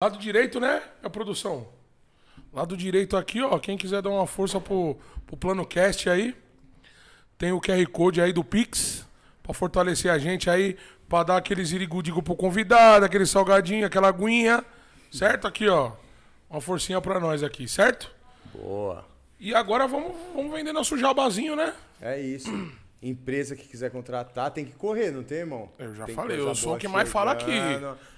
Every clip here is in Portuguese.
Lado direito, né? A produção. Lado direito aqui, ó. Quem quiser dar uma força pro, pro Plano Cast aí. Tem o QR Code aí do Pix. Pra fortalecer a gente aí. Pra dar aqueles irigudigo pro convidado, aquele salgadinho, aquela aguinha. Certo? Aqui, ó. Uma forcinha pra nós aqui, certo? Boa. E agora vamos, vamos vender nosso jabazinho, né? É isso. Empresa que quiser contratar tem que correr, não tem, irmão? Eu já Tem falei, eu sou o que mais fala aqui.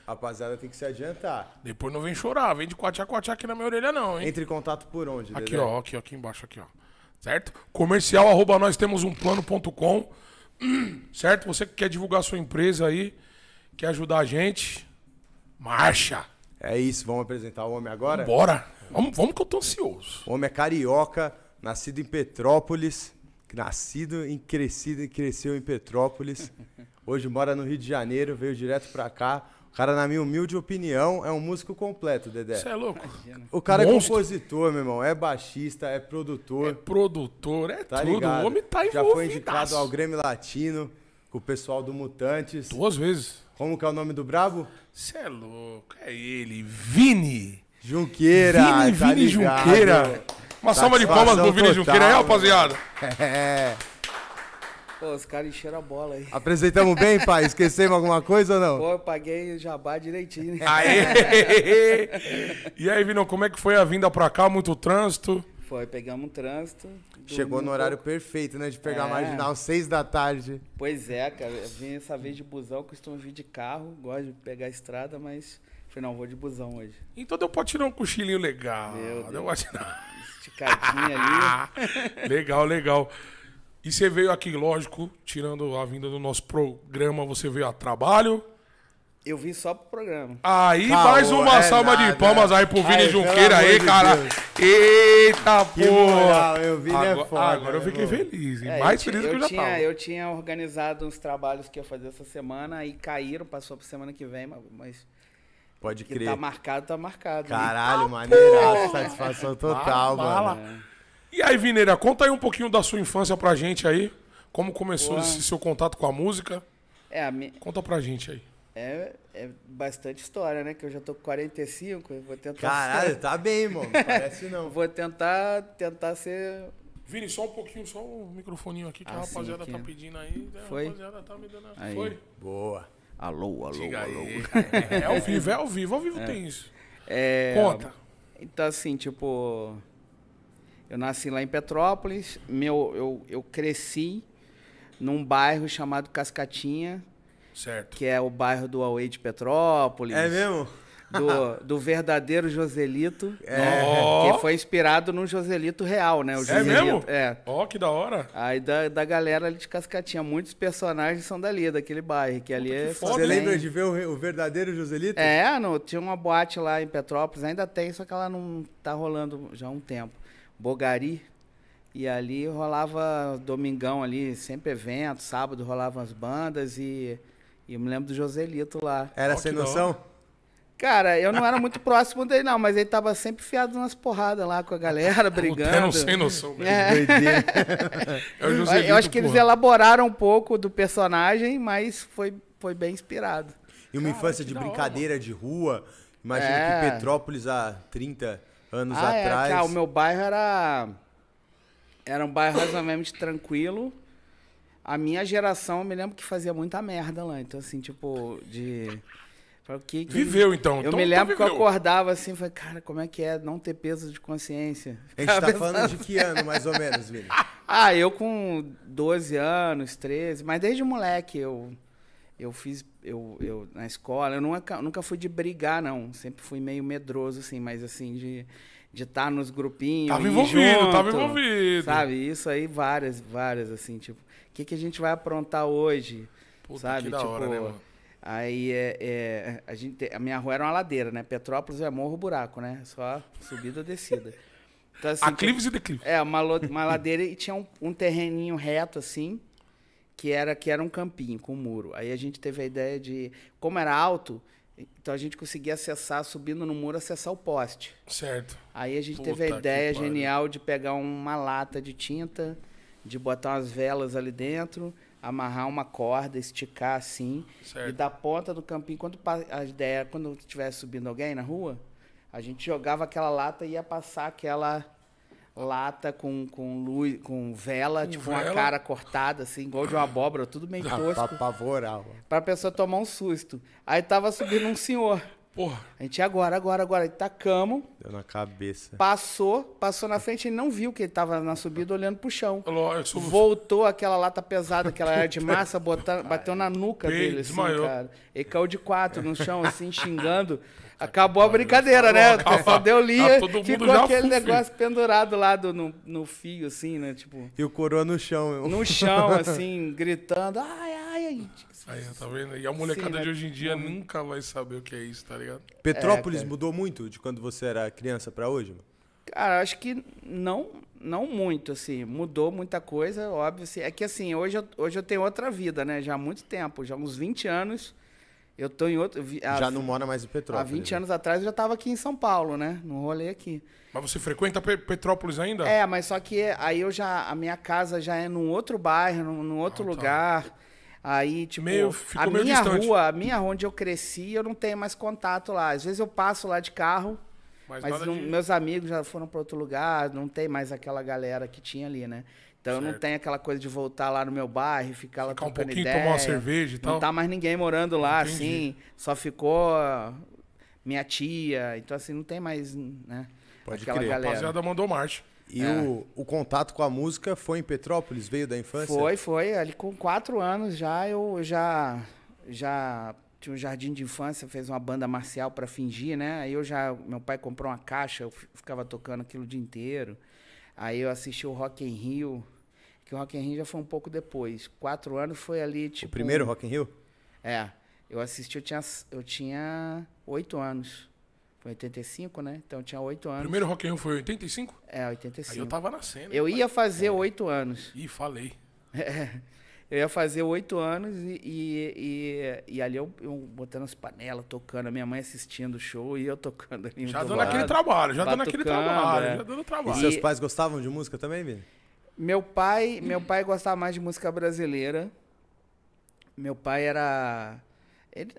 Rapaziada, tem que se adiantar. Depois não vem chorar, vem de quatiá quatiá aqui na minha orelha, não, hein? Entre em contato por onde, Aqui, Dedé? ó, aqui, ó, aqui embaixo, aqui, ó. Certo? Comercial, arroba nós temos um plano.com. Certo? Você que quer divulgar sua empresa aí, quer ajudar a gente, marcha. É isso, vamos apresentar o homem agora? Bora. Vamos, vamos que eu tô ansioso. O homem é carioca, nascido em Petrópolis, nascido e crescido e cresceu em Petrópolis. Hoje mora no Rio de Janeiro, veio direto pra cá. O cara, na minha humilde opinião, é um músico completo, Dedé. Você é louco? O cara Monstro. é compositor, meu irmão, é baixista, é produtor, Produtor, é tá tudo. ligado? O homem tá Já envolvido. foi indicado ao Grêmio Latino, com o pessoal do Mutantes. Duas vezes. Como que é o nome do brabo? Você é louco. É ele, Vini. Junqueira, Vini, tá Vini ligado? Junqueira. Uma salva de palmas pro Vini Junqueira aí, total, rapaziada. É. Pô, os caras encheram a bola aí. Apresentamos bem, pai? Esquecemos alguma coisa ou não? Pô, eu paguei o jabá direitinho, né? Aê! e aí, Vinão, como é que foi a vinda pra cá? Muito trânsito? Foi, pegamos um trânsito. Chegou no um horário pouco. perfeito, né? De pegar a É. marginal, seis da tarde. Pois é, cara. Eu vim essa vez de busão, costumo vir de carro. Gosto de pegar a estrada, mas... Falei, não, vou de busão hoje. Então deu pra tirar um cochilinho legal. Meu Deu Deus. pra tirar. Esticadinha ali. legal, legal. E você veio aqui, lógico, tirando a vinda do nosso programa, você veio a trabalho. Eu vim só pro programa. Aí, Caô, mais uma é salva de nada. palmas aí pro Vini Aí, Junqueira aí, de cara. Deus. Eita, porra. eu Vini é agora, foda, agora eu né, fiquei feliz, hein? É, mais feliz do que eu eu já tinha, tava. eu tinha organizado uns trabalhos que ia fazer essa semana e caíram, passou pra semana que vem, mas, Pode que crer. tá marcado, tá marcado. né? Caralho, maneiraço. Satisfação total, Bala. mano. E aí, Vineira, conta aí um pouquinho da sua infância pra gente aí. Como começou Boa. esse seu contato com a música? É, a mi- Conta pra gente aí. é, é bastante história, né? Que eu já tô com 45, eu vou tentar... Caralho, tá bem, mano. Parece não. vou tentar, tentar ser... Vini, só um pouquinho, só o microfoninho aqui que a Ah, rapaziada tá pedindo aí. A Foi? rapaziada tá me dando. Aí. Foi? Boa. Alô, alô, Diga alô. aí. É ao vivo, é ao vivo. Ao vivo tem isso. É, Conta. Então, assim, tipo... Eu nasci lá em Petrópolis, meu, eu, eu cresci num bairro chamado Cascatinha, Certo. que é o bairro do Auê de Petrópolis. É mesmo? Do, do verdadeiro Joselito, É. Ó. que foi inspirado no Joselito real, né? O É Joselito, mesmo? É. Ó, que da hora. Aí da, da galera ali de Cascatinha, muitos personagens são dali, daquele bairro, que ali é... foda, Você lembra de ver o, o verdadeiro Joselito? É, no, tinha uma boate lá em Petrópolis, ainda tem, só que ela não tá rolando já há um tempo. Bogari. E ali rolava domingão ali, sempre evento, sábado rolavam as bandas e, e eu me lembro do Joselito lá. Era Ó, sem que noção? Cara, eu não era muito próximo dele não, mas ele tava sempre fiado nas porradas lá com a galera, brigando. Tendo sem noção. mesmo. É. Doideira. É o Eu acho que eles porra. elaboraram um pouco do personagem, mas foi, foi bem inspirado. E uma infância que de da hora, brincadeira de rua. Imagina É. que Petrópolis há 30 anos ah, é, atrás. cara, o meu bairro era era um bairro razoavelmente tranquilo. A minha geração, eu me lembro que fazia muita merda lá. Então, assim, tipo, de. Falei, o que que- Viveu, então. Eu Então, me então lembro que eu acordava assim, falei, cara, como é que é não ter peso de consciência? A gente tá Ficava falando de que ano, mais ou menos, Vini? Ah, eu com 12 anos, 13, mas desde moleque eu eu fiz eu, eu na escola, eu nunca, nunca fui de brigar não, sempre fui meio medroso assim, mas assim de de estar nos grupinhos, Tava envolvido, junto, tava envolvido. Sabe? Isso aí várias, várias assim, tipo, o que que a gente vai aprontar hoje? Puta, sabe? que da tipo, hora, né, mano? Aí é, é, a gente a minha rua era uma ladeira, né? Petrópolis é morro buraco, né? Só subida ou descida. Então, assim, Aclives e declives. é, uma, uma ladeira e tinha um, um terreninho reto assim, que era que era um campinho com um muro. Aí a gente teve a ideia de, como era alto, então a gente conseguia acessar, subindo no muro, acessar o poste. Certo. Aí a gente Puta teve a ideia genial de pegar uma lata de tinta, de botar umas velas ali dentro, amarrar uma corda, esticar assim, Certo. e da ponta do campinho, quando a ideia, quando estivesse subindo alguém na rua, a gente jogava aquela lata e ia passar aquela lata com, com luz, com vela, Com tipo uma vela? cara cortada, assim, igual de uma abóbora, tudo meio Pra tosco, apavorar. ó. pra pessoa tomar um susto. Aí tava subindo um senhor. Porra. A gente, agora, agora, agora. Tacamos, Deu na cabeça. passou, passou na frente, ele não viu que ele tava na subida olhando pro chão. Eu sou Voltou aquela lata pesada, aquela era de massa, botar, bateu na nuca Peito, dele, assim, desmaiou. cara. Ele caiu de quatro no chão, assim, xingando. Acabou a brincadeira, né? Falou, Só deu tá linha, todo mundo ficou já aquele fufi. negócio pendurado lá do, no, no fio, assim, né? Tipo, E o coroa no chão, meu. no chão, assim, gritando, ai, ai, ai. Aí, tá vendo? E a molecada Sim, né? de hoje em dia nunca vai saber o que é isso, tá ligado? Petrópolis É, mudou muito de quando você era criança pra hoje, mano? Cara, acho que não, não muito, assim. Mudou muita coisa, óbvio. Assim. É que, assim, hoje eu, hoje eu tenho outra vida, né? Já há muito tempo, já há uns 20 anos. Eu tô em outro... vi- há- Já não mora mais em Há Petrópolis. 20 né? anos atrás eu já estava aqui em São Paulo, né? No rolê aqui. Mas você frequenta Pe- Petrópolis ainda? É, mas só que aí eu já. A minha casa já é num outro bairro, num, num outro Ah, tá. lugar. Aí, tipo, Meio- ficou a meio minha distante. rua, a minha rua onde eu cresci, eu não tenho mais contato lá. Às vezes eu passo lá de carro, Mas, mas não- de... meus amigos já foram para outro lugar, não tem mais aquela galera que tinha ali, né? Então eu não Certo. tenho aquela coisa de voltar lá no meu bairro e ficar lá Ficar um pouquinho, ideia. tomar uma cerveja e tal. Não tá mais ninguém morando lá, Entendi. assim. Só ficou minha tia. Então, assim, não tem mais, né? Pode aquela crer. galera. Rapaziada mandou marcha. E É. o, o contato com a música foi em Petrópolis? Veio da infância? Foi, foi. Ali com quatro anos já, eu já, já tinha um jardim de infância, fez uma banda marcial para fingir, né? Aí eu já, meu pai comprou uma caixa, eu fi- ficava tocando aquilo o dia inteiro. Aí eu assisti o Rock in Rio, que o Rock in Rio já foi um pouco depois. Quatro anos foi ali, tipo... O primeiro Rock in Rio? É, eu assisti, eu tinha, eu tinha oito anos. Foi 85, né? Então eu tinha oito anos. Primeiro Rock in Rio foi em 85? É, Aí 85. eu tava nascendo. Eu ia fazer oito anos. Ih, falei. Eu ia fazer oito anos e, e, e, e ali eu, eu botando as panelas, tocando, a minha mãe assistindo o show e eu tocando ali. Já do dando aquele trabalho, já dando aquele batucando, trabalho, é. já dando E, trabalho. seus pais gostavam de música também, Vini? Meu pai, meu pai gostava mais de música brasileira. Meu pai era ele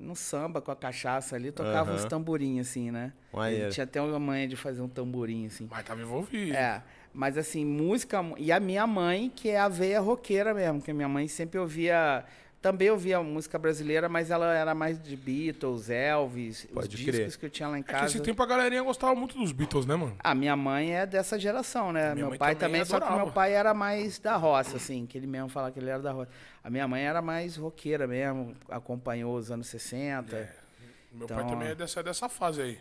no samba com a cachaça ali tocava Aham. uns tamborim assim, né? Ele tinha até uma manha de fazer um tamborim assim. Mas tava envolvido. É, mas assim, música. E a minha mãe, que é a veia roqueira mesmo, que a minha mãe sempre ouvia. Também ouvia música brasileira, mas ela era mais de Beatles, Elvis, Pode os crer. discos que eu tinha lá em É que casa. esse tempo a galerinha gostava muito dos Beatles, né, mano? A minha mãe é dessa geração, né? Minha meu pai também também, só que meu pai era mais da roça, assim, que ele mesmo fala que ele era da roça. A minha mãe era mais roqueira mesmo, acompanhou os anos 60. Meu Então, pai também é dessa, dessa fase aí.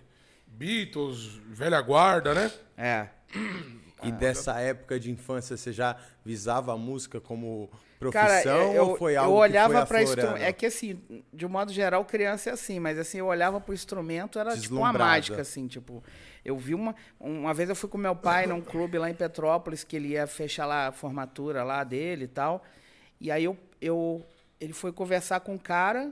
Beatles, velha guarda, né? É. E dessa época de infância você já visava a música como Cara, profissão eu, ou foi eu algo olhava que foi para instrumento. É que assim, de um modo geral, criança é assim, mas assim, eu olhava pro instrumento, era tipo uma mágica, assim, tipo. Eu vi uma. Uma vez eu fui com meu pai num clube lá em Petrópolis, que ele ia fechar lá a formatura lá dele e tal. E aí eu, eu ele foi conversar com o cara,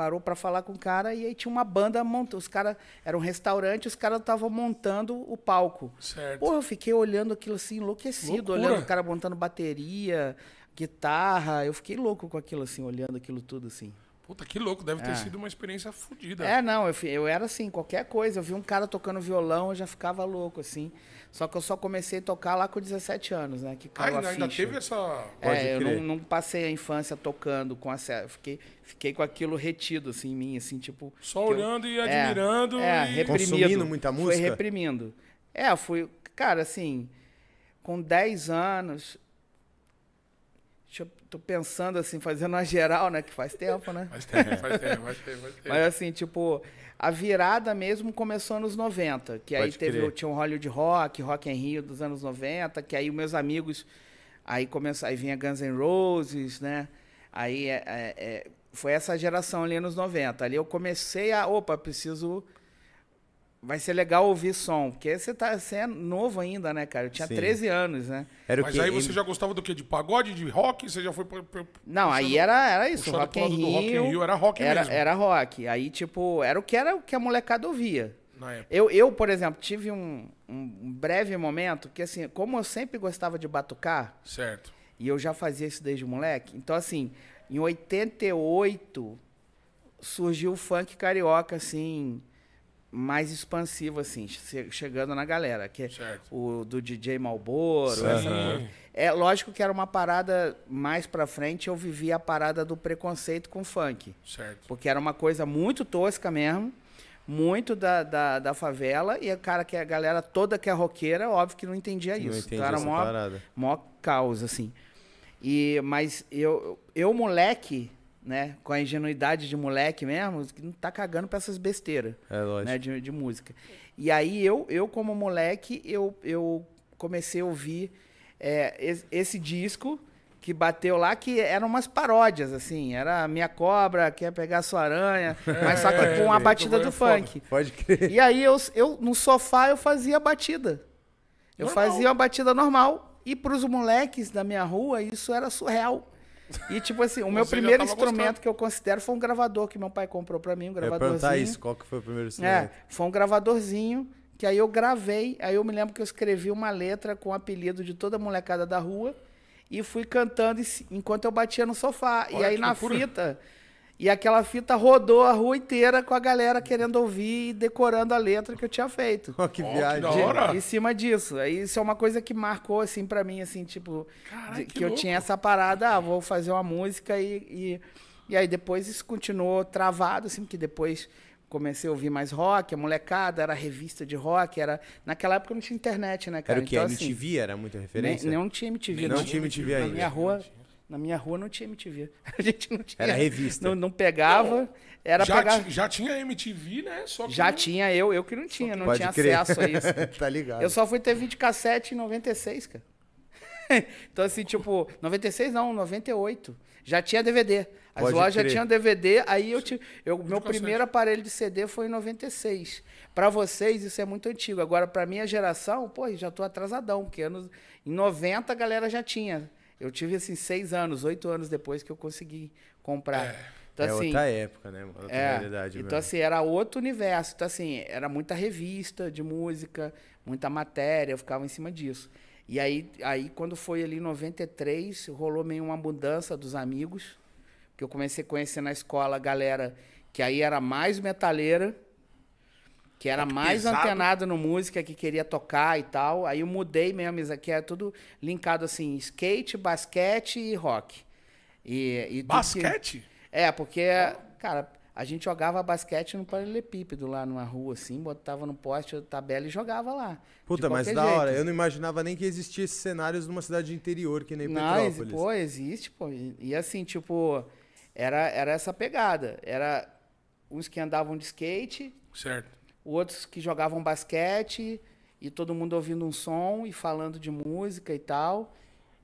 parou para falar com o cara, e aí tinha uma banda montando. Os caras. Era um restaurante, os caras estavam montando o palco. Certo. Porra, eu fiquei olhando aquilo assim, enlouquecido, Loucura. olhando o cara montando bateria, guitarra. Eu fiquei louco com aquilo assim, olhando aquilo tudo assim. Puta, que louco. Deve ter É. sido uma experiência fodida. É, não, eu, eu era assim, qualquer coisa. Eu vi um cara tocando violão, eu já ficava louco, assim. Só que eu só comecei a tocar lá com 17 anos, né? Que caiu ainda, a ainda ficha. teve essa... É, eu não, não passei a infância tocando com a sé- eu fiquei Fiquei com aquilo retido, assim, em mim, assim, tipo. Só que eu- olhando e É, admirando. É, e... reprimido. Consumindo muita Foi música? reprimindo. É, eu fui. Cara, assim, com 10 anos. Deixa eu, tô pensando assim, fazendo uma geral, né? Que faz tempo, né? Faz tempo, faz tempo, faz tempo, faz tempo. Mas assim, tipo, a virada mesmo começou nos 90, que aí Pode teve, crer. tinha um Hollywood Rock, Rock em Rio dos anos 90, que aí meus amigos, aí começou, aí vinha Guns N' Roses, né? Aí é, é, é, foi essa geração ali nos 90. Ali eu comecei a, opa, preciso vai ser legal ouvir som, porque você tá você é novo ainda, né, cara? Eu tinha Sim. 13 anos, né? Era o Mas quê? aí você já gostava do quê? De pagode, de rock? Você já foi... pra- pra- Não, puxando- aí era, era isso, Rock in do Rock in Rio. Rio, era rock era, mesmo. Era rock. Aí, tipo, era o que era o que a molecada ouvia. Na época. Eu, eu, por exemplo, tive um, um breve momento que, assim, como eu sempre gostava de batucar, Certo. E eu já fazia isso desde moleque. Então, assim, em 88 surgiu o funk carioca, assim, mais expansivo, assim, che- chegando na galera. Que é Certo. o do DJ Malboro. Sim. essa coisa. É lógico que era uma parada mais pra frente, eu vivia a parada do preconceito com funk. Certo. Porque era uma coisa muito tosca mesmo, muito da, da, da favela, e a cara que a galera toda que é roqueira, óbvio que não entendia Não isso. entendi então era mó, parada. mó caos, assim. E, mas eu, eu, moleque, né, com a ingenuidade de moleque mesmo, que não tá cagando pra essas besteiras É lógico. né, de, de música. E aí eu, eu como moleque, eu, eu comecei a ouvir é, esse, esse disco que bateu lá, que eram umas paródias, assim. Era Minha Cobra, Quer Pegar Sua Aranha, mas só que É, com a é, batida é do foda. funk. Pode crer. E aí eu, eu, no sofá, eu fazia a batida. Eu Normal. fazia uma batida normal. E pros moleques da minha rua, isso era surreal. E tipo assim, o meu Você primeiro instrumento gostando. que eu considero foi um gravador que meu pai comprou pra mim, um Eu ia perguntar gravadorzinho. isso, qual que foi o primeiro É, instrumento? foi um gravadorzinho que aí eu gravei, aí eu me lembro que eu escrevi uma letra com o apelido de toda a molecada da rua e fui cantando enquanto eu batia no sofá. e Olha aí que na loucura. fita, e aquela fita rodou a rua inteira com a galera querendo ouvir e decorando a letra que eu tinha feito. Ó, que Ó, que viagem. da hora. Em cima disso. Aí isso é uma coisa que marcou, assim, pra mim, assim, tipo, Caralho, de- que que, eu tinha essa parada, ah, vou fazer uma música e, e. E aí depois isso continuou travado, assim, porque depois comecei a ouvir mais rock, a molecada, era revista de rock, era. Naquela época não tinha internet, né, cara? Era o que? Então, a assim, MTV era muita nem, referência? não tinha MTV, Não não. tinha MTV Na ainda. minha rua. Na minha rua não tinha MTV. A gente não tinha. Era revista. Não, não pegava. Era já, pegar. já tinha MTV, né? Só que Já não- tinha, eu, eu que não tinha, não Pode tinha crer. acesso a isso. tá ligado. Eu só fui ter videocassete em 96, cara. então, assim, tipo, 96 não, 98. Já tinha DVD. As Pode lojas já tinham DVD, aí eu tive. Eu, meu primeiro aparelho de CD foi em 96. Pra vocês, isso é muito antigo. Agora, pra minha geração, pô, já tô atrasadão, porque anos, em 90 a galera já tinha. Eu tive, assim, seis anos, oito anos depois que eu consegui comprar. Então, é assim, outra época, né? Outra é, realidade então mesmo. assim, era outro universo. Então assim, era muita revista de música, muita matéria, eu ficava em cima disso. E aí, aí quando foi ali em 93, rolou meio uma mudança dos amigos, que eu comecei a conhecer na escola a galera que aí era mais metaleira, que era Rock mais pesado. antenada no música, que queria tocar e tal. Aí eu mudei minha amizade, que é tudo linkado assim, skate, basquete e rock. E, e tudo que- Basquete? é, porque, cara, a gente jogava basquete no paralelepípedo lá numa rua, assim, botava no poste a tabela e jogava lá. Puta, mas da hora. jeito. Eu não imaginava nem que existia esses cenários numa cidade de interior que nem Não, Petrópolis. pô, existe, pô. E, e assim, tipo, era, era essa pegada. Era uns que andavam de skate, Certo. Outros que jogavam basquete, e todo mundo ouvindo um som e falando de música e tal.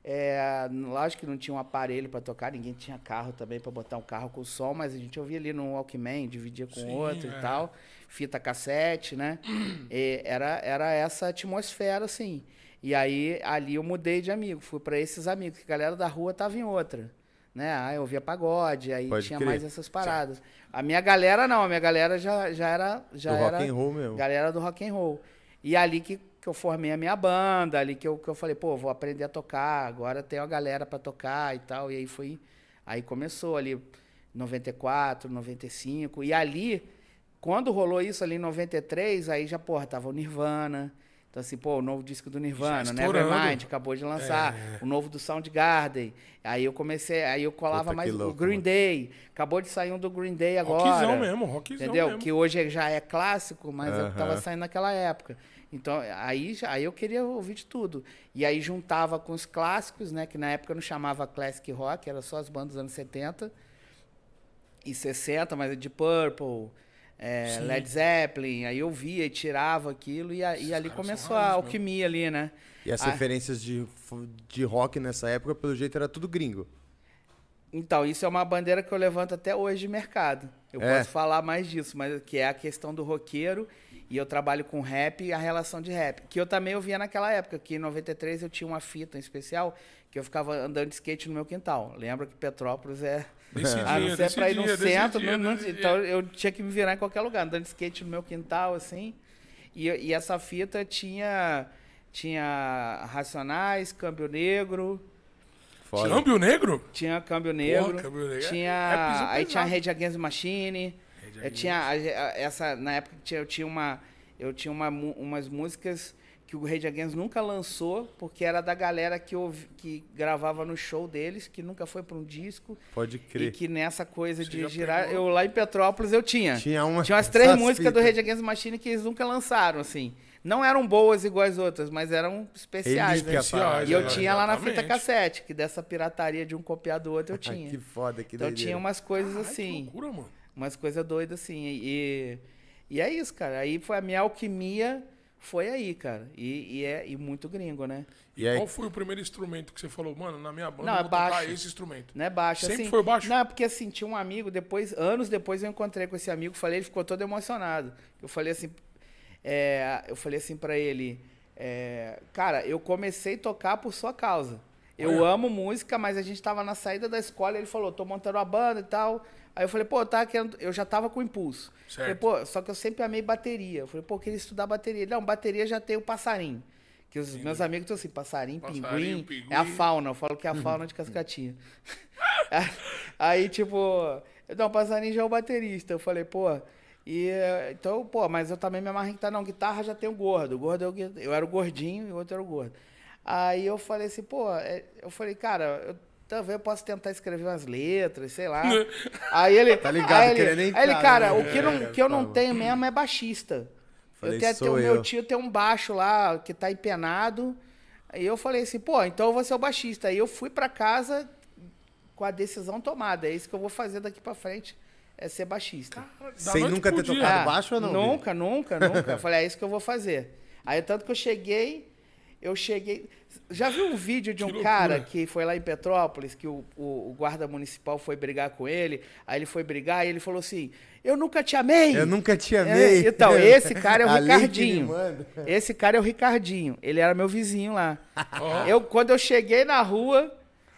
É, lógico que não tinha um aparelho para tocar, ninguém tinha carro também para botar um carro com som, mas a gente ouvia ali no Walkman, dividia com Sim, outro é. e tal, fita cassete, né? E era, era essa atmosfera, assim. E aí, ali eu mudei de amigo, fui para esses amigos, que a galera da rua tava em outra. Né? Aí eu ouvia pagode, aí Pode tinha crer. mais essas paradas. A minha galera não, a minha galera já, já era. Já Do era rock and roll mesmo. Galera do rock and roll. E ali que, que eu formei a minha banda, ali que eu, que eu falei, pô, vou aprender a tocar, agora tem uma galera pra tocar e tal. E aí foi. Aí começou ali 94, 95. E ali, quando rolou isso ali em 93, aí já, porra, tava o Nirvana. Então, assim, pô, o novo disco do Nirvana. Nevermind, acabou de lançar. O novo do Soundgarden. Aí eu comecei, aí eu colava Puta, mais o louco, Green mano. Day. Acabou de sair um do Green Day agora. Rockzão mesmo, rockzão Entendeu? mesmo. Que hoje já é clássico, mas eu Aham. tava saindo naquela época. Então, aí, já- aí eu queria ouvir de tudo. E aí juntava com os clássicos, né? Que na época não chamava Classic Rock, era só as bandas dos anos 70 e 60, mas é de Purple, é. Led Zeppelin. Aí eu via e tirava aquilo e, a- e ali caras começou a alquimia ali, né? E as Ah. referências de, de rock nessa época, pelo jeito, era tudo gringo. Então, isso é uma bandeira que eu levanto até hoje de mercado. Eu É. posso falar mais disso, mas que é a questão do roqueiro e eu trabalho com rap e a relação de rap. Que eu também ouvia naquela época, que em 93 eu tinha uma fita em especial que eu ficava andando de skate no meu quintal. Lembra que Petrópolis é. Desse A não dia, ser desse pra ir no centro, dia, não- não- então eu tinha que me virar em qualquer lugar, andando de skate no meu quintal, assim. E, e essa fita tinha, tinha Racionais, Câmbio Negro, Foda. Câmbio negro? Tinha Câmbio Negro. Porra, Câmbio Negro é- Tinha, é piso aí tinha. Rage Against Machine. Eu tinha a- a- essa na época eu tinha uma eu tinha uma, umas músicas que o Rage Against nunca lançou, porque era da galera que ouvi- que gravava no show deles, que nunca foi para um disco. Pode E crer. que nessa coisa Você de girar, pegou? eu lá em Petrópolis eu tinha. Tinha uma- Tinha umas três músicas do fitas. Rage Against Machine que eles nunca lançaram, assim. Não eram boas igual as outras, mas eram especiais. Né? Especiais, E eu é, tinha lá na fita exatamente. cassete, que dessa pirataria de um copiar do outro eu tinha. que foda, que então doideira. tinha umas coisas Ai, que assim, loucura, mano. umas coisas doidas assim. E, e é isso, cara. Aí foi a minha alquimia, foi aí, cara. E, e é e muito gringo, né? E aí, Qual foi o primeiro instrumento que você falou, mano, na minha banda Não, eu é vou tocar baixo. esse instrumento? Não é baixo, Sempre assim. foi baixo? Não, é porque assim, tinha um amigo, depois, anos depois eu encontrei com esse amigo, falei, ele ficou todo emocionado. Eu falei assim, é, eu falei assim pra ele, é, cara, eu comecei a tocar por sua causa. Eu Olha. amo música, mas a gente tava na saída da escola, ele falou, tô montando uma banda e tal. Aí eu falei, pô, tá querendo, eu já tava com impulso. Falei, pô, só que eu sempre amei bateria. Eu falei, pô, eu queria estudar bateria. Não, bateria já tem o passarinho. Que os meus amigos estão assim, passarinho, Passarinho, pinguim, pinguim. é a fauna. Eu falo que é a fauna de cascatinha. Aí, tipo, não, passarinho já é o baterista. Eu falei, pô, e então, pô, mas eu também me amarro em guitarra. Não, guitarra já tem o gordo. O gordo é o gui- eu era o gordinho e o outro era o gordo. Aí eu falei assim, pô, é- eu falei, cara, eu talvez eu possa tentar escrever umas letras, sei lá. aí ele. Tá ligado, aí ele, querendo aí entrar, ele, cara, né? o que, não, É, que eu não tá, tenho mesmo é baixista. Falei, eu tenho, sou o meu eu. tio tem um baixo lá que tá empenado. Aí eu falei assim, pô, então eu vou ser o baixista. Aí eu fui pra casa com a decisão tomada. É isso que eu vou fazer daqui pra frente, é ser baixista. Da Sem nunca ter dia. tocado baixo ou não? Nunca, nunca, nunca. Eu falei, é isso que eu vou fazer. Aí tanto que eu cheguei, eu cheguei. Já viu um vídeo de um Que cara que foi lá em Petrópolis, que o, o- o guarda municipal foi brigar com ele, aí ele foi brigar e ele falou assim: Eu nunca te amei! Eu nunca te É, amei. então, esse cara é o Ricardinho. Esse cara é o Ricardinho. Ele era meu vizinho lá. Ó. Eu, quando eu cheguei na rua,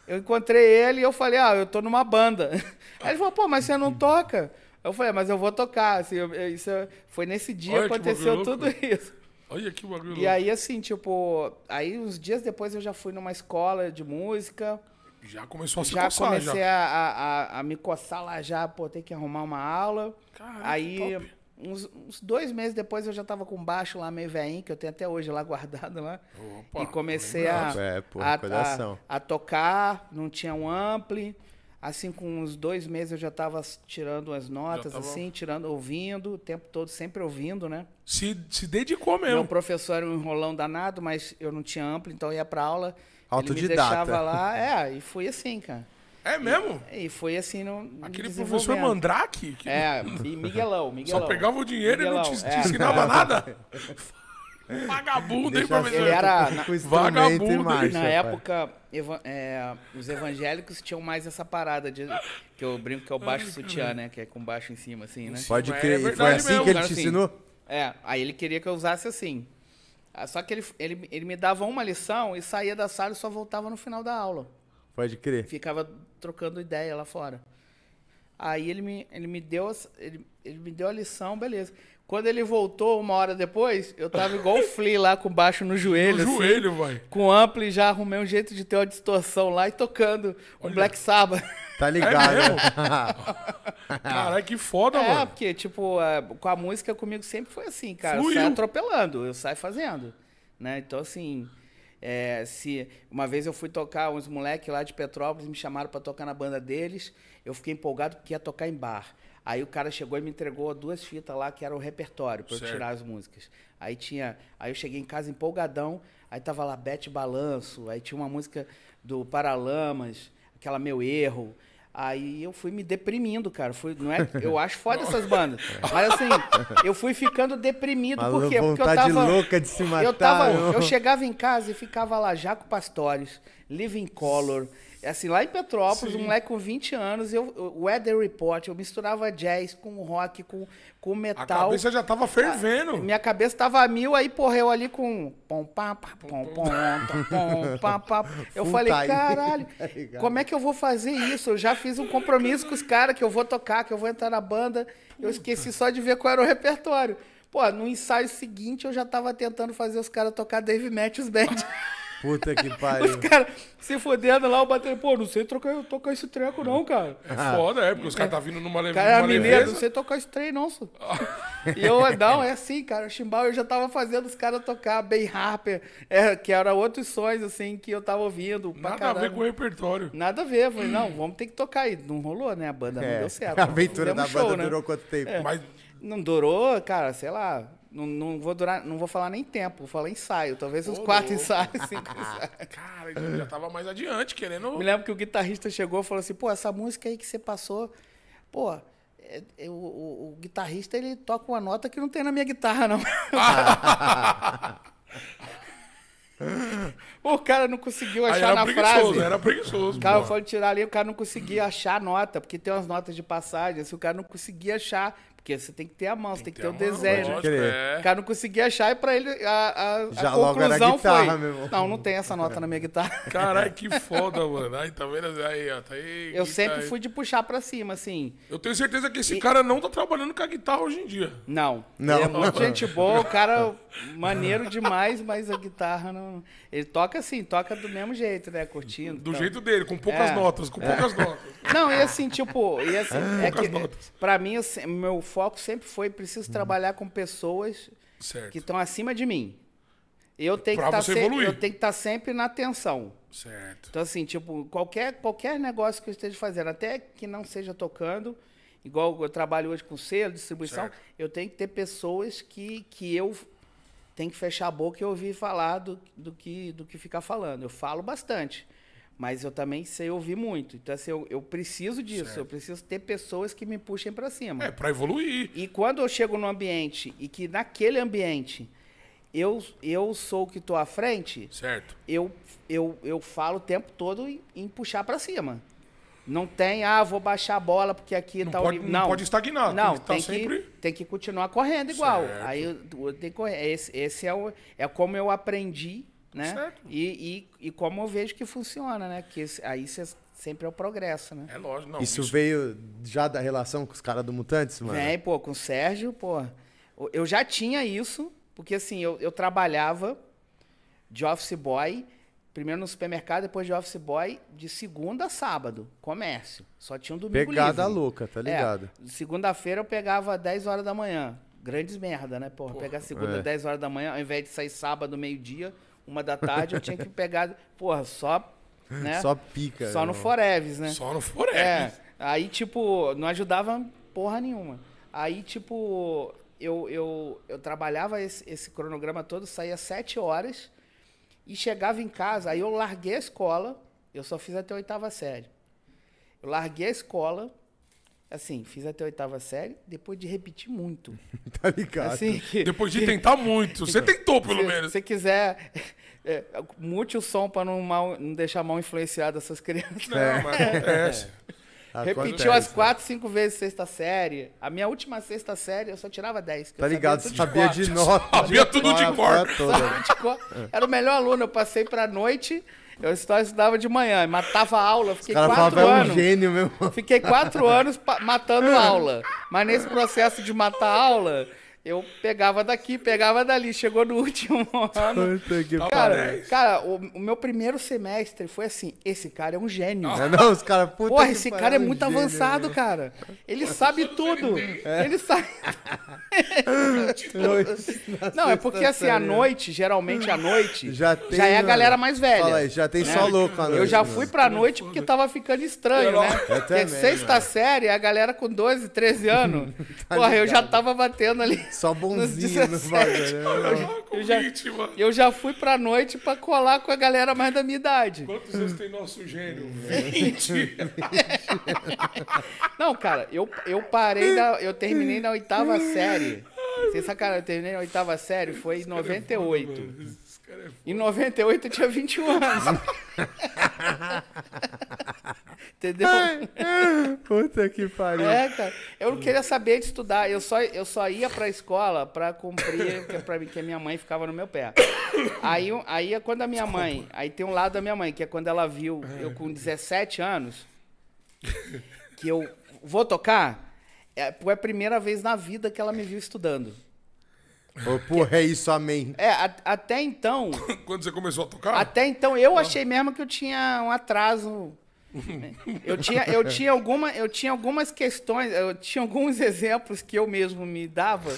eu encontrei ele e eu falei, ah, eu tô numa banda. Aí ele falou, pô, mas você não toca? Eu falei, mas eu vou tocar. Assim, eu- isso é- foi nesse dia que aconteceu tudo isso. Olha que bagulho E louco. aí, assim, tipo, aí uns dias depois eu já fui numa escola de música. Já começou a se já coçar, comecei já. A, a, a me coçar lá já, pô, ter que arrumar uma aula. Caralho, aí, uns, uns dois meses depois eu já tava com baixo lá meio veinho, que eu tenho até hoje lá guardado lá. Opa, e comecei a. É, pô, a, a, a tocar, não tinha um ampli. Assim, com uns dois meses eu já tava tirando as notas, tava- assim, tirando, ouvindo, o tempo todo sempre ouvindo, né? Se, se dedicou Meu mesmo. professor era um enrolão danado, mas eu não tinha amplo, então ia pra aula. Ele me Autodidata. deixava lá, é, e fui assim, cara. É mesmo? E foi assim no. Aquele professor Mandrake, que É, e Miguelão, Miguelão. só pegava o dinheiro e não te, Miguelão, te é. ensinava nada. Vagabundo, hein, professor? Ele era- na- vagabundo, marcha, Na pai. época, eva- é, os evangélicos tinham mais essa parada de. Que eu brinco que é o baixo sutiã, né? Que é com baixo em cima, assim, né? Pode É crer. E foi assim mesmo, que ele te assim. ensinou? É, aí ele queria que eu usasse assim. Ah, Só que ele, ele, ele me dava uma lição e saía da sala e só voltava no final da aula. Pode crer. Ficava trocando ideia lá fora. Aí ele me, ele me deu ele, ele me deu a lição, beleza. Quando ele voltou uma hora depois, eu tava igual o Flea lá com baixo no joelho. No assim, joelho, vai. Com ampli, já arrumei um jeito de ter uma distorção lá e tocando um Black Sabbath. Tá ligado, mesmo? né? Caralho, que foda, É, mano. porque, tipo, é, com a música comigo sempre foi assim, cara. Eu Fluiu. saio atropelando, eu saio fazendo. Né? Então, assim, é, se uma vez eu fui tocar, uns moleques lá de Petrópolis me chamaram pra tocar na banda deles, eu fiquei empolgado porque ia tocar em bar. Aí o cara chegou e me entregou duas fitas lá que era o repertório pra eu Certo. tirar as músicas. Aí tinha, aí eu cheguei em casa empolgadão, aí tava lá Bete Balanço, aí tinha uma música do Paralamas, aquela Meu Erro. Aí eu fui me deprimindo, cara. Fui, não é, eu acho foda essas bandas. Mas assim, eu fui ficando deprimido. Uma Por quê? Porque eu tava. louca de se matar. Eu, tava, eu chegava em casa e ficava lá, Jaco Pastores, Living Color. Assim, lá em Petrópolis, um moleque com 20 anos, eu, o Weather Report, eu misturava jazz com rock, com, com A metal. cabeça já tava fervendo. Minha cabeça tava a mil, aí, porra, eu ali com pom, pá, pá, pom, pom, pom, pá. Eu Full falei, time. caralho, Tá como é que eu vou fazer isso? Eu já fiz um compromisso com os caras que eu vou tocar, que eu vou entrar na banda. Eu esqueci só de ver qual era o repertório. Pô, no ensaio seguinte eu já tava tentando fazer os caras tocar Dave Matthews Band. Puta que pariu. Cara, se fodendo lá, o bater, pô, não sei tocar, tocar esse treco não, cara. É foda, é, porque os caras tá vindo numa, leve, Cara, é numa mineiro, leveza. não sei tocar esse trem, não, só. E eu, não, é assim, cara. O chimbal eu já tava fazendo os caras tocar bem Harper, é, que era outros sons, assim, que eu tava ouvindo. Nada a ver com o repertório. Nada a ver. Eu falei, não, vamos ter que tocar aí. Não rolou, né? A banda não É, deu certo. a aventura da show, banda né? durou quanto tempo? Mas Não durou, cara, sei lá. Não, não vou durar, não vou falar nem tempo, vou falar ensaio. Talvez uns Ô, quatro louco. ensaios, cinco ensaios. Cara, eu já tava mais adiante, querendo. Me lembro que o guitarrista chegou e falou assim, pô, essa música aí que você passou, pô, é- é- o, o- guitarrista ele toca uma nota que não tem na minha guitarra, não. o cara não conseguiu achar na frase. era preguiçoso. O cara foi tirar ali, o cara não conseguia achar a nota, porque tem umas notas de passagem, assim, o cara não conseguia achar, porque você tem que ter a mão, você tem que ter o desenho. lógica, crer. é. O cara não conseguia achar e pra ele a, a, a Já logo era conclusão guitarra, foi, meu irmão. não, não tem essa nota na minha guitarra. Caralho, que foda, mano. Aí, tá vendo? Aí, ó, tá aí. Eu sempre aí. fui de puxar pra cima, assim. Eu tenho certeza que esse cara não tá trabalhando com a guitarra hoje em dia. Não. Não. Ele é muito gente boa, o cara maneiro demais, mas a guitarra não. Ele toca assim, toca do mesmo jeito, né? Curtindo. Do tal. jeito dele, com poucas É. notas, com poucas notas. Não, e assim, tipo, e assim, é que, notas. pra mim, assim, meu foco sempre foi preciso trabalhar com pessoas Certo. que estão acima de mim. Eu tenho que Pra estar você sempre, evoluir. eu tenho que estar sempre na atenção. Certo. Então, assim, tipo, qualquer, qualquer negócio que eu esteja fazendo, até que não seja tocando, igual eu trabalho hoje com selo, distribuição, Certo. eu tenho que ter pessoas que, que eu tenho que fechar a boca e ouvir falar do, do, que, do que ficar falando. Eu falo bastante, mas eu também sei ouvir muito. Então, assim, eu, eu preciso disso, Certo. eu preciso ter pessoas que me puxem para cima. É, pra evoluir. E quando eu chego no ambiente e que naquele ambiente eu, eu sou o que estou à frente, Certo. eu, eu, eu falo o tempo todo em, em puxar pra cima. Não tem, ah, vou baixar a bola porque aqui Não tá o pode- nível. não pode estagnar, Não, tem que tá tem, sempre- que, tem que continuar correndo igual. Certo. Aí eu, eu tenho que correr. Esse, esse é, o, é como eu aprendi, né? Certo. E, e, e como eu vejo que funciona, né? Que esse- aí cê, sempre é o progresso, né? É lógico. Não, Isso, veio já da relação com os caras do Mutantes, mano? Vem, pô, com o Sérgio, pô. Eu já tinha isso, porque assim, eu, eu trabalhava de office boy, primeiro no supermercado, depois de office boy, de segunda a sábado, comércio. Só tinha um domingo Pegada livre. louca, tá É, ligado? Segunda-feira eu pegava 10 horas da manhã. Grandes merda, né, porra? Pegar segunda é. 10 horas da manhã, ao invés de sair sábado, meio-dia, uma da tarde, eu tinha que pegar, porra, só, né? Só pica. Só no irmão. Foreves, né? Só no Forex. É, aí, tipo, não ajudava porra nenhuma. Aí, tipo, eu, eu, eu trabalhava esse, esse cronograma todo, saía sete horas e chegava em casa, aí eu larguei a escola, eu só fiz até a oitava série. Eu larguei a escola, assim, fiz até a oitava série, depois de repetir muito. Tá ligado? Assim, que- Depois de tentar muito. Você tentou, pelo se menos. você quiser, é, mute o som para não, mal- não deixar mal influenciado essas crianças. Não, mas acontece. Repetiu as quatro, cinco vezes sexta série. A minha última sexta série eu só tirava 10. que Tá ligado? tudo Sabia de nota. Sabia tudo de cor. de. Era o melhor aluno. Eu passei pra noite, eu só estudava de manhã, matava a aula. Os Fiquei caras quatro falavam, é um anos. gênio mesmo. Fiquei quatro anos matando aula. Mas nesse processo de matar aula, eu pegava daqui, pegava dali. Chegou no último ano. Tá Cara, cara o, o meu primeiro semestre foi assim: esse cara é um gênio. É, não, os caras, puta Porra, que esse cara é um muito gênio, avançado, cara. Ele sabe tudo. Ele sabe. Não, é porque assim, à noite, geralmente à noite, Já já, tem, é a galera mais velha. Fala aí, já tem né? só louco à Eu noite, já mano. fui pra noite porque tava ficando estranho, né? Eu Porque também, sexta mano. série, a galera com 12, 13 anos. Porra, eu já Tá ligado. tava batendo ali. Só bonzinho no 17. bagulho. né? Com já- 20, mano. Eu já fui pra noite pra colar com a galera mais da minha idade. Quantos anos tem nosso gênio? 20. Não, cara, eu, eu parei, da, eu terminei na oitava série. Sem sacanagem, eu terminei na oitava série, foi em 98. Esse cara é Em 98 eu tinha 21 anos. Entendeu? Puta que pariu. É, cara. Eu não queria saber de estudar. Eu só, eu só ia pra escola pra cumprir, que, é pra mim, que a minha mãe ficava no meu pé. Aí, aí é quando a minha mãe. Aí tem um lado da minha mãe, que é quando ela viu eu com 17 anos, que eu vou tocar. É, foi a primeira vez na vida que ela me viu estudando. Falou, porra, é isso, amém. É, a- até então, Quando você começou a tocar? até então eu achei mesmo que eu tinha um atraso. Eu tinha, eu tinha, alguma, eu tinha algumas questões, eu tinha alguns exemplos que eu mesmo me dava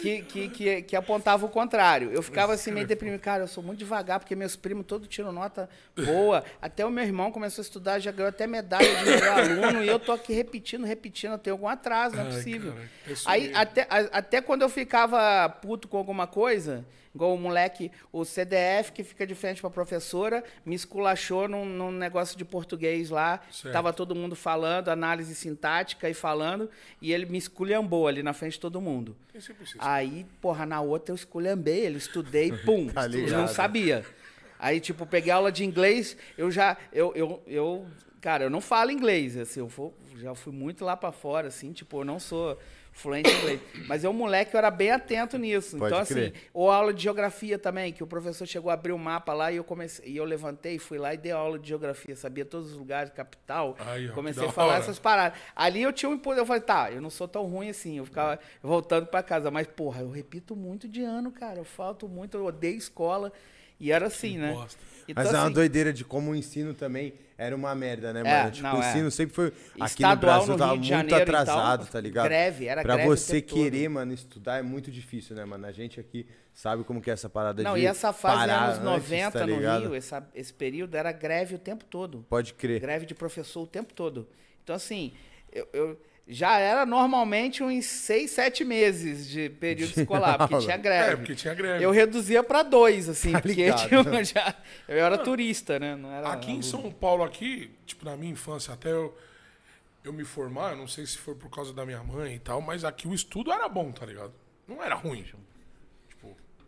que, que, que, que apontavam o contrário. Eu ficava assim meio deprimido. Cara, eu sou muito devagar, porque meus primos todos tiram nota boa. Até o meu irmão começou a estudar, já ganhou até medalha de melhor aluno, e eu tô aqui repetindo, repetindo, eu tenho algum atraso, não é Ai, possível. cara, isso Aí, até, até quando eu ficava puto com alguma coisa, igual o moleque, o CDF que fica de frente pra professora, me esculachou num, num negócio de português lá. Certo. Tava todo mundo falando, análise sintática e falando, e ele me esculhambou ali na frente de todo mundo. Isso. Aí, porra, na outra eu esculhambei ele, estudei, pum, Tá eu não sabia. Aí, tipo, peguei aula de inglês, eu já, eu, eu, eu cara, eu não falo inglês, assim, eu vou- já fui muito lá pra fora, assim, tipo, eu não sou fluente em inglês. Mas eu, moleque, eu era bem atento nisso. Pode então, assim, crer. ou aula de geografia também, que o professor chegou a abrir o mapa lá e eu comecei, e eu levantei, fui lá e dei aula de geografia, sabia todos os lugares, capital. Aí, ó, que comecei a falar hora. essas paradas. Ali eu tinha um impulso, eu falei, tá, eu não sou tão ruim assim, eu ficava voltando pra casa, mas porra, eu repito muito de ano, cara, eu falto muito, eu odeio escola. E era assim, né? bosta. Então, Mas é uma assim, doideira de como o ensino também era uma merda, né, É, mano? tipo, não, o é. ensino sempre foi. Aqui no Estadual Brasil no tava muito Janeiro, atrasado, tá ligado? greve, era pra greve o você tempo todo. querer, mano, estudar é muito difícil, né, mano? A gente aqui sabe como que é essa parada Não, de. e essa fase anos antes, 90 tá no? Rio, essa- esse período era greve o tempo todo. Pode crer. Greve de professor o tempo todo. Então, assim, eu, eu- já era normalmente uns seis, sete meses de período escolar, porque tinha greve. É, porque tinha greve. Eu reduzia pra dois, assim, Tá porque já, eu era turista, né? Não era Aqui em aluno. São Paulo, aqui, tipo, na minha infância, até eu, eu me formar, eu não sei se foi por causa da minha mãe e tal, mas aqui o estudo era bom, tá ligado? Não era ruim.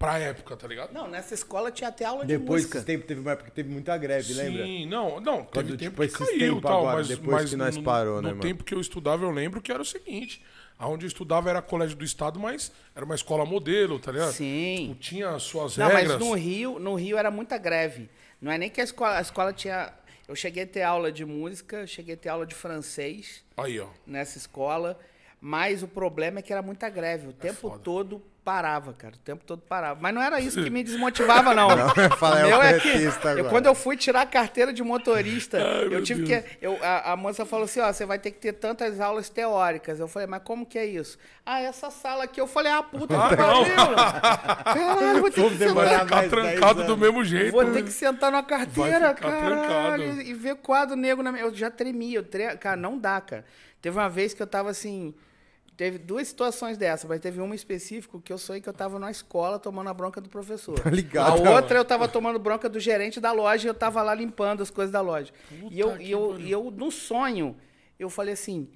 Pra época, tá ligado? Não, nessa escola tinha até aula de Depois música. desse tempo teve uma época que teve muita greve, lembra? Sim, não, não, teve Quando, tempo tipo, que caiu e tempos tal, agora, mas, depois mas que nós no, parou, no né, mano? tempo que eu estudava, eu lembro que era o seguinte, aonde eu estudava era colégio do estado, mas era uma escola modelo, tá ligado? Sim. Tipo, tinha as suas Não, regras. mas no Rio, no Rio era muita greve. Não é nem que a escola, a escola tinha. Eu cheguei a ter aula de música, cheguei a ter aula de francês Aí, ó. nessa escola, mas o problema é que era muita greve. O tempo foda. todo parava, cara. O tempo todo parava. Mas não era isso que me desmotivava, não. Não, eu falei, é o meu é que eu, quando eu fui tirar a carteira de motorista, eu meu tive Deus. que. Eu, a, a moça falou assim: ó, você vai ter que ter tantas aulas teóricas. Eu falei, mas como que é isso? Ah, essa sala aqui. Eu falei, ah, puta que pariu! Caralho, vou ter Vou que sentar. Trancado do mesmo jeito. Vou ter que sentar na carteira, trancado. e ver quadro negro na minha... Eu já tremia, eu tre... cara, não dá, cara. Teve uma vez que eu tava assim... Teve duas situações dessas, mas teve uma específica que eu sonhei que eu tava na escola tomando a bronca do professor. Tá ligado, a outra eu tava tomando bronca do gerente da loja e eu tava lá limpando as coisas da loja. e, eu, Puta e, eu, e eu, no sonho, eu falei assim...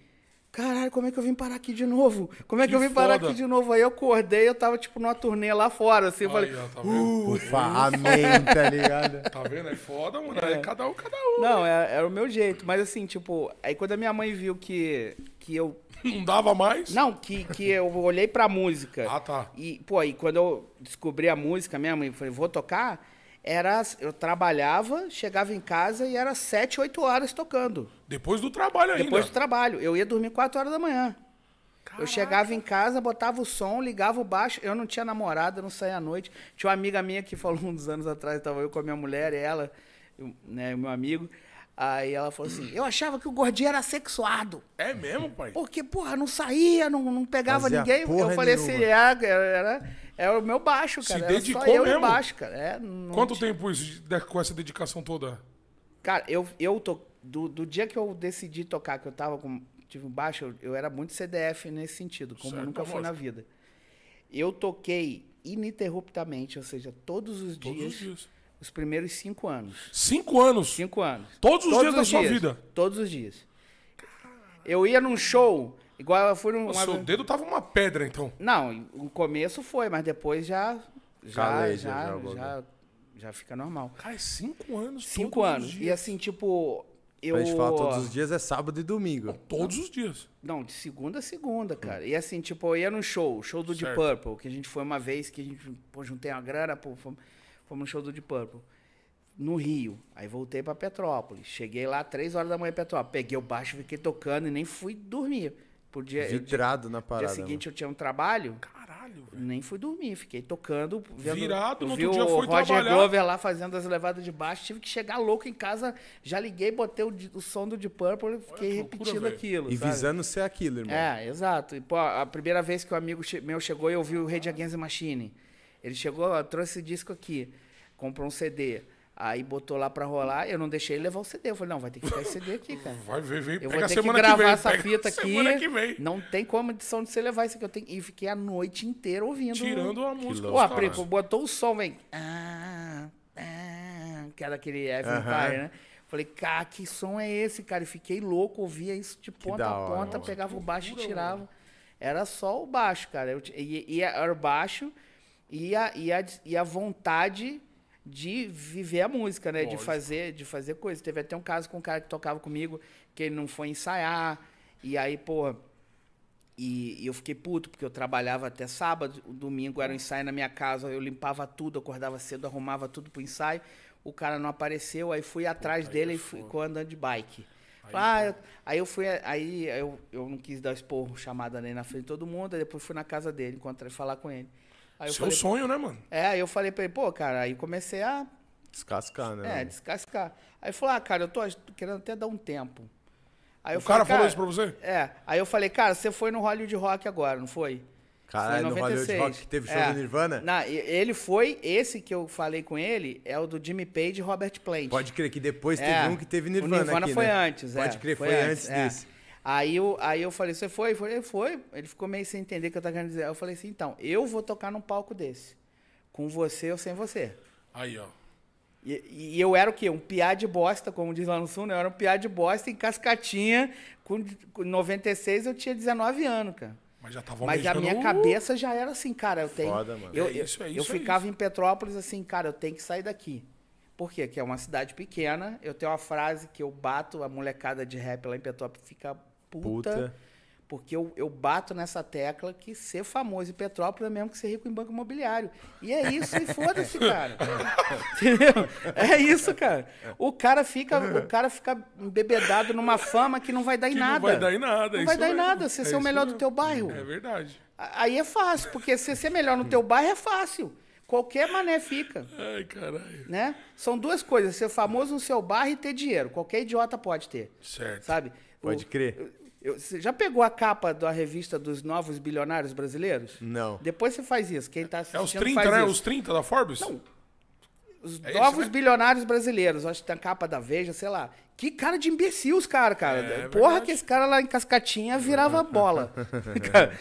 Caralho, como é que eu vim parar aqui de novo? Como é que, Que eu vim parar foda. aqui de novo? Aí eu acordei, eu tava tipo numa turnê lá fora, assim, eu falei... Ó, tá vendo? Ufa, amém, tá ligado? Tá vendo? É foda, mano. É cada um, cada um. Não, era, era o meu jeito. Mas assim, tipo, aí quando a minha mãe viu que, que eu. Não dava mais? Não, que, que eu olhei pra música. Ah, tá. E, pô, aí quando eu descobri a música, minha mãe falei, vou tocar. Era. Eu trabalhava, chegava em casa e era sete, oito horas tocando. Depois do trabalho ainda. Depois do trabalho. Eu ia dormir quatro horas da manhã. Eu chegava em casa, botava o som, ligava o baixo. Eu não tinha namorada, não saía à noite. Tinha uma amiga minha que falou uns anos atrás, estava eu com a minha mulher e ela, eu, né, o meu amigo. Aí ela falou assim: Eu achava que o gordinho era sexuado. É mesmo, pai? Porque, porra, não saía, não, não pegava Fazia ninguém. Eu falei nenhuma. assim: era, era, era o meu baixo, Se cara. Era dedicou só eu mesmo? baixo, cara. É, Quanto tinha- tempo isso, com essa dedicação toda? Cara, eu, eu tô. Do, do dia que eu decidi tocar, que eu tava com. Tive um baixo, eu, eu era muito CDF nesse sentido, como Certo, nunca fui na vida. Eu toquei ininterruptamente, ou seja, todos os Todos dias, os dias. os primeiros cinco anos. Cinco anos. Cinco anos. Todos os dias da sua dias, vida? Todos os dias. Eu ia num show, igual eu fui num. O uma- seu dedo tava uma pedra, então. Não, o começo foi, mas depois já. Já, Caleja, já, já, já, já, já fica normal. Cara, é cinco anos. Cinco todos os anos. E dias. assim, tipo. Eu... Pra gente falar todos os dias é sábado e domingo. Todos os dias. Não, de segunda a segunda, cara. E assim, tipo, eu ia no show, show do Deep. Purple, que a gente foi uma vez que a gente, pô, juntei uma grana, pô, fomos, fomos no show do Deep Purple. No Rio. Aí voltei pra Petrópolis. Cheguei lá três horas da manhã em Petrópolis. Peguei o baixo, fiquei tocando e nem fui dormir. Por dia, Vidrado na dia parada. seguinte eu tinha um trabalho. Caralho. Nem fui dormir, fiquei tocando. Vendo, Virado, eu no vi outro dia o foi Roger trabalhar. Glover lá fazendo as levadas de baixo. Tive que chegar louco em casa. Já liguei, botei o, o som do Deep Purple e fiquei que loucura, repetindo velho. aquilo. E sabe? visando ser aquilo, irmão. É, exato. E, pô, a primeira vez que o amigo che- meu chegou, eu vi o Rage Against the Machine. Ele chegou, ó, trouxe esse disco aqui, comprou um CD. Aí botou lá pra rolar, eu não deixei ele levar o CD. Eu falei, não, vai ter que ficar esse CD aqui, cara. Vai ver, vem, Eu vou ter que gravar vem, essa fita aqui. Semana que vem. Não tem como edição de você levar isso aqui. Eu tenho... E fiquei a noite inteira ouvindo. Tirando a música. Pô, dos a Pri- caras. botou o som, vem. Ah, ah, que era aquele Evan Aham. Empire, né? Falei, cara, que som é esse, cara? E fiquei louco, ouvia isso de ponta a hora, ponta, nossa, pegava o baixo e tirava. Era só o baixo, cara. Eu, e, e era o baixo e a, e, a, e a vontade de viver a música, né? De Lógico. fazer, de fazer coisa. Teve até um caso com um cara que tocava comigo, que ele não foi ensaiar. E aí, pô, e, e eu fiquei puto, porque eu trabalhava até sábado, o domingo era um ensaio na minha casa, eu limpava tudo, acordava cedo, arrumava tudo pro ensaio. O cara não apareceu, aí fui atrás dele é e fui, ficou andando de bike. Ah, eu- aí eu fui, aí eu, eu não quis dar esporro, chamada nem na frente de todo mundo, aí depois fui na casa dele, encontrei falar com ele. Aí eu Seu falei, sonho, né, mano? é, aí eu falei pra ele, pô, cara, aí comecei a Descascar, né? é, descascar. Aí ele falou, ah, cara, eu tô, querendo até dar um tempo. Aí eu O cara falei, falou isso pra você? É, aí eu falei, cara, você foi no Hollywood Rock agora, não foi? Caralho, Foi no Hollywood 96. Rock que teve show É. do Nirvana? Na, e- ele foi, esse que eu falei com ele, é o do Jimmy Page e Robert Plant. Pode crer que depois É, teve um que teve Nirvana O Nirvana aqui, foi né? antes, é. Pode crer, foi, antes é. desse. Aí eu, aí eu falei, você foi? Eu falei, foi. Ele ficou meio sem entender o que eu tava querendo dizer. Aí Eu falei assim, então, eu vou tocar num palco desse. Com você ou sem você. Aí, ó. E, e eu era o quê? Um piá de bosta, como diz lá no sul, né? Eu era um piá de bosta em cascatinha. Com, com 96 eu tinha 19 anos, cara. Mas já tava Mas a minha cabeça já era assim, cara, eu tenho. Foda, mano. Eu, É isso, é isso, eu é ficava em Petrópolis assim, cara, eu tenho que sair daqui. Por quê? Porque é uma cidade pequena. Eu tenho uma frase que eu bato, a molecada de rap lá em Petrópolis fica puta. Puta. Porque eu, eu bato nessa tecla que ser famoso em Petrópolis é mesmo que ser rico em banco imobiliário. E é isso, e foda-se, cara. Entendeu? É isso, cara. O cara fica, o cara fica embebedado numa fama que não vai dar em Que nada. não vai dar em nada. é Não vai isso dar em nada. Você É ser o melhor do mesmo. teu bairro. É verdade. Aí é fácil, porque se ser melhor no teu bairro é fácil. Qualquer mané fica, Ai, caralho. né? São duas coisas, ser famoso no seu bairro e ter dinheiro. Qualquer idiota pode ter, Certo. sabe? Pode O- crer. Eu- você já pegou a capa da revista dos novos bilionários brasileiros? Não. Depois você faz isso. Quem tá É assistindo os 30, faz né? isso. Os 30 da Forbes? Não. Os É novos né? bilionários brasileiros. Acho que tem a capa da Veja, sei lá. Que cara de imbecil os caras, cara. É Porra, verdade. que esse cara lá em Cascatinha virava bola. Cara,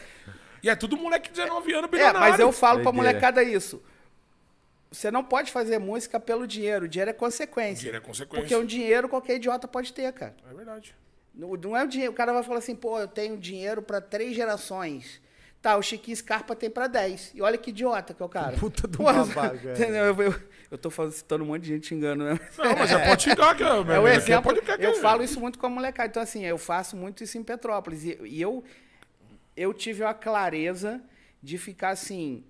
E é tudo moleque de 19 anos, É, bilionário. mas eu falo pra molecada isso. Você não pode fazer música pelo dinheiro. O dinheiro é consequência. Dinheiro é consequência. Porque um dinheiro qualquer idiota pode ter, cara. É verdade. Não, não é o dinheiro. O cara vai falar assim, pô, eu tenho dinheiro pra três gerações. Tá, o Chiquinho Scarpa tem pra dez. E olha que idiota que é o cara. Puta do babaca, é. Entendeu? Eu, eu, eu tô falando, citando um monte de gente xingando, né? Não, mas é pode xingar, que é, É o aqui exemplo. Pode ficar eu falo isso muito com a molecada. Então, assim, eu faço muito isso em Petrópolis. E, e eu, eu tive a clareza de ficar assim,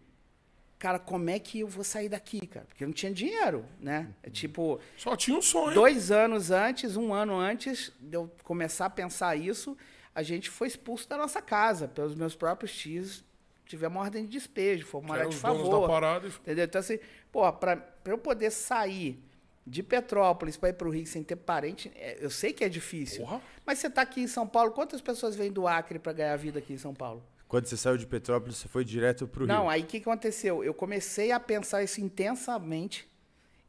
cara, como é que eu vou sair daqui, cara? Porque eu não tinha dinheiro, né? É tipo, Só tinha um sonho. dois anos antes, um ano antes de eu começar a pensar isso, a gente foi expulso da nossa casa pelos meus próprios tios. Tivemos uma ordem de despejo, fomos morar de favor. da parada. Entendeu? Então, assim, pô, pra, pra eu poder sair de Petrópolis pra ir pro Rio sem ter parente, é, eu sei que é difícil. Porra. Mas você tá aqui em São Paulo, quantas pessoas vêm do Acre pra ganhar vida aqui em São Paulo? Quando você saiu de Petrópolis, você foi direto pro Não, Rio. aí o que, que aconteceu? Eu comecei a pensar isso intensamente.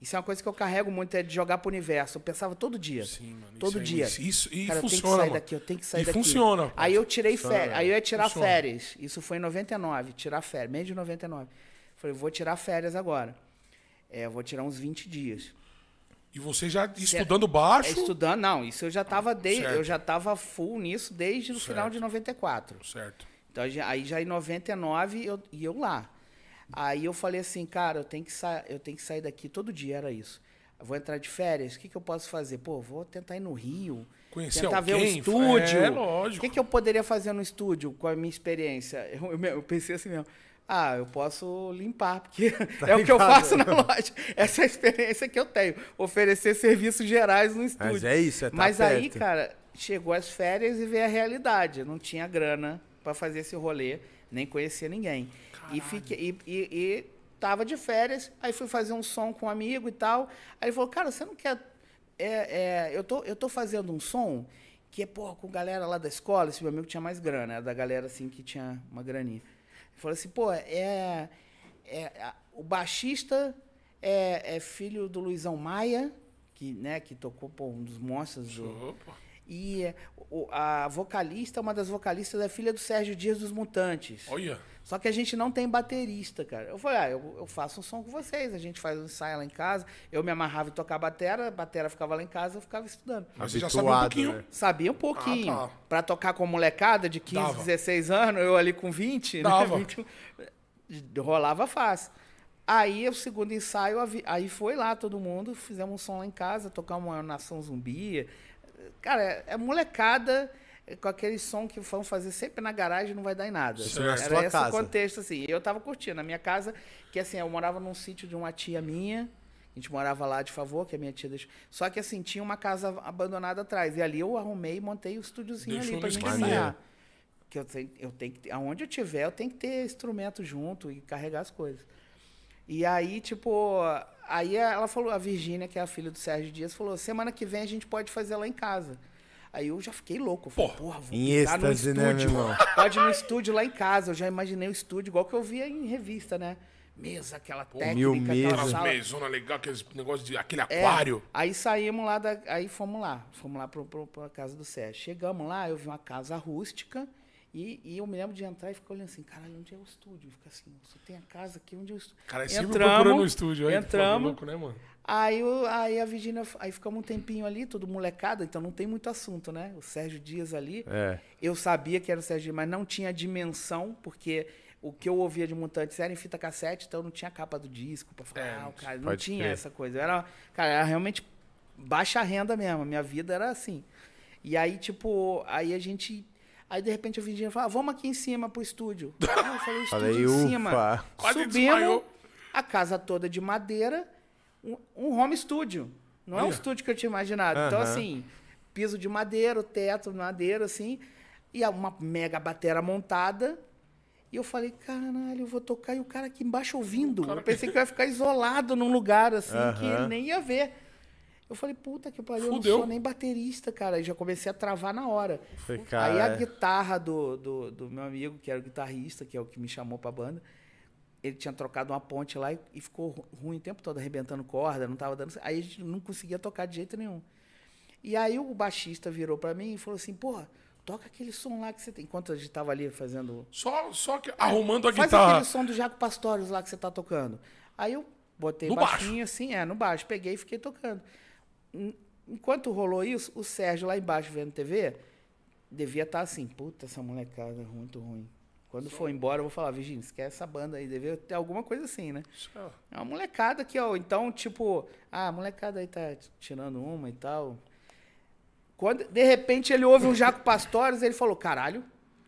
Isso é uma coisa que eu carrego muito, é de jogar pro universo. Eu pensava todo dia. Sim, mano. todo isso aí- dia. Isso, isso- e Cara, eu tenho que funciona, sair mano. daqui, eu tenho que sair E daqui. funciona. pô. Aí eu tirei Funciona, férias. Aí eu ia tirar Funciona. férias. Isso foi em 99, tirar férias, mês de 99. Falei, vou tirar férias agora. É, eu vou tirar uns 20 dias. E você já estudando baixo. É, estudando, não, isso eu já tava desde, Certo. eu já tava full nisso desde o final de 94. Certo. Então aí já em 99 eu e eu lá. Aí eu falei assim, cara, eu tenho que sa eu tenho que sair daqui todo dia era isso. Eu vou entrar de férias, o que, que eu posso fazer? Pô, vou tentar ir no Rio, Conhecer tentar ver um alguém, estúdio. é, O lógico. que, que eu poderia fazer no estúdio com a minha experiência? Eu, eu, eu pensei assim mesmo. Ah, eu posso limpar, porque é o que eu faço na loja. Essa é a experiência que eu tenho. Oferecer serviços gerais no estúdio. Mas é isso, é tá Mas aí, perto. cara, chegou as férias e veio a realidade. Não tinha grana pra fazer esse rolê, nem conhecia ninguém. E, fiquei, e, e, e tava de férias, aí fui fazer um som com um amigo e tal. Aí ele falou, cara, você não quer. É, é, eu, tô, eu tô fazendo um som que é, porra, com galera lá da escola, esse meu amigo tinha mais grana, era da galera assim que tinha uma graninha. Ele falou assim, pô, é. é o baixista é, é filho do Luizão Maia, que, né, que tocou pô, um dos monstros do, Opa. E o- a vocalista, uma das vocalistas é filha do Sérgio Dias dos Mutantes. Olha. Só que a gente não tem baterista, cara. Eu falei, ah, eu, eu faço um som com vocês, a gente faz um ensaio lá em casa. Eu me amarrava em tocar batera, a batera ficava lá em casa, eu ficava estudando. Mas você já sabe um pouquinho. né? Sabia um pouquinho. Ah, tá. Pra tocar com molecada de 15, Dava. 16 anos, eu ali com 20, Dava. né? 21, rolava fácil. Aí o segundo ensaio, aí foi lá todo mundo, fizemos um som lá em casa, tocar uma Nação Zumbi. Cara, é, é molecada é, com aquele som que vão fazer sempre na garagem não vai dar em nada. Certo. Na Era sua esse casa. o contexto, assim. Eu tava curtindo. Na minha casa, que assim, eu morava num sítio de uma tia minha, a gente morava lá de favor, que a minha tia deixou. Só que assim, tinha uma casa abandonada atrás. E ali eu arrumei e montei o estúdiozinho Deixou ali pra gente ensaiar. Que eu tenho, eu tenho que ter, aonde eu tiver, eu tenho que ter instrumento junto e carregar as coisas. E aí, tipo, aí ela falou, a Virgínia, que é a filha do Sérgio Dias, falou: semana que vem a gente pode fazer lá em casa. Aí eu já fiquei louco. Eu falei, Pô, porra, vou em pisar no êxtase, né, estúdio. meu irmão? Pode ir no estúdio lá em casa. Eu já imaginei o estúdio, igual que eu via em revista, né? Mesa, aquela técnica, mil aquela mesas. Aquelas sala. mesonas legal, aqueles negócios de. aquele É, aquário. Aí saímos lá, da, aí fomos lá. Fomos lá pro, pra casa do Sérgio. Chegamos lá, eu vi uma casa rústica. E, e eu me lembro de entrar e ficar olhando assim, caralho, onde é o estúdio? Fica assim, só tem a casa aqui, onde é o estúdio? Cara, é sempre Entramos, procurando no estúdio aí. entramos. Louco, né, mano? Aí, o- aí a Virgínia, aí ficamos um tempinho ali, tudo molecada, então não tem muito assunto, né? O Sérgio Dias ali, É. eu sabia que era o Sérgio Dias, mas não tinha dimensão, porque o que eu ouvia de Mutantes era em fita cassete, então não tinha capa do disco pra falar, É, ah, o cara, não tinha crer. essa coisa. Era, cara, era realmente baixa renda mesmo, minha vida era assim. E aí, tipo, aí a gente... Aí, de repente, a Virgínia falou, ah, vamos aqui em cima pro estúdio. Aí eu falei, estúdio Falei, em cima. ufa. Quase Subimos, desmaiou. a casa toda de madeira, um, um home studio. Não é um Olha. estúdio que eu tinha imaginado. Então, Aham. assim, piso de madeira, o teto de madeira, assim, e uma mega batera montada. E eu falei, caralho, eu vou tocar e o cara aqui embaixo ouvindo. Eu pensei que eu ia ficar isolado num lugar, assim, que Aham. ele nem ia ver. Eu falei, puta que pariu, eu não sou nem baterista, cara. E já comecei a travar na hora. Aí cara, a é. guitarra do, do, do meu amigo, que era o guitarrista, que é o que me chamou pra banda, ele tinha trocado uma ponte lá e, e ficou ru- ruim o tempo todo, arrebentando corda, não tava dando. Aí a gente não conseguia tocar de jeito nenhum. E aí o baixista virou pra mim e falou assim: porra, toca aquele som lá que você tem. Enquanto a gente tava ali fazendo. Só, só que arrumando a Faz guitarra. aquele som do Jaco Pastorius lá que você tá tocando. Aí eu botei No baixinho assim, é, no baixo. Peguei e fiquei tocando. En- Enquanto rolou isso, o Sérgio lá embaixo vendo TV, devia estar assim, puta, essa molecada é muito ruim. Quando for embora, eu vou falar, Virgínia, esquece essa banda aí, devia ter alguma coisa assim, né? É uma molecada que, ó, então, tipo, ah, a molecada aí tá tirando uma e tal. Quando, de repente, ele ouve um Jaco Pastorius, ele falou, caralho,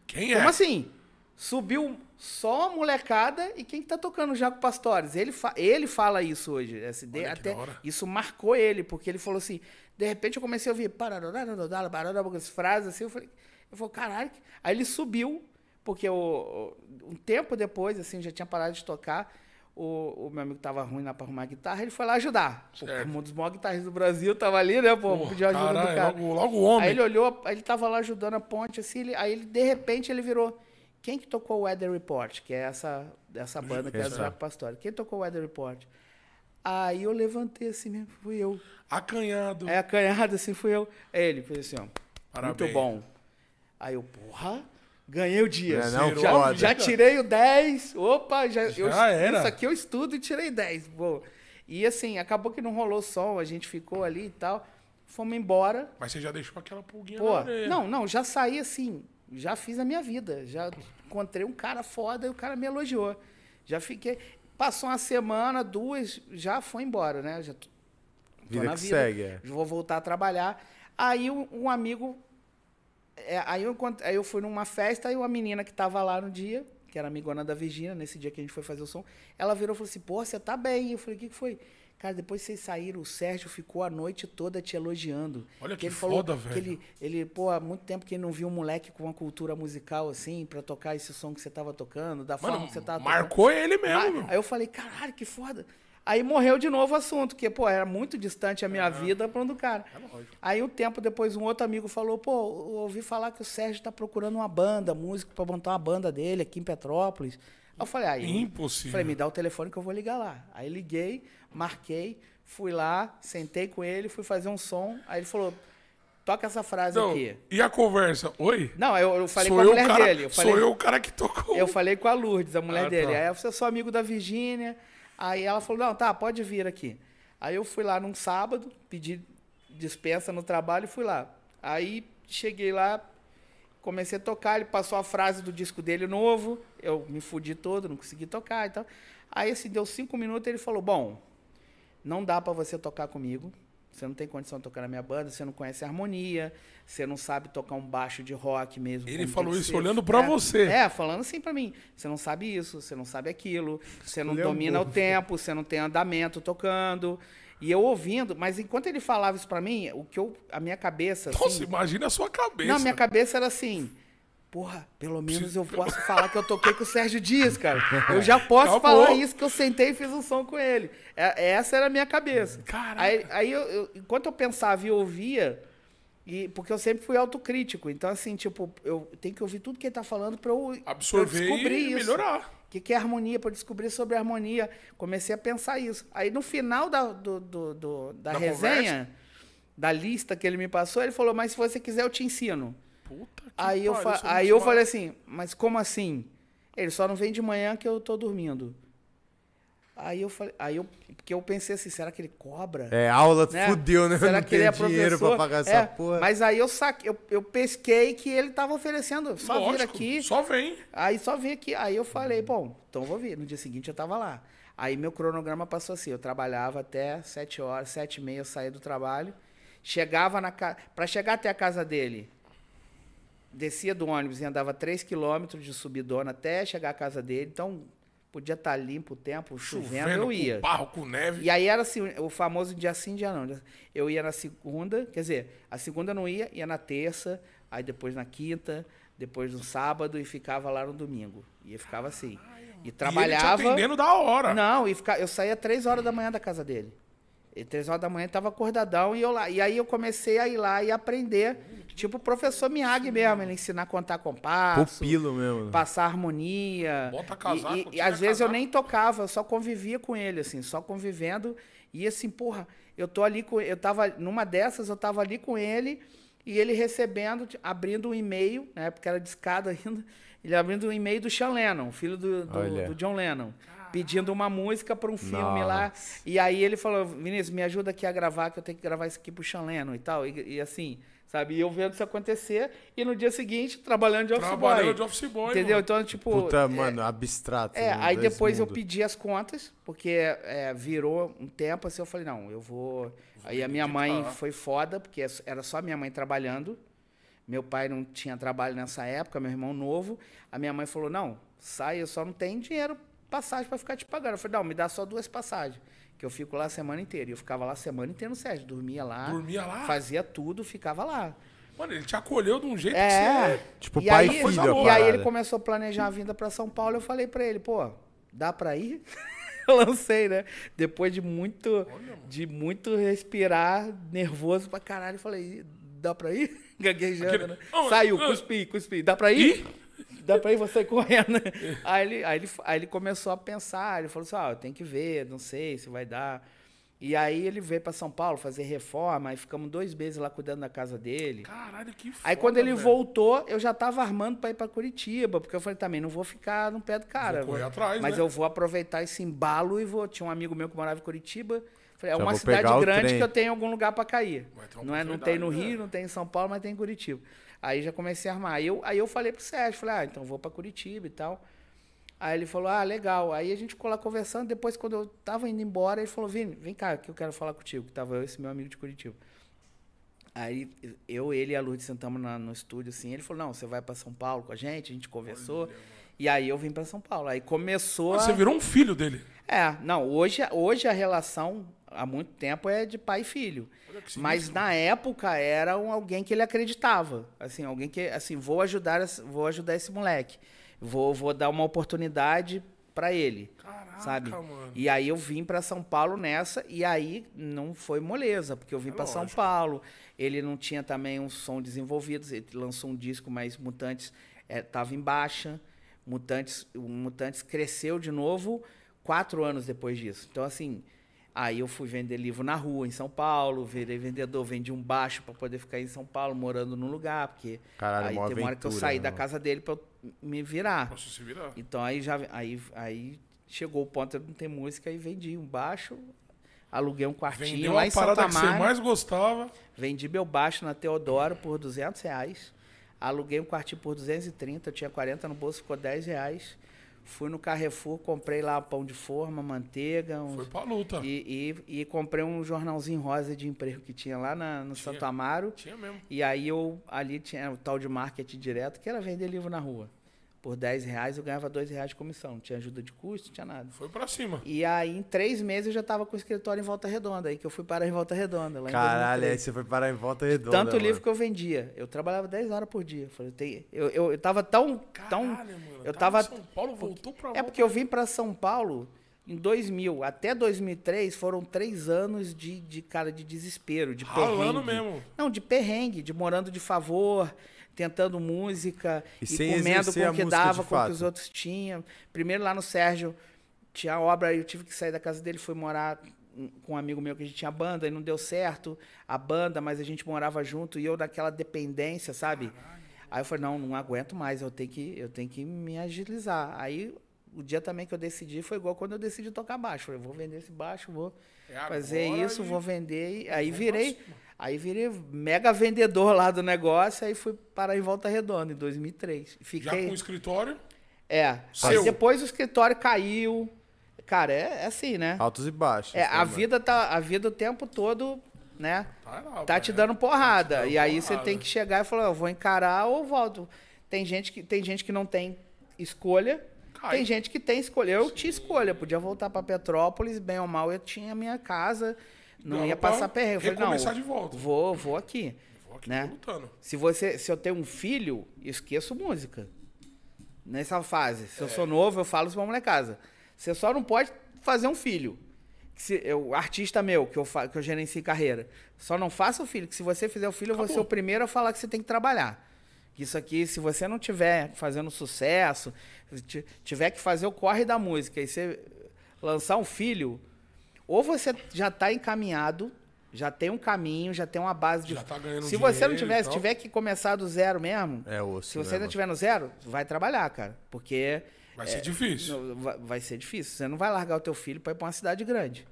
Quem é? como assim? Subiu só a molecada e quem que tá tocando o Jaco Pastores? Ele, fa- ele fala isso hoje. esse de- até isso marcou ele, porque ele falou assim. De repente eu comecei a ouvir as frases assim. Eu falei, eu falei, caralho. Aí ele subiu, porque o, um tempo depois, assim, já tinha parado de tocar. O, o meu amigo tava ruim lá pra arrumar a guitarra, ele foi lá ajudar. Pô, um dos maiores guitarristas do Brasil tava ali, né, pô? Pô, Pediu ajuda do caralho, cara. Logo, logo o homem. Aí ele olhou, ele tava lá ajudando a ponte, assim, ele- aí ele, de repente, ele virou. Quem que tocou o Weather Report? Que é essa, essa banda que é do. Jaco Pastore. Quem tocou o Weather Report? Aí eu levantei assim mesmo, fui eu. Acanhado. Aí acanhado assim, fui eu. Aí ele fez assim, ó. Parabéns. Muito bom. Aí eu, porra, ganhei o dia. É, não, já, já tirei o 10. Opa, já, eu, Já era. Isso aqui eu estudo e tirei 10. Boa. E assim, acabou que não rolou som, a gente ficou ali e tal. Fomos embora. Mas você já deixou aquela pulguinha Pô, não, não, já saí assim, já fiz a minha vida. Já encontrei um cara foda e o cara me elogiou. Já fiquei. Passou uma semana, duas, já foi embora, né? Já tô, tô Vida na que segue, é. Vou voltar a trabalhar. Aí um, um amigo. é, aí, eu, aí eu fui numa festa e uma menina que tava lá no dia, que era amigona da Virgínia, nesse dia que a gente foi fazer o som, ela virou e falou assim: pô, você tá bem? Eu falei: o que, que foi? Cara, depois vocês saíram, o Sérgio ficou a noite toda te elogiando. Olha que ele foda, falou velho. Que ele, ele, pô, há muito tempo que ele não viu um moleque com uma cultura musical assim, pra tocar esse som que você tava tocando, da forma Mano, que você tava marcou ele tocando. mesmo, Ma- meu. Aí eu falei, caralho, que foda. Aí morreu de novo o assunto, porque, pô, era muito distante a minha vida pra um do cara. É lógico. Aí um tempo depois um outro amigo falou, pô, ouvi falar que o Sérgio tá procurando uma banda, músico pra montar uma banda dele aqui em Petrópolis. Aí eu falei, aí. Impossível. Falei, me dá o telefone que eu vou ligar lá. Aí liguei, marquei, fui lá, sentei com ele, fui fazer um som. Aí ele falou, toca essa frase Não, aqui. e a conversa? Oi? Não, eu, eu falei sou com a mulher cara, dele. Eu falei, Sou eu o cara que tocou. eu falei com a Lourdes, a mulher Ah, dele. tá. Aí eu sou amigo da Virgínia. Aí ela falou, não, tá, pode vir aqui. Aí eu fui lá num sábado, pedi dispensa no trabalho e fui lá. Aí cheguei lá, comecei a tocar, ele passou a frase do disco dele novo, eu me fudi todo, não consegui tocar e tal. Aí assim, deu cinco minutos ele falou, bom, não dá pra você tocar comigo. Você não tem condição de tocar na minha banda, você não conhece a harmonia, você não sabe tocar um baixo de rock mesmo. Ele falou isso ser. olhando pra É, você. É, falando assim pra mim. Você não sabe isso, você não sabe aquilo, você não Escolheu domina o tempo, você não tem andamento tocando. E eu ouvindo, mas enquanto ele falava isso pra mim, o que eu, a minha cabeça, assim, Nossa, imagina a sua cabeça. não, minha cabeça era assim. Porra, pelo menos eu posso falar que eu toquei com o Sérgio Dias, cara. Eu já posso Acabou. falar isso, que eu sentei e fiz um som com ele. É- essa era a minha cabeça. Caraca. Aí, aí eu, eu- enquanto eu pensava e ouvia, e, porque eu sempre fui autocrítico. Então, assim, tipo, eu tenho que ouvir tudo que ele tá falando pra eu, pra eu Absorver descobrir e isso. melhorar. O que, que é harmonia? Para descobrir sobre harmonia. Comecei a pensar isso. Aí no final da, do, do- do- da, Da resenha, da lista que ele me passou, ele falou: Mas se você quiser, eu te ensino. Puta que Aí eu, pariu, fa- aí eu mal. falei assim: Mas como assim? Ele só não vem de manhã que eu tô dormindo. Aí eu falei, aí eu, porque eu pensei assim, será que ele cobra? É, aula né? fudeu, né? Será não que ele tem é dinheiro professor? pra pagar essa É, porra. Mas aí eu saquei, eu, eu pesquei que ele tava oferecendo, só vir Lógico, aqui. Só vem. Aí só vim aqui. Aí eu falei, bom, então eu vou vir. No dia seguinte eu tava lá. Aí meu cronograma passou assim, eu trabalhava até sete horas, sete e meia eu saía do trabalho. Chegava na casa. Pra chegar até a casa dele, descia do ônibus e andava 3 quilômetros de subidona até chegar à casa dele. Então, podia estar limpo o tempo, chovendo, eu com ia. barro, com neve. E aí era assim, o famoso dia sim, dia não. Eu ia na segunda, quer dizer, a segunda eu não ia, ia na terça, aí depois na quinta, depois no sábado e ficava lá no domingo. E ficava assim. E E trabalhava. ele te atendendo da hora. Não, e fica, eu saía três horas da manhã da casa dele. E três horas da manhã tava acordadão e eu lá. E aí eu comecei a ir lá e aprender, tipo o professor Miyagi mesmo, ele ensinar a contar compasso, Pupilo mesmo. passar harmonia. Bota E- casaco, e, e, tira às vezes eu casaco. nem tocava, eu só convivia com ele, assim, só convivendo. E assim, porra, eu tô ali com. Eu tava. Numa dessas, eu tava ali com ele e ele recebendo, abrindo um e-mail, né? Porque era discado ainda. Ele abrindo um e-mail do Sean Lennon, filho do, do, do John Lennon. Pedindo uma música para um filme lá. E aí ele falou, Vinícius, me ajuda aqui a gravar, que eu tenho que gravar isso aqui pro Sean Lennon e tal. E, e assim, sabe? E eu vendo isso acontecer. E no dia seguinte, trabalhando de office Trabalhando boy. de office boy, Entendeu? mano. Então, tipo. Puta, é- mano, abstrato. é, né, aí depois eu mundos. pedi as contas, porque é, virou um tempo assim, eu falei, não, eu vou. Aí a minha mãe dedicar. foi foda, porque era só minha mãe trabalhando. Meu pai não tinha trabalho nessa época, meu irmão novo. A minha mãe falou, não, sai, eu só não tenho dinheiro, passagem para ficar te pagando. Eu falei, não, me dá só duas passagens, que eu fico lá a semana inteira. E eu ficava lá a semana inteira no Sérgio, dormia lá, Dormia lá? fazia tudo, ficava lá. Mano, ele te acolheu de um jeito que É. você... Tipo, e pai aí, e filho, a E aí ele começou a planejar a vinda para São Paulo. Eu falei para ele, pô, dá para ir? eu lancei, né? Depois de muito, de muito respirar, nervoso pra caralho, eu falei, dá pra ir? Gaguejando, Aquele- né? Ah, Saiu, cuspi, cuspi. Dá pra ir? Dá pra ir você correndo. aí, ele, aí, ele, aí ele começou a pensar, ele falou assim, ah, eu tenho que ver, não sei se vai dar. E aí ele veio pra São Paulo fazer reforma, aí ficamos dois meses lá cuidando da casa dele. Caralho, que foda, Aí quando ele velho. voltou, eu já tava armando pra ir pra Curitiba, porque eu falei também, não vou ficar no pé do cara. Vou correr atrás, mas né? eu vou aproveitar esse embalo e vou. Tinha um amigo meu que morava em Curitiba. Falei, é uma vou cidade grande trem. que eu tenho algum lugar pra cair. Não, é, não tem no oportunidade, Rio, né? não tem em São Paulo, mas tem em Curitiba. Aí já comecei a armar. Aí eu, aí eu falei pro Sérgio, falei, ah, então vou pra Curitiba e tal. Aí ele falou, ah, legal. Aí a gente ficou lá conversando. Depois, quando eu tava indo embora, ele falou, Vini, vem cá, que eu quero falar contigo. Que tava eu esse meu amigo de Curitiba. Aí eu, ele e a Lourdes sentamos na- no estúdio assim. Ele falou: Não, você vai pra São Paulo com a gente, a gente conversou. e aí eu vim pra São Paulo. Aí começou. Mano, a- Você virou um filho dele. É, não, hoje, hoje a relação há muito tempo é de pai e filho. Mas na época era um, alguém que ele acreditava. Assim, alguém que, assim, vou ajudar, esse- vou ajudar esse moleque. Vou, vou dar uma oportunidade pra ele. Caraca, sabe? mano. E aí eu vim pra São Paulo nessa, e aí não foi moleza, porque eu vim É pra São. Paulo. Ele não tinha também um som desenvolvido, ele lançou um disco, mas Mutantes eh, tava em baixa. Mutantes, o Mutantes cresceu de novo quatro anos depois disso. Então, assim, aí eu fui vender livro na rua, em São Paulo, virei vendedor, vendi um baixo para poder ficar em São Paulo, morando num lugar, porque Caralho, aí mó tem uma hora que eu saí né, da casa dele para eu me virar. Posso se virar. Então aí já aí, aí chegou o ponto de não ter música e vendi um baixo, aluguei um quartinho Vendeu lá em Santa parada que você mais gostava. vendi meu baixo na Teodoro por 200 reais, aluguei um quartinho por 230, eu tinha 40 no bolso, ficou 10 reais. Fui no Carrefour, comprei lá pão de forma, manteiga, uns- Foi pra luta. e, e, e comprei um jornalzinho rosa de emprego que tinha lá na, no Tinha. Santo Amaro. Tinha mesmo. E aí eu ali tinha o tal de marketing direto, que era vender livro na rua. Por 10 reais eu ganhava 2 reais de comissão. Não tinha ajuda de custo, não tinha nada. Foi pra cima. E aí, em três meses, eu já estava com o escritório em Volta Redonda. Aí que eu fui parar em Volta Redonda. Lá em Caralho, aí 2003. você foi parar em volta redonda. Tanto mano. livro que eu vendia. Eu trabalhava 10 horas por dia. Eu, eu, eu, eu tava tão. tão Caralho, mano. eu tava tava- São Paulo, voltou pra é porque eu vim para São Paulo em 2000. Até 2003 foram três anos de, de cara de desespero, de Ralando perrengue. mesmo. Não, de perrengue, de morando de favor, tentando música E e, comendo com o que dava, com o que os outros tinham. Primeiro lá no Sérgio tinha obra, eu tive que sair da casa dele, fui morar com um amigo meu que a gente tinha banda e não deu certo a banda, mas a gente morava junto e eu naquela dependência, sabe? Aí eu falei, não, não aguento mais, eu tenho que, eu tenho que me agilizar. Aí o dia também que eu decidi foi igual quando eu decidi tocar baixo. Falei, vou vender esse baixo, vou É fazer isso, e- vou vender. E aí vamos virei. Aí virei mega vendedor lá do negócio, aí fui parar em Volta Redonda em 2003. Já Fiquei, com o escritório. é. Seu. Aí depois o escritório caiu. Cara, é, é assim, né? Altos e baixos. É, né, a mano? vida tá, a vida o tempo todo, né? Tá, lá, Tá te dando porrada. Tá te dando e aí você porrada. tem que chegar e falar, eu vou encarar ou volto. Tem gente que, tem gente que não tem escolha. Cai. Tem gente que tem escolha. Eu tinha escolha. Eu podia voltar pra Petrópolis, bem ou mal, eu tinha a minha casa. Não ia passar perrengue. Eu falei, não, de volta. vou, vou aqui. Vou aqui, né? lutando. Se você, se eu tenho um filho, esqueço música. Nessa fase. Se eu É. sou novo, eu falo isso pra molecada. Você só não pode fazer um filho. Se, eu, artista meu, que eu, fa- que eu gerencio carreira. Só não faça o filho, que se você fizer o filho, eu vou ser Acabou. o primeiro a falar que você tem que trabalhar. Isso aqui, se você não tiver fazendo sucesso, ti- tiver que fazer o corre da música e você lançar um filho, ou você já está encaminhado, já tem um caminho, já tem uma base de. Já tá ganhando se você não tiver, se tiver que começar do zero mesmo, É osso. se né, você não mano? tiver no zero, vai trabalhar, cara. Porque Vai ser difícil. não, vai, vai ser difícil. Você não vai largar o teu filho para ir para uma cidade grande.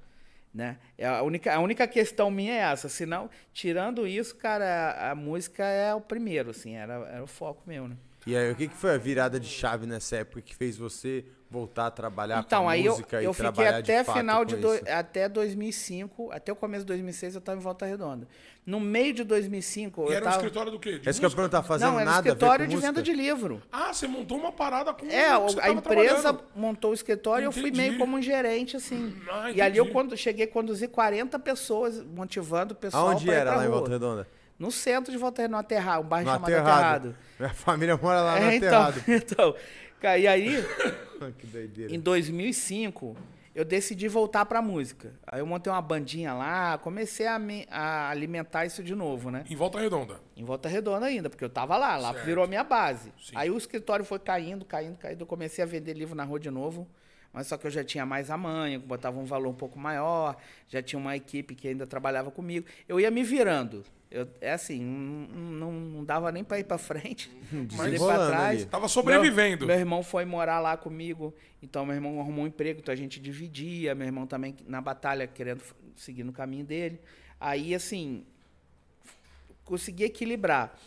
Né? É a, única, a única questão minha é essa. Senão, tirando isso, cara, a, a música é o primeiro, assim, era, era o foco meu, né? E aí, o que, que foi a virada de chave nessa época que fez você voltar a trabalhar Então, com a aí eu, música eu e fiquei trabalhar até de fato final de do- até 2005, até o começo de 2006 eu estava em Volta Redonda. No meio de 2005 E eu era um tava escritório do quê? De É isso que eu música? perguntar, fazendo Não, era um nada escritório de música? venda de livro. Ah, você montou uma parada com É, a empresa montou o escritório e eu fui meio como um gerente, assim. Ah, e ali eu quando, cheguei a conduzir 40 pessoas, motivando o pessoal Aonde era pra lá em rua. Volta Redonda? No centro de Volta Redonda, no Aterrado, um bairro No chamado Aterrado. Aterrado. Minha família mora lá no É, então, Aterrado. então, cara, e aí, que doideira. em 2005, eu decidi voltar pra música. Aí eu montei uma bandinha lá, comecei a, me- a alimentar isso de novo, né? Em Volta Redonda. Em Volta Redonda ainda, porque eu tava lá, lá Certo. virou a minha base. Sim. Aí o escritório foi caindo, caindo, caindo. Eu comecei a vender livro na rua de novo, mas só que eu já tinha mais a manha, botava um valor um pouco maior, já tinha uma equipe que ainda trabalhava comigo. Eu ia me virando. Eu, é assim, não, não, dava nem para ir para frente, nem para trás. ali. Tava sobrevivendo. Meu, meu irmão foi morar lá comigo, então meu irmão arrumou um emprego, então a gente dividia. Meu irmão também na batalha, querendo seguir no caminho dele. Aí, assim, consegui equilibrar.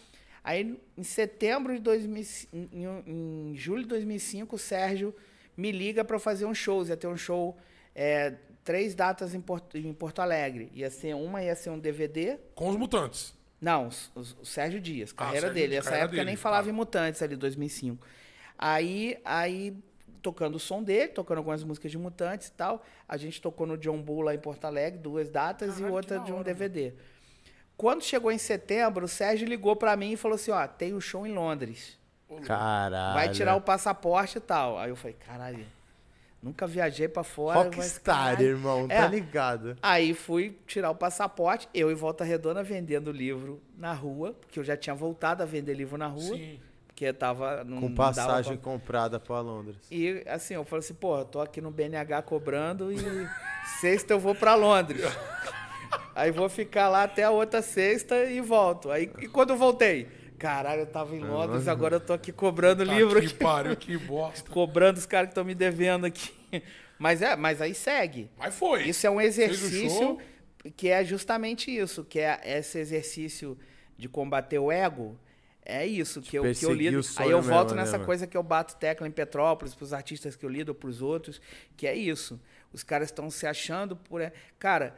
Aí, em setembro de 2000, em, em julho de 2005, o Sérgio me liga para fazer um show. Ia ter um show, é, três datas em Porto, em Porto Alegre. Ia ser uma, ia ser um DVD. Com os mutantes. Não, o, o Sérgio Dias, Ah, carreira Sérgio dele. Dias, Essa carreira época eu nem dele, falava tá. em Mutantes ali, 2005. Aí, aí tocando o som dele, tocando algumas músicas de Mutantes e tal. A gente tocou no John Bull lá em Porto Alegre, duas datas Caralho, e outra de um hora, DVD. Quando chegou em setembro, o Sérgio ligou pra mim e falou assim: ó, tem um show em Londres. Caralho. Vai tirar o passaporte e tal. Aí eu falei, caralho, nunca viajei pra fora. mas, Rockstar, caralho. irmão, É. tá ligado? Aí fui tirar o passaporte, eu em Volta Redonda vendendo livro na rua, porque eu já tinha voltado a vender livro na rua, Sim. porque tava não, Com passagem pra- comprada pra Londres. E assim, eu falei assim, pô, eu tô aqui no BNH cobrando e sexta eu vou pra Londres. Aí vou ficar lá até a outra sexta e volto. Aí e quando eu voltei, caralho, eu tava em Londres, agora eu tô aqui cobrando Tá livro que pariu, que bosta. cobrando os caras que estão me devendo aqui. Mas é, mas aí segue. Mas foi. Isso é um exercício que é justamente isso, que é esse exercício de combater o ego. É isso que eu, que eu lido. o Aí eu volto mesmo, né, nessa coisa que eu bato tecla em Petrópolis, pros artistas que eu lido, pros outros, que é isso. Os caras estão se achando por. Cara,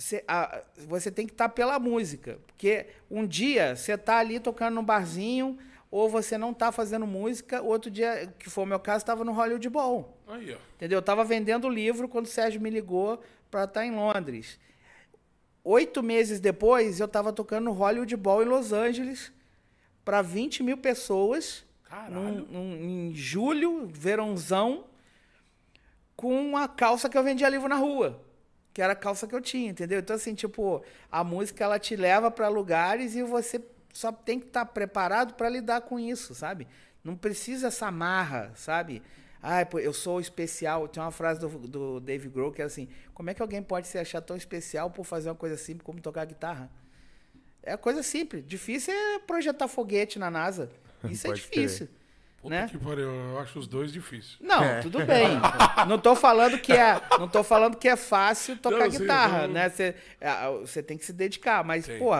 Cê- a- você tem que estar pela música. Porque um dia você tá ali tocando num barzinho, ou você não tá fazendo música, outro dia, que foi o meu caso, estava no Hollywood Bowl. Aí, ó. Entendeu? Eu tava vendendo livro quando o Sérgio me ligou para estar em Londres. Oito meses depois, eu tava tocando no Hollywood Bowl em Los Angeles para 20 mil pessoas. Num- num- em julho, verãozão, com uma calça que eu vendia livro na rua. Que era a calça que eu tinha, entendeu? Então, assim, tipo, a música ela te leva para lugares e você só tem que estar preparado para lidar com isso, sabe? Não precisa essa marra, sabe? Ah, eu sou especial. Tem uma frase do, do Dave Grohl que é assim: como é que alguém pode se achar tão especial por fazer uma coisa simples como tocar guitarra? É coisa simples. Difícil é projetar foguete na NASA. Isso é difícil. Puta né? que pariu, eu acho os dois difíceis. Não, É. tudo bem. Não tô falando que é, não tô falando que é fácil tocar Não, sim, guitarra, não. né? Você, é, você tem que se dedicar, mas Sim. pô,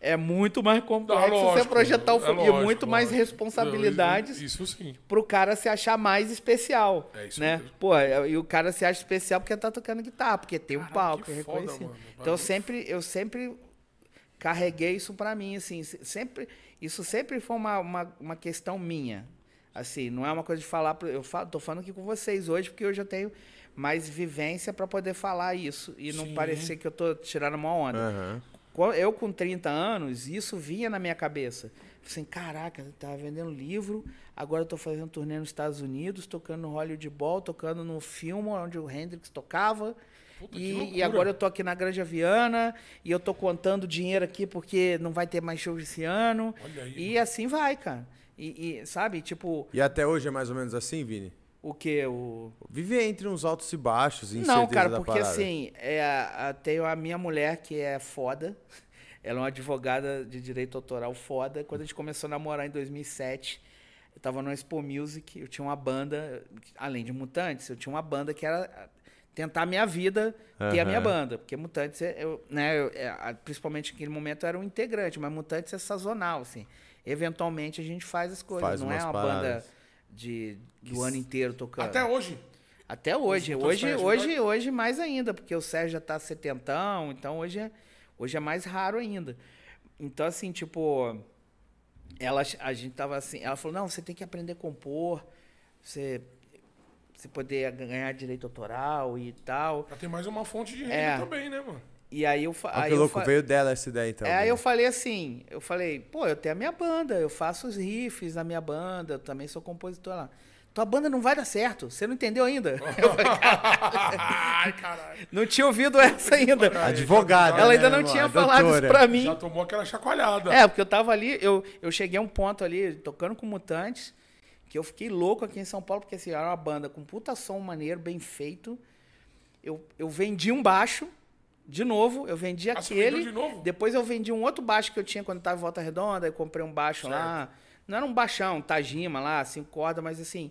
é muito mais complexo Não, você lógico, projetar o é fogo e lógico, muito mais lógico. responsabilidades Não, Isso, isso sim. pro cara se achar mais especial, É isso né? mesmo. Pô, é- e o cara se acha especial porque tá tocando guitarra, porque tem um palco que é foda, reconhecido. mano. Então eu sempre, eu sempre carreguei isso pra mim, assim, se- sempre, isso sempre foi uma, uma, uma questão minha, assim, não é uma coisa de falar, pro- eu falo, tô falando aqui com vocês hoje porque hoje eu tenho mais vivência pra poder falar isso e não Sim. parecer que eu tô tirando uma onda. Quando- Eu com 30 anos, isso vinha na minha cabeça. Assim, caraca, eu tava vendendo livro, agora eu tô fazendo turnê nos Estados Unidos, tocando no Hollywood Bowl, tocando no filme onde o Hendrix tocava. Puta, E, e agora eu tô aqui na Granja Viana, e eu tô contando dinheiro aqui porque não vai ter mais show esse ano. Aí, E assim vai, cara. E, e, sabe, tipo, E até hoje é mais ou menos assim, Vini? o que? O, Viver entre uns altos e baixos, Não, incerteza cara, da porque parada. assim, é, a, tenho a minha mulher que é foda. Ela é uma advogada de direito autoral foda. Quando a gente começou a namorar em 2007, eu tava no Expo Music, eu tinha uma banda, além de Mutantes, eu tinha uma banda que era tentar a minha vida ter a minha banda. Porque Mutantes, é- eu, né, eu- é, principalmente naquele momento, eu era um integrante, mas Mutantes é sazonal, assim. Eventualmente a gente faz as coisas, Faz não é uma paradas. banda de, do ano inteiro tocando. Até hoje. Até hoje. Hoje, hoje, festivais- hoje mais ainda, porque o Sérgio já tá setentão, então hoje é, hoje é mais raro ainda. Então, assim, tipo, ela, a gente tava assim, ela falou, não, você tem que aprender a compor, você, você poder ganhar direito autoral e tal. Já tem mais uma fonte de renda É. também, né, mano? E aí eu, fa- Olha aí que eu louco, fa- veio dela essa ideia então. é, aí Vini. eu falei assim, eu falei, pô, eu tenho a minha banda, eu faço os riffs na minha banda, eu também sou compositor lá. Tua banda não vai dar certo, você não entendeu ainda? Eu falei, Ai, caralho. não tinha ouvido essa ainda. Advogada. Ela ainda né, não tinha falado isso doutora. pra mim. Já tomou aquela chacoalhada. É, porque eu tava ali, eu, eu cheguei a um ponto ali, tocando com Mutantes, que eu fiquei louco aqui em São Paulo, porque assim, era uma banda com puta som maneiro, bem feito. Eu, eu vendi um baixo, de novo, eu vendi Ah, aquele. de novo? Depois eu vendi um outro baixo que eu tinha quando eu tava em Volta Redonda, eu comprei um baixo lá. Não era um baixão, um Tajima lá, cinco cordas, mas assim,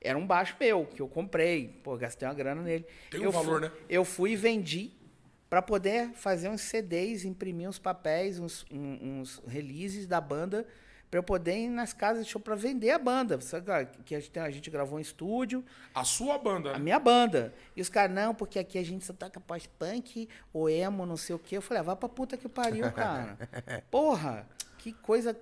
era um baixo meu, que eu comprei. Pô, gastei uma grana nele. Tem um eu valor, fui, né? Eu fui e vendi para poder fazer uns CDs, imprimir uns papéis, uns, uns releases da banda, para eu poder ir nas casas de show para vender a banda. Sabe que a gente, a gente gravou em estúdio, A sua banda. a né? minha banda. E os caras, não, porque aqui a gente só toca pós-punk, ou emo, não sei o quê. Eu falei, ah, vai pra puta que pariu, cara. Porra, que coisa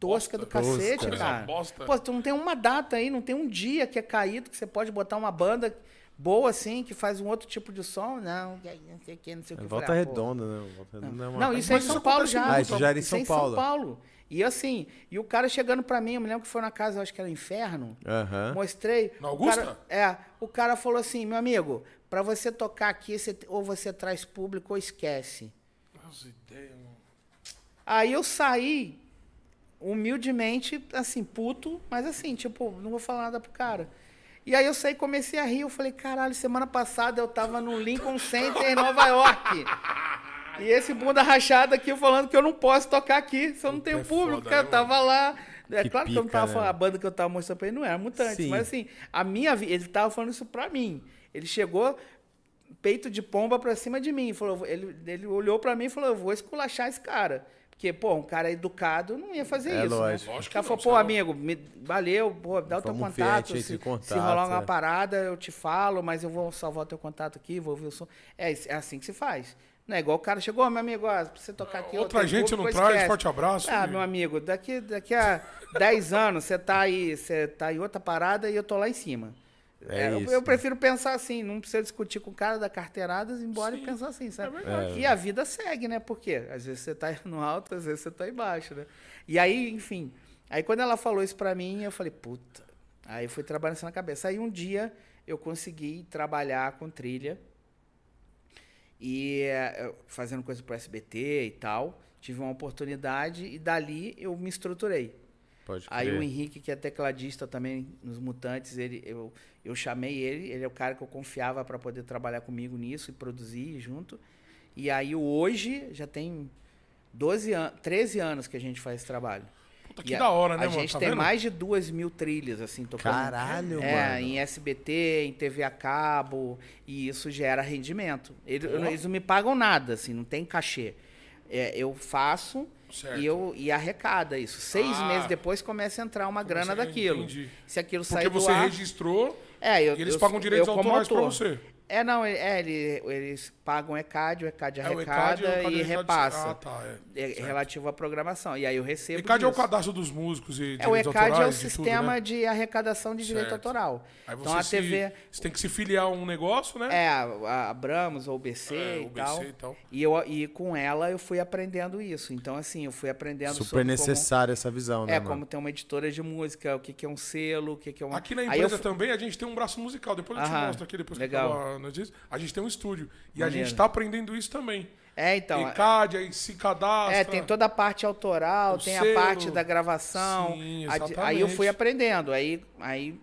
tosca do Bosta. cacete, Tosca. cara. Bosta. Pô, tu não tem uma data aí, não tem um dia que é caído que você pode botar uma banda boa assim, que faz um outro tipo de som. Não, não sei o que, não sei o que. Volta falei, ah, pô, Redonda, né? Volta Redonda é uma... Não, isso é em São Paulo já. Ah, isso já era em Isso é São Paulo. São Paulo. E assim, e o cara chegando pra mim, eu me lembro que foi na casa, eu acho que era Inferno. Aham. Mostrei. Na o Augusta? cara- é. O cara falou assim, meu amigo, pra você tocar aqui, você- ou você traz público ou esquece. Nossa ideia, mano. Aí eu saí, humildemente, assim, puto, mas assim, tipo, não vou falar nada pro cara. E aí eu saí e comecei a rir. Eu falei, caralho, semana passada eu tava no Lincoln Center em Nova York. E esse bunda rachada aqui falando que eu não posso tocar aqui se eu não tenho é público, foda, cara. né, Eu tava lá. É Que claro que eu não pica, tava né? falando, a banda que eu tava mostrando pra ele não era Mutantes, Sim. mas assim, a minha vida, ele tava falando isso pra mim. Ele chegou peito de pomba pra cima de mim. Falou, ele, ele olhou pra mim e falou: Eu vou esculachar esse cara. Porque, pô, um cara educado não ia fazer É isso. lógico. Né? Lógico O cara falou: Pô, senão- amigo, me, valeu, pô, dá o teu Vamos contato. Se, contato, se rolar uma é. parada, eu te falo, mas eu vou salvar o teu contato aqui, vou ouvir o som. É, isso- é assim que se faz. Não é igual o cara chegou, "Ô, meu amigo, ó, pra você tocar aqui. eu Outra tenho gente público, não traz, esquece." forte abraço. Ah, e- meu amigo, daqui, daqui a 10 anos você tá aí, você tá em outra parada e eu tô lá em cima. É eu, isso, eu né? prefiro pensar assim, não precisa discutir com o cara da carteirada, embora e pensar assim, sabe? verdade. E a vida segue, né? Porque às vezes você tá no alto, às vezes você tá embaixo, né? E aí, enfim, aí quando ela falou isso pra mim, eu falei, puta. Aí eu fui trabalhando isso na cabeça. Aí um dia eu consegui trabalhar com trilha e eh, fazendo coisa pro SBT e tal. Tive uma oportunidade e dali eu me estruturei. Pode Aí crer. o Henrique, que é tecladista também nos Mutantes, ele, eu, eu chamei ele, ele é o cara que eu confiava para poder trabalhar comigo nisso e produzir junto. E aí hoje já tem 12 an 13 anos que a gente faz esse trabalho. Puta, que E a- da hora, né, a mano? gente Tá tem vendo? mais de duas mil trilhas, assim, tocando. Caralho, é, mano. em SBT, em TV a cabo, e isso gera rendimento. Ele- Pô. eles não me pagam nada, assim, não tem cachê. É, eu faço Certo. e, eu, e arrecada isso. Seis Ah. meses depois começa a entrar uma grana daquilo. entendi. Se aquilo Porque sair do você ar... registrou É, eu, e eles eu- pagam direitos autorais pra autor. você. É, não, é, ele- eles pagam o ECAD, o ECAD É, o ECAD, arrecada o ECAD e repassa. Ah, tá. É, É, relativo à programação. E aí eu recebo. ECAD é o disso. cadastro dos músicos e É, o ECAD é o autorais, de tudo, sistema né? de arrecadação de direito Certo. autoral. Aí você Então a se- TV. Você tem que se filiar a um negócio, né? É, a Abramos ou o BC É, e o tal. BC e tal. E, eu, e com ela eu fui aprendendo isso. Então, assim, eu fui aprendendo Super necessária essa visão, né, É, mano? como ter uma editora de música, o que, que é um selo, o que, que é uma. Aqui na Aí empresa eu também a gente tem um braço musical. Depois eu te Aham, mostro aqui, depois legal. que acabar a notícia. A gente tem um estúdio. E a Maneiro. gente tá aprendendo isso também. É, então. ECAD, aí se cadastra. É, tem toda a parte autoral, tem selo. a parte da gravação. Sim, a de- aí eu exatamente. fui aprendendo, aí, aí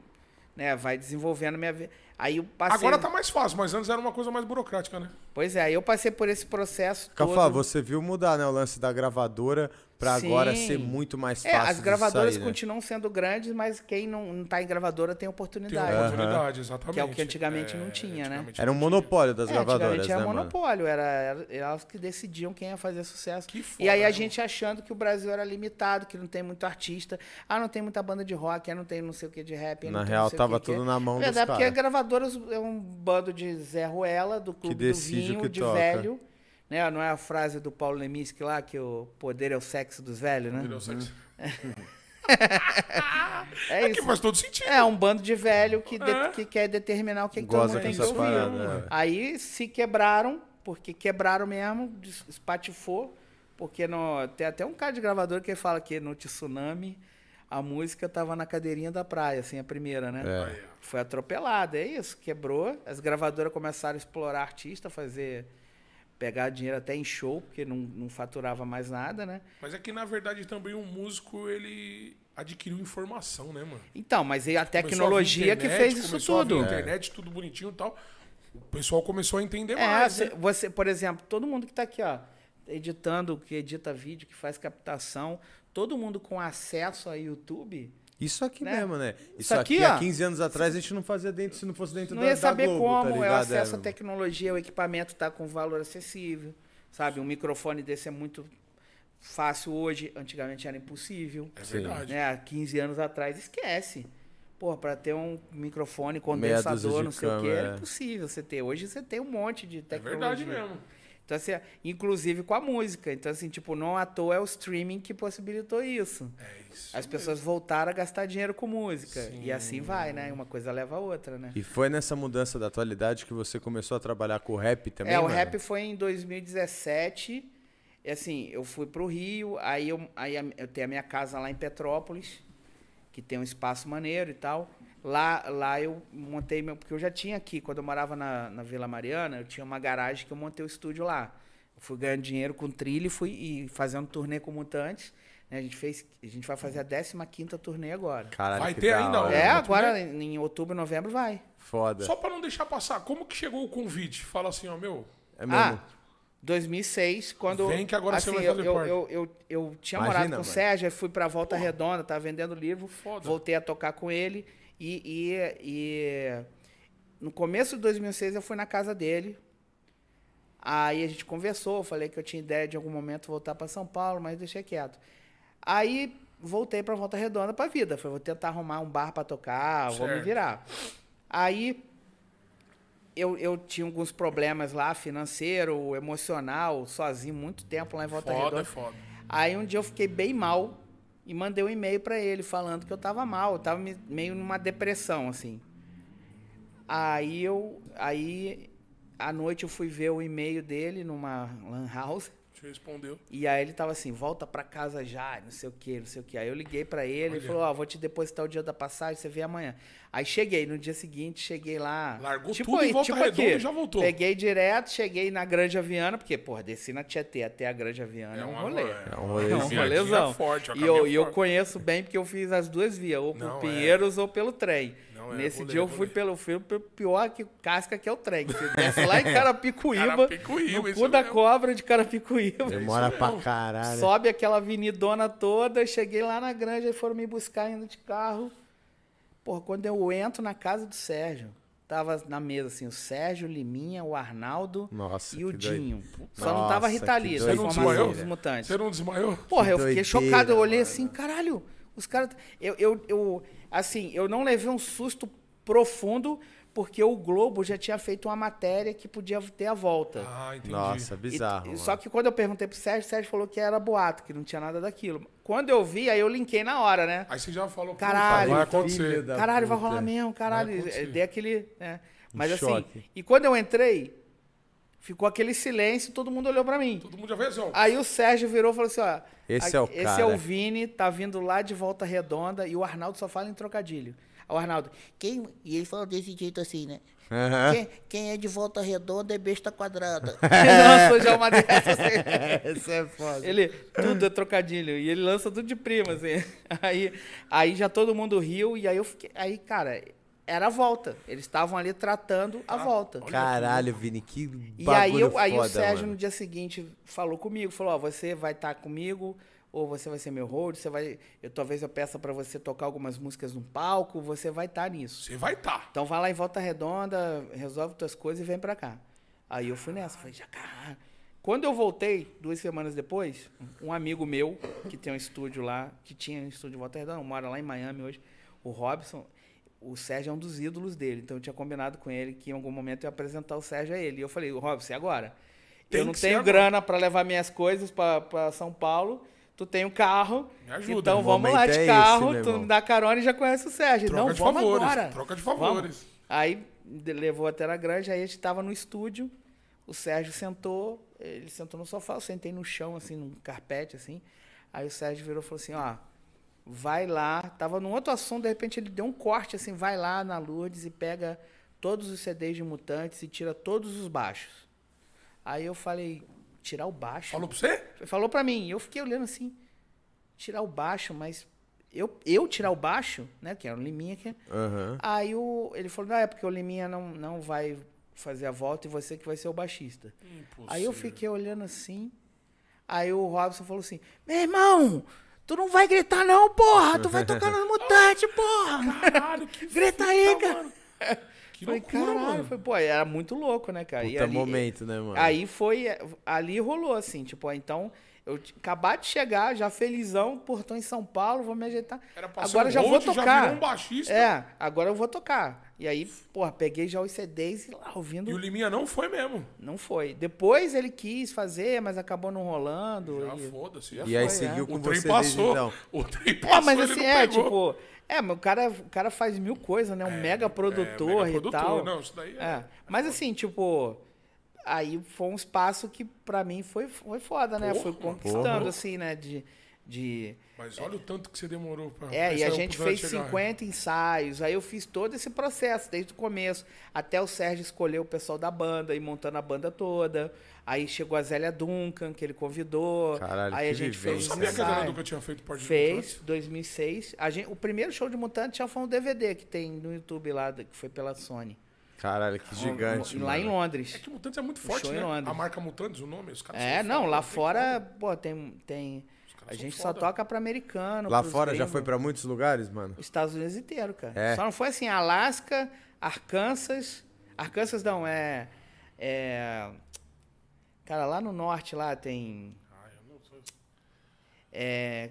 né, vai desenvolvendo minha vida. Aí eu passei. Agora tá mais fácil, mas antes era uma coisa mais burocrática, né? Pois é, aí eu passei por esse processo Cafá, todo. você viu mudar, né, o lance da gravadora pra Sim. agora ser muito mais É, fácil as de gravadoras sair, né? continuam sendo grandes, mas quem não, não tá em gravadora tem Tem oportunidade. uma oportunidade, exatamente. Que é o que antigamente não tinha, né? antigamente Era um não tinha. monopólio das É, gravadoras, antigamente era né, monopólio, era, era elas que decidiam quem ia fazer sucesso. Que foda, e aí a né, gente achando que o Brasil era limitado, que não tem muito artista, ah, não tem muita banda de rock, ah, não tem não sei o que de rap. ah, Na não tem real, não sei o tava que que é. tudo na mão dos Verdade, porque caras. gravadoras é um bando de Zé Ruela, do clube do decide o que de toca. velho. Né? Não é a frase do Paulo Leminski lá, que o poder é o sexo dos velhos, né? Entendeu? Sexo. É É que isso. faz todo sentido. É um bando de velho que, de- É. que quer determinar o que, que todo mundo tem que ouvir. parada. é. Aí se quebraram, porque quebraram mesmo, espatifou, porque no, tem até um cara de gravador que fala que no tsunami a música tava na cadeirinha da praia, assim, a primeira, né? É. Foi atropelada, é isso, quebrou. As gravadoras começaram a explorar artista, fazer. pegar dinheiro até em show, porque não, não faturava mais nada, né? Mas é que, na verdade, também um músico, ele adquiriu informação, né, mano? Então, mas a Começou a tecnologia que internet, fez isso começou a tudo. internet, tudo bonitinho e tal. O pessoal começou a entender É, mais, cê- né? você, por exemplo, todo mundo que está aqui, ó, editando, que edita vídeo, que faz captação, todo mundo com acesso a YouTube, Isso aqui Né? mesmo, né? Isso, Isso aqui, aqui, há ó. 15 anos atrás a gente não fazia dentro, se não fosse dentro não da, ia da saber Globo, como tá é o acesso É, à tecnologia, o equipamento está com valor acessível, sabe? Um microfone desse é muito fácil hoje, antigamente era impossível. É verdade. Né? Há 15 anos atrás, esquece. Pô, para ter um microfone condensador, de não sei o que, câmera, era é. impossível você ter. Hoje você tem um monte de É tecnologia. verdade mesmo. Então, assim, inclusive com a música. Então, assim, tipo, não à toa é o streaming que possibilitou isso. É isso. As pessoas voltaram a gastar dinheiro com música. E assim vai, né? Uma coisa leva a outra, né? E foi nessa mudança da atualidade que você começou a trabalhar com o rap também, é, o mano? rap foi em 2017. E assim, eu fui pro Rio, aí eu, aí eu tenho a minha casa lá em Petrópolis, que tem um espaço maneiro e tal. Lá, lá eu montei meu. Porque eu já tinha aqui, quando eu morava na, na Vila Mariana, eu tinha uma garagem que eu montei o estúdio lá. Eu fui ganhando dinheiro com trilha e fui e fazendo turnê com mutantes. né? A gente fez. A gente vai fazer a 15 turnê agora. Caralho, Vai ter da ainda, ó. É, agora em outubro, novembro vai. Foda. Só pra não deixar passar, como que chegou o convite? Fala assim, ó, meu. É mesmo. Ah, 2006, quando. Vem que agora você assim, vai fazer eu, parte. eu, eu, eu tinha Imagina, morado com o. Sérgio, fui pra Volta Redonda, tava vendendo livro, Foda. voltei a tocar com ele. E, e, e no começo de 2006 eu fui na casa dele. Aí a gente conversou, eu falei que eu tinha ideia de algum momento voltar para São Paulo, mas deixei quieto. Aí voltei para Volta Redonda para vida, falei, vou tentar arrumar um bar para tocar, vou me Certo. virar. Aí eu, eu tinha alguns problemas lá, financeiro, emocional, sozinho, muito tempo lá em Volta Foda, é Redonda. foda. Aí um dia eu fiquei bem mal e mandei um e-mail pra ele falando que eu tava mal, eu tava me- meio numa depressão assim. Aí eu aí à noite eu fui ver o e-mail dele numa lan house Te respondeu. e aí ele tava assim, volta pra casa já, não sei o que, não sei o que. Aí eu liguei pra ele, ele Olha. falou, ó, vou te depositar o dia da passagem, você vê amanhã. Aí cheguei, no dia seguinte, cheguei lá. Largou tudo em Volta Redonda e já voltou. Peguei direto, cheguei na Granja Viana, porque, porra, desci na Tietê até a Granja Viana, é, um uma- rolê. É um É um rolezinho. Viadinha rolezão. forte, ó, e eu, eu conheço bem porque eu fiz as duas vias, ou por Não, é. Pinheiros ou pelo trem. Não, é Nesse rolê, dia eu rolê. fui pelo, fui pelo pior que casca que é o trem. Você desce lá em Carapicuíba, Carapicuíba, no cu da mesmo. cobra de Carapicuíba. Demora pra caralho. Sobe aquela avenidona toda, cheguei lá na granja e foram me buscar indo de carro. Porra, quando eu entro na casa do Sérgio, tava na mesa assim, o Sérgio, o Liminha, o Arnaldo Nossa, e o que doido. Dinho. Só não tava Nossa, Rita que Lee, só Você a não informação desmaiou? dos mutantes. Você não desmaiou? Porra, eu Que fiquei doideira, chocado, eu olhei mano. assim, caralho, os caras. Eu, eu, eu, assim, eu não levei um susto profundo, porque o Globo já tinha feito uma matéria que podia ter a volta. Ah, entendi. Nossa, bizarro. e- mano. só que quando eu perguntei pro Sérgio, o Sérgio falou que era boato, que não tinha nada daquilo. Quando eu vi, aí eu linkei na hora, né? Aí você já falou, Caralho, vai acontecer. Caralho, vai rolar mesmo, caralho. Dei aquele. né? Mas Um assim, choque. e quando eu entrei, ficou aquele silêncio todo mundo olhou pra mim. Todo mundo já fez assim, ó. Aí o Sérgio virou e falou assim: ó. Esse a- é o Esse é cara. o Vini, tá vindo lá de volta redonda e o Arnaldo só fala em trocadilho. O Arnaldo, quem. E ele falou desse jeito assim, né? Aham. Quem, quem é de volta redonda é besta quadrada. Lançou já uma dessas assim. Esse é foda. Ele, tudo é trocadilho. E ele lança tudo de prima, assim. Aí, aí já todo mundo riu, e aí eu fiquei. Aí, cara, era a volta. Eles estavam ali tratando a volta. Caralho, Vini, que E bagulho aí, eu, aí o foda, Sérgio, mano. no dia seguinte, falou comigo, falou, ó, você vai estar comigo, ou você vai ser meu road, você vai. Eu, talvez eu peça pra você tocar algumas músicas no palco, você vai estar nisso. Você vai tá. Então vai lá em Volta Redonda, resolve tuas coisas e vem pra cá. Aí eu fui nessa, falei, já caralho. Quando eu voltei, duas semanas depois, um amigo meu, que tem um estúdio lá, que tinha um estúdio em Volta Redonda, mora lá em Miami hoje, o Robson, o Sérgio é um dos ídolos dele. Então eu tinha combinado com ele que em algum momento eu ia apresentar o Sérgio a ele. E eu falei, Robson, e agora? Tem eu não tenho agora." grana pra levar minhas coisas pra pra São Paulo. Tu tem um carro, Me ajuda. então O vamos lá de é esse, carro, meu tu irmão. me dá carona e já conhece o Sérgio. Troca não, de vamos favores, agora. troca de Vamos. favores. Aí de- levou até na granja, aí a gente tava no estúdio, o Sérgio sentou, ele sentou no sofá, eu sentei no chão, assim, num carpete, assim. Aí o Sérgio virou e falou assim, ó, vai lá, tava num outro assunto, de repente ele deu um corte, assim, vai lá na Lourdes e pega todos os CDs de Mutantes e tira todos os baixos. Aí eu falei, tirar o baixo? Falou pra você? Falou pra mim, eu fiquei olhando assim, tirar o baixo, mas eu, eu tirar o baixo, né, que era o Liminha aqui, Aham. Aí o, ele falou, não, é porque o Liminha não, não vai fazer a volta e você que vai ser o baixista. Aí eu fiquei olhando assim, aí o Robson falou assim, meu irmão, tu não vai gritar não, porra, tu vai tocar no mutante, porra. Caralho, que Grita aí, cara. mano. Que Falei, loucura, caralho, mano. foi, pô, era muito louco, né, cara? E Puta ali- momento, né, mano? Aí foi, ali rolou assim, tipo, ó, então Eu acabar de chegar, já felizão, portão em São Paulo, vou me ajeitar. Era pra ser agora um já vou host, já tocar. virou um baixista. É, agora eu vou tocar. E aí, porra, peguei já os CDs e lá ouvindo. E o Liminha não foi mesmo. Não foi. Depois ele quis fazer, mas acabou não rolando. Já e- foda-se. Já E aí foi, seguiu é. com O trem você passou. desde então. O trem passou, É, mas ele assim, não é, pegou. tipo. É, mas o cara, o cara faz mil coisas, né? Um mega produtor mega e produtor, tal. não, isso daí é- é. Mas assim, tipo. Aí foi um espaço que pra mim foi, foi foda, né? Porra, Foi conquistando, porra. assim, né? De. de Mas olha o tanto que você demorou pra. é, e a gente fez chegar. 50 ensaios. Aí eu fiz todo esse processo, desde o começo. Até o Sérgio escolher o pessoal da banda e montando a banda toda. Aí chegou a Zélia Duncan, que ele convidou. Caralho, aí a que gente Eu fez os sabia que a Zé ensaios. Duca tinha feito parte de Fez, Mutantes. 2006. A gente, o primeiro show de Mutante já foi um DVD que tem no YouTube lá, que foi pela Sony. Caralho, que gigante. lá em mano. Londres. É que Mutantes é muito forte, em né? Londres. A marca Mutantes, o nome, os caras É, são não, foda, lá tem fora, como. pô, tem. tem a gente só foda. toca pra americano. Lá fora já gringos. foi pra muitos lugares, mano? Os Estados Unidos inteiro, cara. É. Só não foi assim, Alasca, Arkansas. Arkansas não, é. É. Cara, lá no norte lá tem. Ah, eu não sou- É.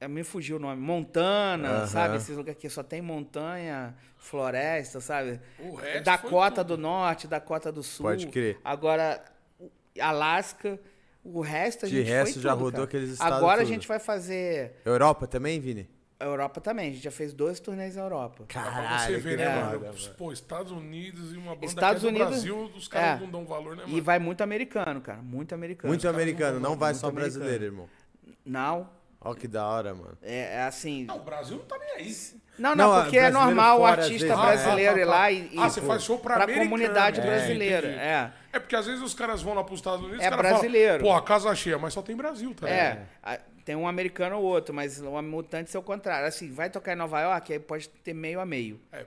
é, Me fugiu o nome. Montana, Aham. sabe? Esses lugares que só tem montanha, floresta, sabe? O resto Dakota do Norte, Dakota do Sul. Pode crer. Agora, Alasca. O resto a De gente resto, foi já tudo, rodou cara. aqueles estados Agora a tudo. gente vai fazer Europa também, Vini? a Europa também. A gente já fez dois turnês na Europa. Dá pra você Caralho, ver, que né, foda, mano? Pô, Estados Unidos e uma banda Estados que é do Unidos- Brasil, os caras é. não dão valor, né, mano? E vai muito americano, cara. Muito americano. Muito americano, não vai muito só americano. brasileiro, irmão. Não. Ó que da hora, mano. É, é assim. Não, o Brasil não tá nem aí. Não, Não, não, porque é normal o fora, artista vezes, brasileiro Ah, tá, ir tá. lá e. e Ah, você faz show pra americano. comunidade É, brasileira. entendi. É. É porque às vezes os caras vão lá pros Estados Unidos É os caras brasileiro. Falam, Pô, a casa cheia, mas só tem Brasil, tá? É, a- tem um americano ou outro, mas o mutante é o contrário. Assim, vai tocar em Nova York, aí pode ter meio a meio. É.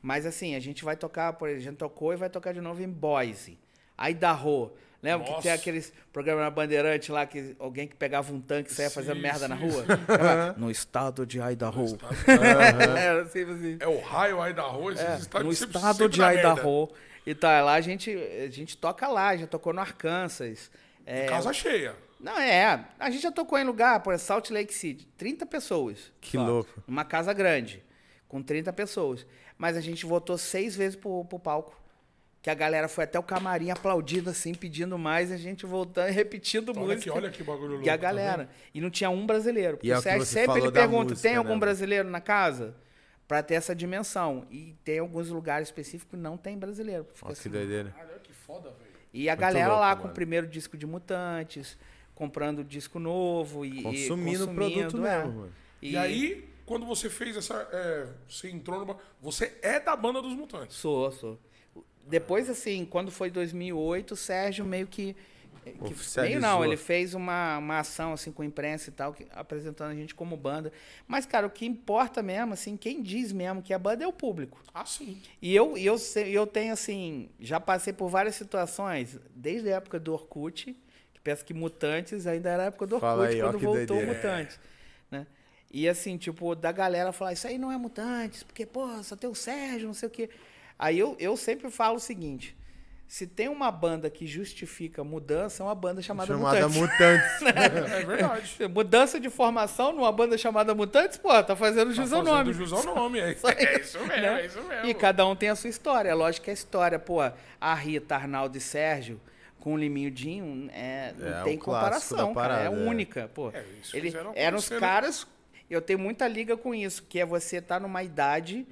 Mas assim, a gente vai tocar, por exemplo, a gente tocou e vai tocar de novo em Boise. Aí da Lembra que Nossa. tem aqueles programas na Bandeirante lá que alguém que pegava um tanque e saia fazendo Sim, merda na sim, rua? Ela, no estado de Idaho. Era assim, assim. É o raio rua, esses estádios no sempre- estado sempre de merda. Idaho. E tá, lá a gente, a gente toca lá, já tocou no Arkansas. É, Casa cheia. não, é. A gente já tocou em lugar, por exemplo, Salt Lake City, 30 pessoas. Que louco. Numa casa grande, com 30 pessoas. Mas a gente voltou seis vezes pro, pro palco. Que a galera foi até o camarim aplaudindo assim, pedindo mais, e a gente voltando e repetindo Olha música. que, olha que bagulho louco. E a tá galera. e não tinha um brasileiro. Porque E é o Sérgio você sempre falou ele da pergunta: música, tem né, algum mano? brasileiro na casa? Pra ter essa dimensão. E tem alguns lugares específicos que não tem brasileiro. Fica Ó assim. que doideira. Olha que foda, velho. E a Muito galera louco, lá com mano. o primeiro disco de Mutantes, comprando disco novo e. e Consumindo o produto é. mesmo, mano. E, aí, quando você fez essa. é, você entrou numa. Você é da banda dos mutantes. Sou, sou. Depois, assim, quando foi 2008, o Sérgio meio que. que meio não, ele fez uma, uma ação assim com a imprensa e tal, que- apresentando a gente como banda. Mas, cara, o que importa mesmo, assim, quem diz mesmo que a banda é o público. Ah, sim. E eu, e eu, eu tenho, assim, já passei por várias situações, desde a época do Orkut, que penso que Mutantes ainda era a época do Orkut, Fala aí, ó, quando voltou o doideira. Mutantes. Né? E assim, tipo, da galera falar, isso aí não é Mutantes, porque, pô, só tem o Sérgio, não sei o quê. Aí eu, eu sempre falo o seguinte, se tem uma banda que justifica mudança, é uma banda chamada, Chamada Mutantes. Mutantes. É verdade. Mudança de formação numa banda chamada Mutantes, pô, tá fazendo jus ao Tá fazendo nome. jus ao nome. É, é isso mesmo, né? é isso mesmo. E cada um tem a sua história. É lógico que a história, pô, a Rita, Arnaldo e Sérgio com o Liminho Dinho, é, não É, tem comparação, cara. É parada, é. única, pô. É, isso Ele, eram os caras. Eu tenho muita liga com isso, que é você estar numa idade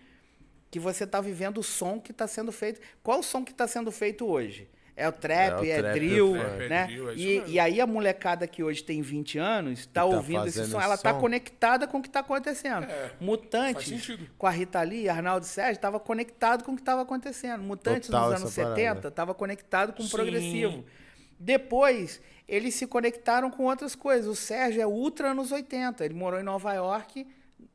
que você tá vivendo o som que está sendo feito. Qual o som que está sendo feito hoje? É o trap, É é, o trap, drill, é funk. né? É drill, é isso e, mesmo. e aí a molecada que hoje tem 20 anos está tá ouvindo esse som, ela está conectada com o que está acontecendo. É, Mutantes, com a Rita Lee, Arnaldo Sérgio, estava conectado com o que estava acontecendo. Mutantes Total nos anos essa parada. 70 estava conectado com o progressivo. Depois, eles se conectaram com outras coisas. O Sérgio é ultra anos 80. Ele morou em Nova York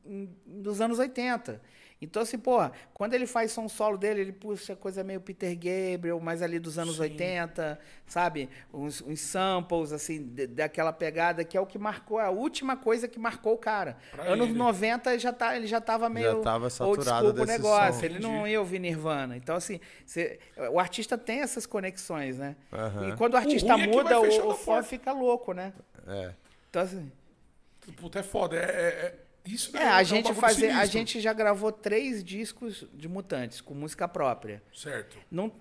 em- nos anos 80. Então, assim, porra, quando ele faz som solo dele, ele puxa coisa meio Peter Gabriel, mais ali dos anos Sim. 80, sabe? Uns, uns samples, assim, de- daquela pegada que é o que marcou, a última coisa que marcou o cara. Pra anos ele. 90 já tá, ele já tava meio tava old saturado desse negócio. som. Ele não ia ouvir Nirvana. Então, assim, cê- o artista tem essas conexões, né? Aham. E quando o artista é vai muda, fechando o, o fã fica louco, né? É. Então, assim. Puta, é foda. É, é- é- isso É, um a gente bagulho fazer, a gente já gravou três discos de Mutantes com música própria. Certo. Não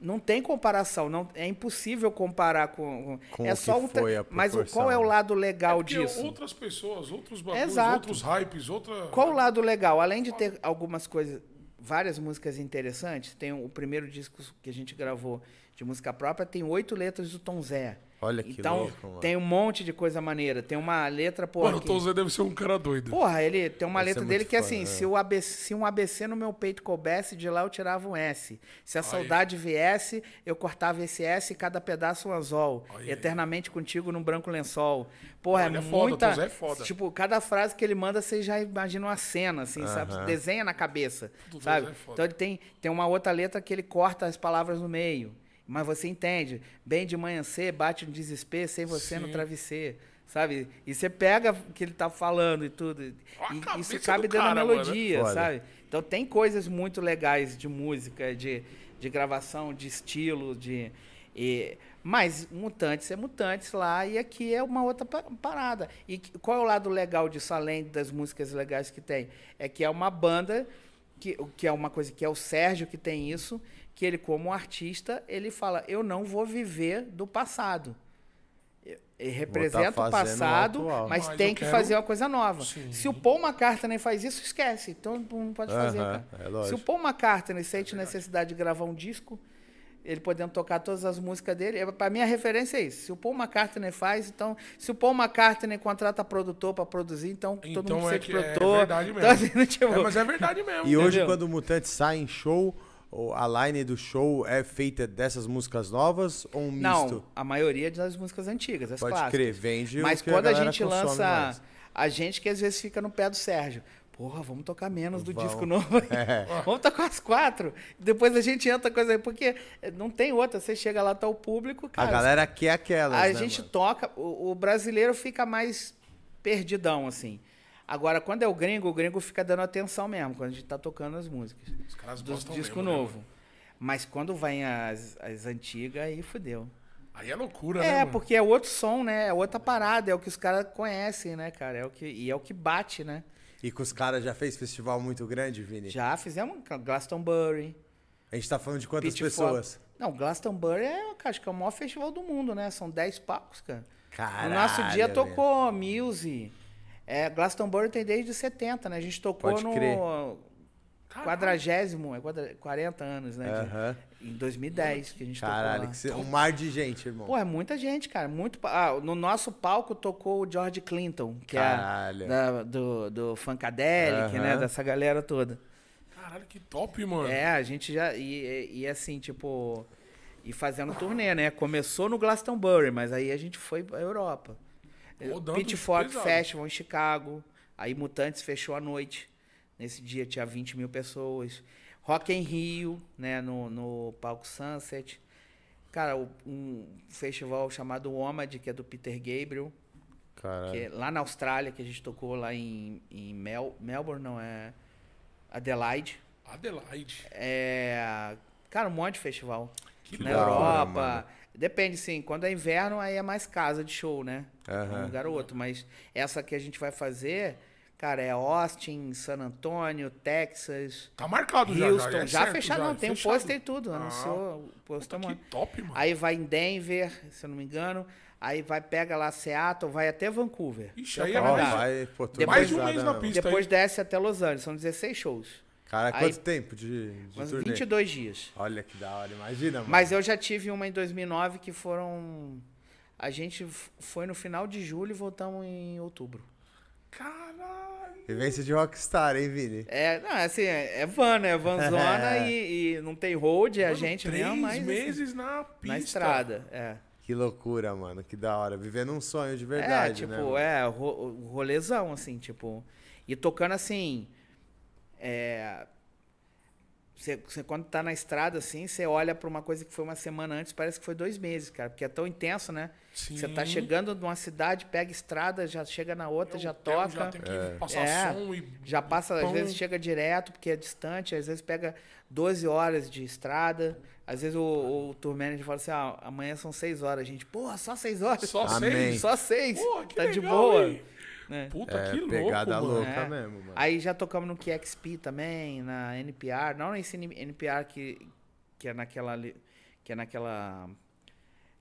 não tem comparação, não é impossível comparar com, Com é o só que um tra- foi a mas qual é o lado legal Porque disso? outras pessoas, outros bagulhos, Exato. outros hypes, outra... Qual o lado legal? Além de ter algumas coisas, várias músicas interessantes, tem o primeiro disco que a gente gravou de música própria, tem oito letras do Tom Zé. Olha que então, louco, mano. tem um monte de coisa maneira. Tem uma letra, porra, Mano, o que- Tom Zé deve ser um cara doido. Porra, ele tem uma Deve letra dele que é assim, é. se, o ABC, se um ABC no meu peito coubesse, de lá eu tirava um S. Se a Aí. saudade viesse, eu cortava esse S e cada pedaço um anzol. Aí. Eternamente contigo num branco lençol. Porra, Ele é é foda, muita... Tom Zé é foda. Tipo, cada frase que ele manda, você já imagina uma cena, assim, sabe? Aham. Desenha na cabeça, Tom Zé sabe? é foda. então ele tem, tem uma outra letra que ele corta as palavras no meio. Mas você entende. Bem de manhã cedo, bate no desespero, sem você no Sim. travesseiro. Sabe? E você pega o que ele tá falando e tudo. E isso cabe dentro da cara, mano. melodia, Foda. sabe? Então tem coisas muito legais de música, de, de gravação, de estilo, de. E, mas Mutantes é Mutantes lá e aqui é uma outra pa- parada. E qual é o lado legal disso, além das músicas legais que tem? É que é uma banda, que, que é uma coisa que é o Sérgio que tem isso, que ele, como artista, ele fala: eu não vou viver do passado. Ele representa o fazendo o passado, atual. mas, Mas tem eu que quero- fazer uma coisa nova. Sim. Se o Paul McCartney faz isso, esquece. Então não pode fazer, Aham, cara. é. Se o Paul McCartney sente necessidade de gravar um disco, ele podendo tocar todas as músicas dele, é- pra mim a referência é isso. Se o Paul McCartney faz, então. Se o Paul McCartney contrata produtor pra produzir, então, todo Então mundo é precisa de é produtor. verdade mesmo. Então, assim, tipo, É, mas é verdade mesmo. E hoje, Entendeu? quando o Mutante sai em show, o- a line do show é feita dessas músicas novas ou um misto? Não, a maioria das músicas antigas, as Pode clássicas. crer, vende Mas quando a, galera gente lança. mais. A gente que às vezes fica no pé do Sérgio. Porra, vamos tocar menos do Vamos. disco novo. aí. Vamos tocar as quatro. Depois a gente entra coisa aí. Porque não tem outra. Você chega lá, tá o público, A cara. galera quer aquelas, a né, gente mano? toca. O, o brasileiro fica mais perdidão, assim. Agora, quando é o gringo, o gringo fica dando atenção mesmo, quando a gente tá tocando as músicas. Os caras Do gostam disco mesmo, né, novo. mano? Mas quando vem as, as antigas, aí fudeu. Aí é loucura, né, É, porque é outro som, né? É outra parada, é o que os caras conhecem, né, cara? É o que, e é o que bate, né? E com os caras já fez festival muito grande, Vini? Já fizemos Glastonbury. A gente tá falando de quantas Pitchfork. pessoas? Não, Glastonbury é, acho que é o maior festival do mundo, né? São 10 palcos, cara. Caralho, no nosso dia tocou Muse. É, Glastonbury tem desde 70, né? A gente tocou Pode no crer. Caralho. quadragésimo, é quadra- 40 anos, né? de- Aham. Em 2010 que a gente Caralho, tocou cê- um mar de gente, irmão. Pô, é muita gente, cara. Muito. Ah, no nosso palco tocou o George Clinton, que Caralho. é da- do, do Funkadelic, né? Dessa galera toda. Caralho, que top, mano. É, a gente já. E, e, e assim, tipo. E fazendo turnê, né? Começou no Glastonbury, mas aí a gente foi pra Europa. Rodando Pitchfork pesado. Festival em Chicago. Aí Mutantes fechou à noite. Nesse dia tinha 20 mil pessoas. Rock em Rio, né? No, no palco Sunset. Cara, um festival chamado Omad, que é do Peter Gabriel. É lá na Austrália, que a gente tocou lá em, em Mel, Melbourne, não, é Adelaide. Adelaide. É, cara, um monte de festival. Que na hora, Europa. mano. Depende, sim. Quando é inverno, aí é mais casa de show, né? Aham. Um lugar ou outro. Mas essa que a gente vai fazer, cara, é Austin, San Antônio, Texas, Tá marcado já, Houston. já. Já, é certo, fechado, já, não. Tem o fechado. pôster e tudo. Ah, Anunciou o pôster. Puta, que mano. top, mano. Aí vai em Denver, se eu não me engano. Aí vai, pega lá Seattle, vai até Vancouver. Ixi, que é o aí é Canadá. mais- vai, pô, tudo Depois- Mais de um mês na né, pista. Depois aí. desce até Los Angeles. São 16 shows. Cara, Aí- quanto tempo de, de Uns turnê? 22 dias. Olha que da hora, imagina, mano. Mas eu já tive uma em 2009 que foram. A gente foi no final de julho e voltamos em outubro. Caralho. Vivência de rockstar, hein, Vini? É, não, é assim, é é van, né? Vanzona É. e, e não tem road, é a gente três mesmo, mas. assim, meses na pista. na estrada, é. Que loucura, mano. Que da hora. Vivendo um sonho de é, verdade, tipo, né? mano? é, ro- rolezão, assim, tipo. E tocando assim. é, você, você, quando tá na estrada, assim, você olha para uma coisa que foi uma semana antes, parece que foi dois meses, cara. Porque é tão intenso, né? Sim. Você tá chegando numa cidade, pega estrada, já chega na outra, Eu já pego, toca. Já tem que É. passar É, som e. Já passa, às vezes chega direto, porque é distante, às vezes pega 12 horas de estrada. Às vezes o, o tour manager fala assim, ah, amanhã são 6 horas. A gente, porra, só 6 horas? Só Amém. seis. Só 6. Porra, que tá de legal, boa. hein? Né? Puta, É, que louco. pegada mano. louca É. mesmo, mano. Aí já tocamos no QXP também, na NPR. Não nesse NPR que, que é naquela. Que é naquela.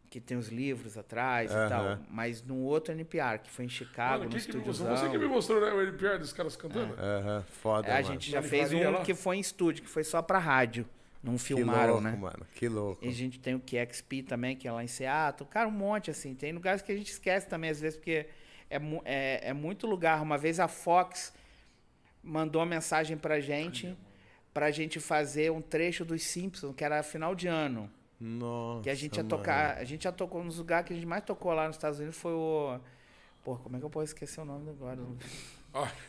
Que tem os livros atrás e tal. Mas num outro NPR, que foi em Chicago, Mano, no que estúdio. Você que me mostrou, né? O NPR dos caras cantando? Aham, foda, É, a mano. gente já fez um lá? que foi em estúdio, que foi só pra rádio. Não que filmaram, louco, né? mano. Que louco. E a gente tem o QXP também, que é lá em Seattle. Cara, um monte, assim. Tem lugares que a gente esquece também, às vezes, porque é, é, é muito lugar. Uma vez a Fox mandou uma mensagem pra gente, pra gente fazer um trecho dos Simpsons, que era final de ano. Nossa, Que a gente ia mano. tocar. A gente já tocou nos lugares que a gente mais tocou lá nos Estados Unidos foi o. Pô, como é que eu posso esquecer o nome agora?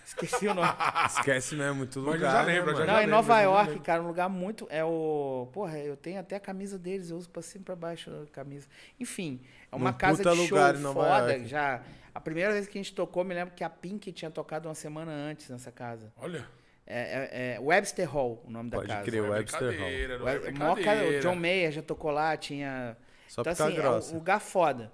Esqueci o nome. Esquece mesmo, muito Mas eu lugar, já né, lembro, eu já? Não, em lembro, Nova já York, lembro. cara, um lugar muito. É o. Porra, eu tenho até a camisa deles, eu uso pra cima e pra baixo a camisa. Enfim, é uma Num casa puta de show lugar foda. York. Já. A primeira vez que a gente tocou, me lembro que a Pink tinha tocado uma semana antes nessa casa. olha. É, é- é Webster Hall, o nome Pode da casa. crer, Não é Webster Hall. é Web- o maior cara- o. John Mayer já tocou lá, tinha. Só então, assim, causa é um grossa. lugar foda.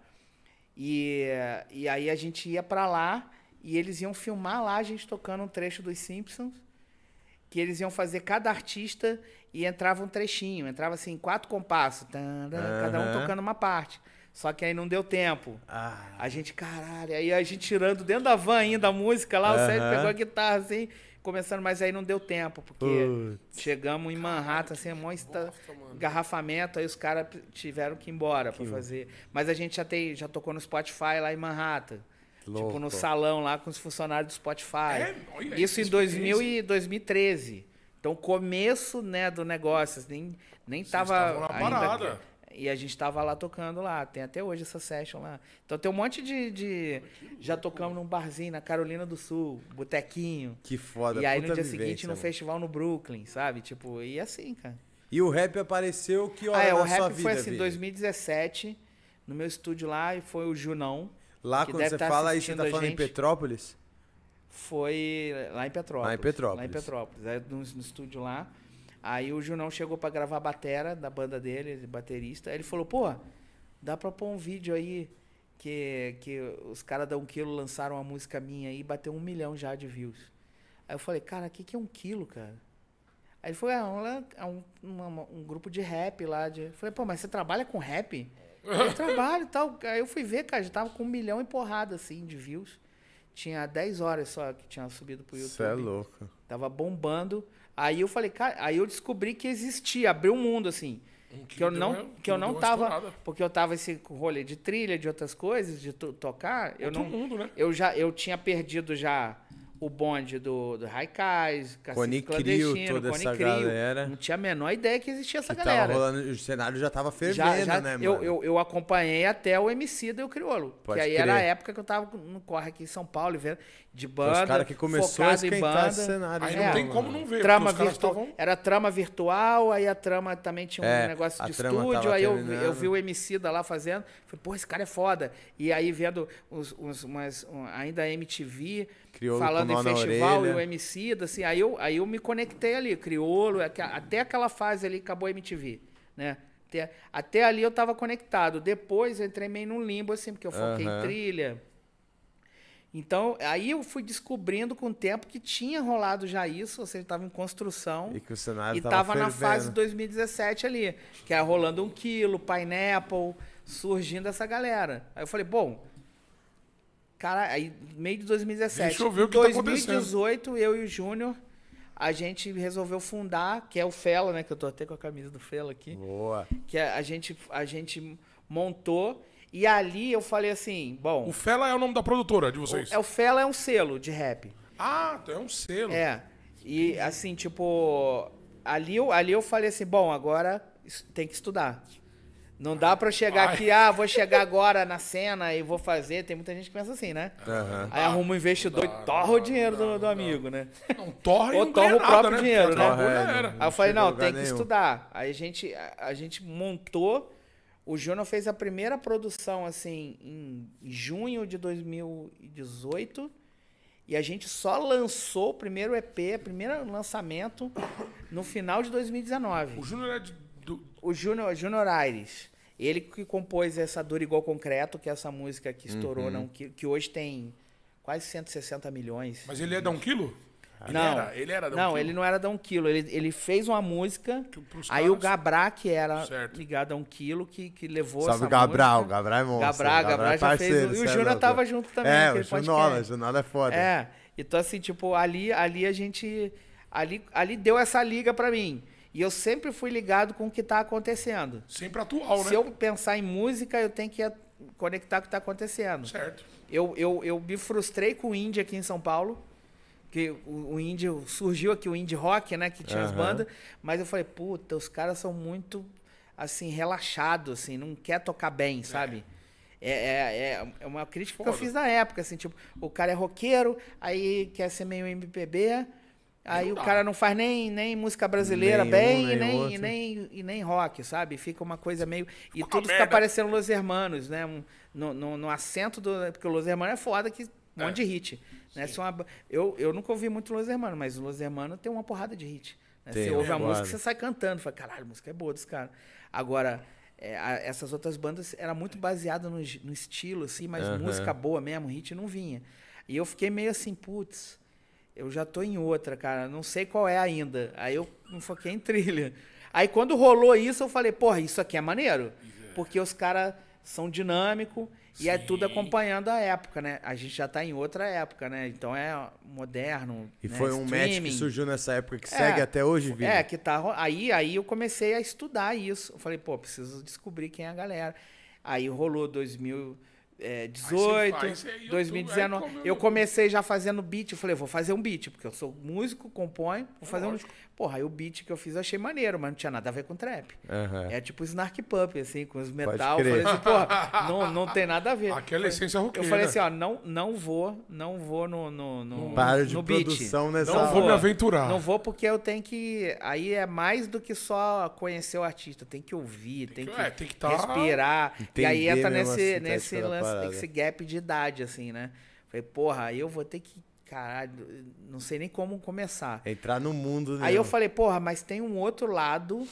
E, e aí a gente ia pra lá e eles iam filmar lá a gente tocando um trecho dos Simpsons. Que eles iam fazer cada artista e entrava um trechinho. Entrava assim, quatro compassos. Cada um tocando uma parte. Só que aí não deu tempo. Ah, A gente, caralho, aí a gente tirando dentro da van ainda a música lá, o Sérgio pegou a guitarra assim, começando, mas aí não deu tempo, porque Putz. chegamos em Manhattan, assim, mó esta- engarrafamento, aí os caras tiveram que ir embora pra fazer. Mas a gente já tem, já tocou no Spotify lá em Manhattan. Louco. Tipo, no salão lá com os funcionários do Spotify. É? Olha, Isso em experiência. 2000 e 2013. Então, começo, né, do negócio, nem, nem tava na ainda... parada. E a gente tava lá tocando lá. Tem até hoje essa session lá. Então tem um monte de. de- já tocamos num barzinho na Carolina do Sul, botequinho. Que foda, e aí puta no dia vivência, seguinte no mano. festival no Brooklyn, sabe? Tipo, e assim, cara. E o rap apareceu que hora ah, é, na o rap vida, foi assim, Vini? 2017, no meu estúdio lá, e foi o Junão. Lá quando você tá fala aí, você tá falando em. Petrópolis? Foi lá em Petrópolis. Lá em Petrópolis. Lá em Petrópolis. Aí no, no estúdio lá. Aí o Junão chegou pra gravar a batera da banda dele, de baterista. Aí ele falou, pô, dá pra pôr um vídeo aí que, que os caras da Um Quilo lançaram uma música minha aí e bateu um milhão já de views. Aí eu falei, cara, o que, que é um quilo, cara? Aí ele falou, é, um, é um, uma- um grupo de rap lá. De... Eu falei, pô, mas você trabalha com rap? Eu trabalho e tal. Aí eu fui ver, cara, já tava com um milhão e porrada, assim, de views. Tinha 10 horas só que tinha subido pro YouTube. Você é louco. Tava bombando. Aí eu falei, cara, aí eu descobri que existia, abriu um mundo, assim. Um Que eu deu não, que eu não tava. estourada. Porque eu tava esse rolê de trilha, de outras coisas, de to- tocar. Eu Outro não. mundo, né? Eu já eu tinha perdido já o bonde do, do Raikais, Cone Crio, Clandestino, toda Cone essa Crio. galera. Não tinha a menor ideia que existia essa Que galera. tava rolando, o cenário já tava fervendo, Já, já, né, mano? eu, eu, eu acompanhei até o MC e o Criolo. Pode que aí crer. era a época que eu tava no corre aqui em São Paulo, vendo de banda. Os caras que começou a esquentar esse cenário. Aí já, não É. tem mano. como não ver, Trama virtual. estavam... Era trama virtual, aí a trama também tinha um É, negócio de estúdio, aí eu, terminando. eu vi o MC da lá fazendo. Falei, pô, esse cara é foda. E aí vendo os, os, umas, um, ainda a MTV Falando em festival e o MC, assim, aí eu, aí eu me conectei ali, criolo, aque- até aquela fase ali acabou a MTV, né? Até, até ali eu tava conectado. Depois eu entrei meio num limbo, assim, porque eu foquei Aham. em trilha. Então, aí eu fui descobrindo com o tempo que tinha rolado já isso, ou seja, estava em construção. E que o cenário E tava, tava na fase 2017 ali, que era rolando um quilo, Pineapple, surgindo essa galera. Aí eu falei, bom, cara, aí meio de 2017. Deixa eu ver o que Em tá 2018, eu e o Júnior, a gente resolveu fundar, que é o Fela, né, que eu tô até com a camisa do Fela aqui, Boa. que a a gente, a gente montou, e ali eu falei assim, bom, O Fela é o nome da produtora de vocês? é o Fela é um selo de rap. Ah, então é um selo. É. E assim, tipo, ali eu, ali eu falei assim, bom, agora tem que estudar. Não dá pra eu chegar Ai. aqui, ah, vou chegar agora na cena e vou fazer. Tem muita gente que pensa assim, né? Aham. Aí arruma um investidor e torra o dinheiro do, do amigo, né? Não, torra e Ou não torra o nada, próprio né? dinheiro, né? já é, era. não- Aí eu falei, não, tem que nenhum. estudar. Aí a gente, a, a gente montou, o Júnior fez a primeira produção, assim, em junho de 2018, e a gente só lançou o primeiro EP, o primeiro lançamento, no final de 2019. O Júnior é de, do, O Júnior, Júnior Aires, ele que compôs essa Dor Igual Concreto, que é essa música que estourou, Uhum. não, que, que hoje tem quase 160 milhões. Mas ele é da um quilo? Ele não, era, ele era da um não, quilo? ele não era da um quilo. Ele, ele fez uma música. Aí o caras- Gabrá, que era Certo. ligado a um quilo, que, que levou Salve essa Gabral, música. Gabral é monstro. Gabral, Gabral é já fez. parceiro, E o é Júnior tava junto também. É, o Junola, o. Junola é foda. É. Então, assim, tipo, ali, ali a gente. Ali, ali deu essa liga pra mim. E eu sempre fui ligado com o que tá acontecendo. Sempre atual, Se né? eu pensar em música, eu tenho que conectar com o que tá acontecendo. Certo. Eu, eu, eu me frustrei com o indie aqui em São Paulo. Que o, o indie surgiu aqui, o indie rock, né? Que tinha as Aham. bandas. Mas eu falei, puta, os caras são muito, assim, relaxados, assim, não quer tocar bem, sabe? É, é, é, é uma crítica que eu Foda. fiz na época, assim, tipo, o cara é roqueiro, aí quer ser meio MPB, aí não o dá. cara não faz nem, nem música brasileira Nenhum, bem nem e, nem, outro. e, nem, e nem rock, sabe? Fica uma coisa meio. E tudo fica merda. parecendo Los Hermanos, né? Um- no, no, no acento do. Porque o Los Hermanos é foda que um É. monte de hit. Né? Uma eu, eu nunca ouvi muito Los Hermanos, mas o Los Hermanos tem uma porrada de hit. né? Tem, Você ouve é a música, foda. você sai cantando. Fala, caralho, a música é boa dos caras. Agora, é, a- essas outras bandas era muito baseada no, no estilo, assim, mas Aham. música boa mesmo, hit não vinha. E eu fiquei meio assim, putz, eu já tô em outra, cara, não sei qual é ainda. Aí eu me foquei em trilha. Aí quando rolou isso, eu falei, porra, isso aqui é maneiro. Porque os caras são dinâmicos e é tudo acompanhando a época, né? A gente já tá em outra época, né? Então é moderno. E né? foi um match que Streaming. surgiu nessa época que É. segue até hoje, Vini. É, que tá. Aí, aí eu comecei a estudar isso. Eu falei, pô, preciso descobrir quem é a galera. Aí rolou 2018, Aí você faz, aí eu 2019. tô- aí como Eu eu- comecei já fazendo beat. Eu falei, vou fazer um beat, porque eu sou músico, componho, vou fazer um. Porra, aí o beat que eu fiz eu achei maneiro, mas não tinha nada a ver com trap. Aham. É tipo Snark Pup, assim, com os metal. Eu crer. falei assim, porra, não, não tem nada a ver. Aquela essência Eu roqueira. falei assim, ó, não, não vou, não vou no, no, no, Para de no beat. produção nessa Não vou me aventurar. Não vou porque eu tenho que. Aí é mais do que só conhecer o artista. Tem que ouvir, tem, que- que, é, tem que tá- respirar. e aí Entender entra nesse, sintética nesse da lance, parada. esse gap de idade, assim, né? Falei, porra, aí eu vou ter que. Caralho, não sei nem como começar. Entrar no mundo Aí eu falei, porra, mas tem um outro lado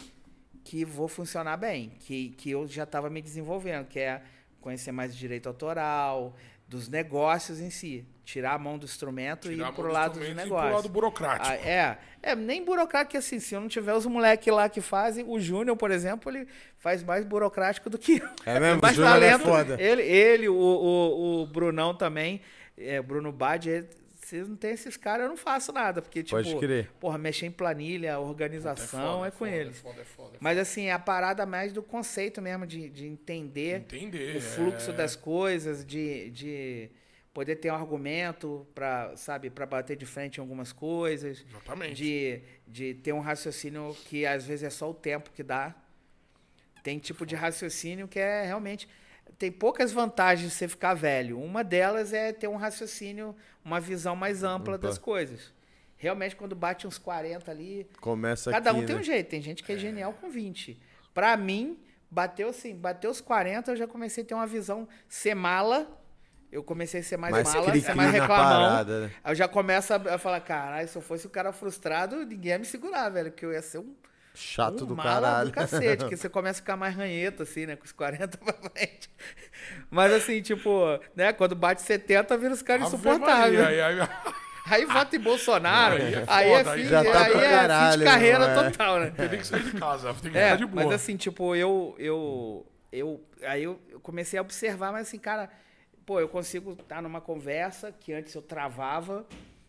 que vou funcionar bem, que, que eu já estava me desenvolvendo, que é conhecer mais direito autoral, dos negócios em si. Tirar a mão do instrumento Tirar e ir pro do lado do e negócio. pro lado burocrático. Ah, é, é, nem burocrático assim, se eu não tiver os moleques lá que fazem, o Júnior, por exemplo, ele faz mais burocrático do que eu. É mesmo? mais O Júnior é talento. foda. Ele, ele o, o, o Brunão também, é, Bruno Badi, ele- se não tem esses caras, eu não faço nada, porque, tipo, Pode crer. porra, mexer em planilha, organização foda, é com foda, eles. É foda, é foda, é foda. Mas assim, é a parada mais do conceito mesmo, de, de entender Entender. o fluxo é. das coisas, de, de poder ter um argumento para, sabe, para bater de frente em algumas coisas, Exatamente. de, de ter um raciocínio que às vezes é só o tempo que dá. Tem tipo de raciocínio que é realmente tem poucas vantagens de você ficar velho. Uma delas é ter um raciocínio, uma visão mais ampla Opa. das coisas. Realmente quando bate uns 40 ali, Começa Cada aqui, um tem né? um jeito. Tem gente que é genial com 20. Pra mim, bateu assim, bateu os 40, eu já comecei a ter uma visão ser mala. Eu comecei a ser mais, Mais mala, ser mais reclamão. parada, né? Aí eu já começo a, a falar, caralho, se eu fosse o cara frustrado, ninguém ia me segurar, velho. Porque eu ia ser um, Chato um do mala caralho. do cacete. Porque você começa a ficar mais ranheta, assim, né? Com os 40 pra frente. Mas assim, tipo, né? Quando bate 70, vira os caras insuportáveis. Aí- aí- Aí vota em Bolsonaro. Aí é Aí é foda, aí fim, já tá aí é fim de carreira é? total, né? Tem que sair de casa, tem que É, ficar de boa. mas assim, tipo, eu, eu, eu, aí eu, eu comecei a observar, mas assim, cara, pô, eu consigo estar numa conversa que antes eu travava,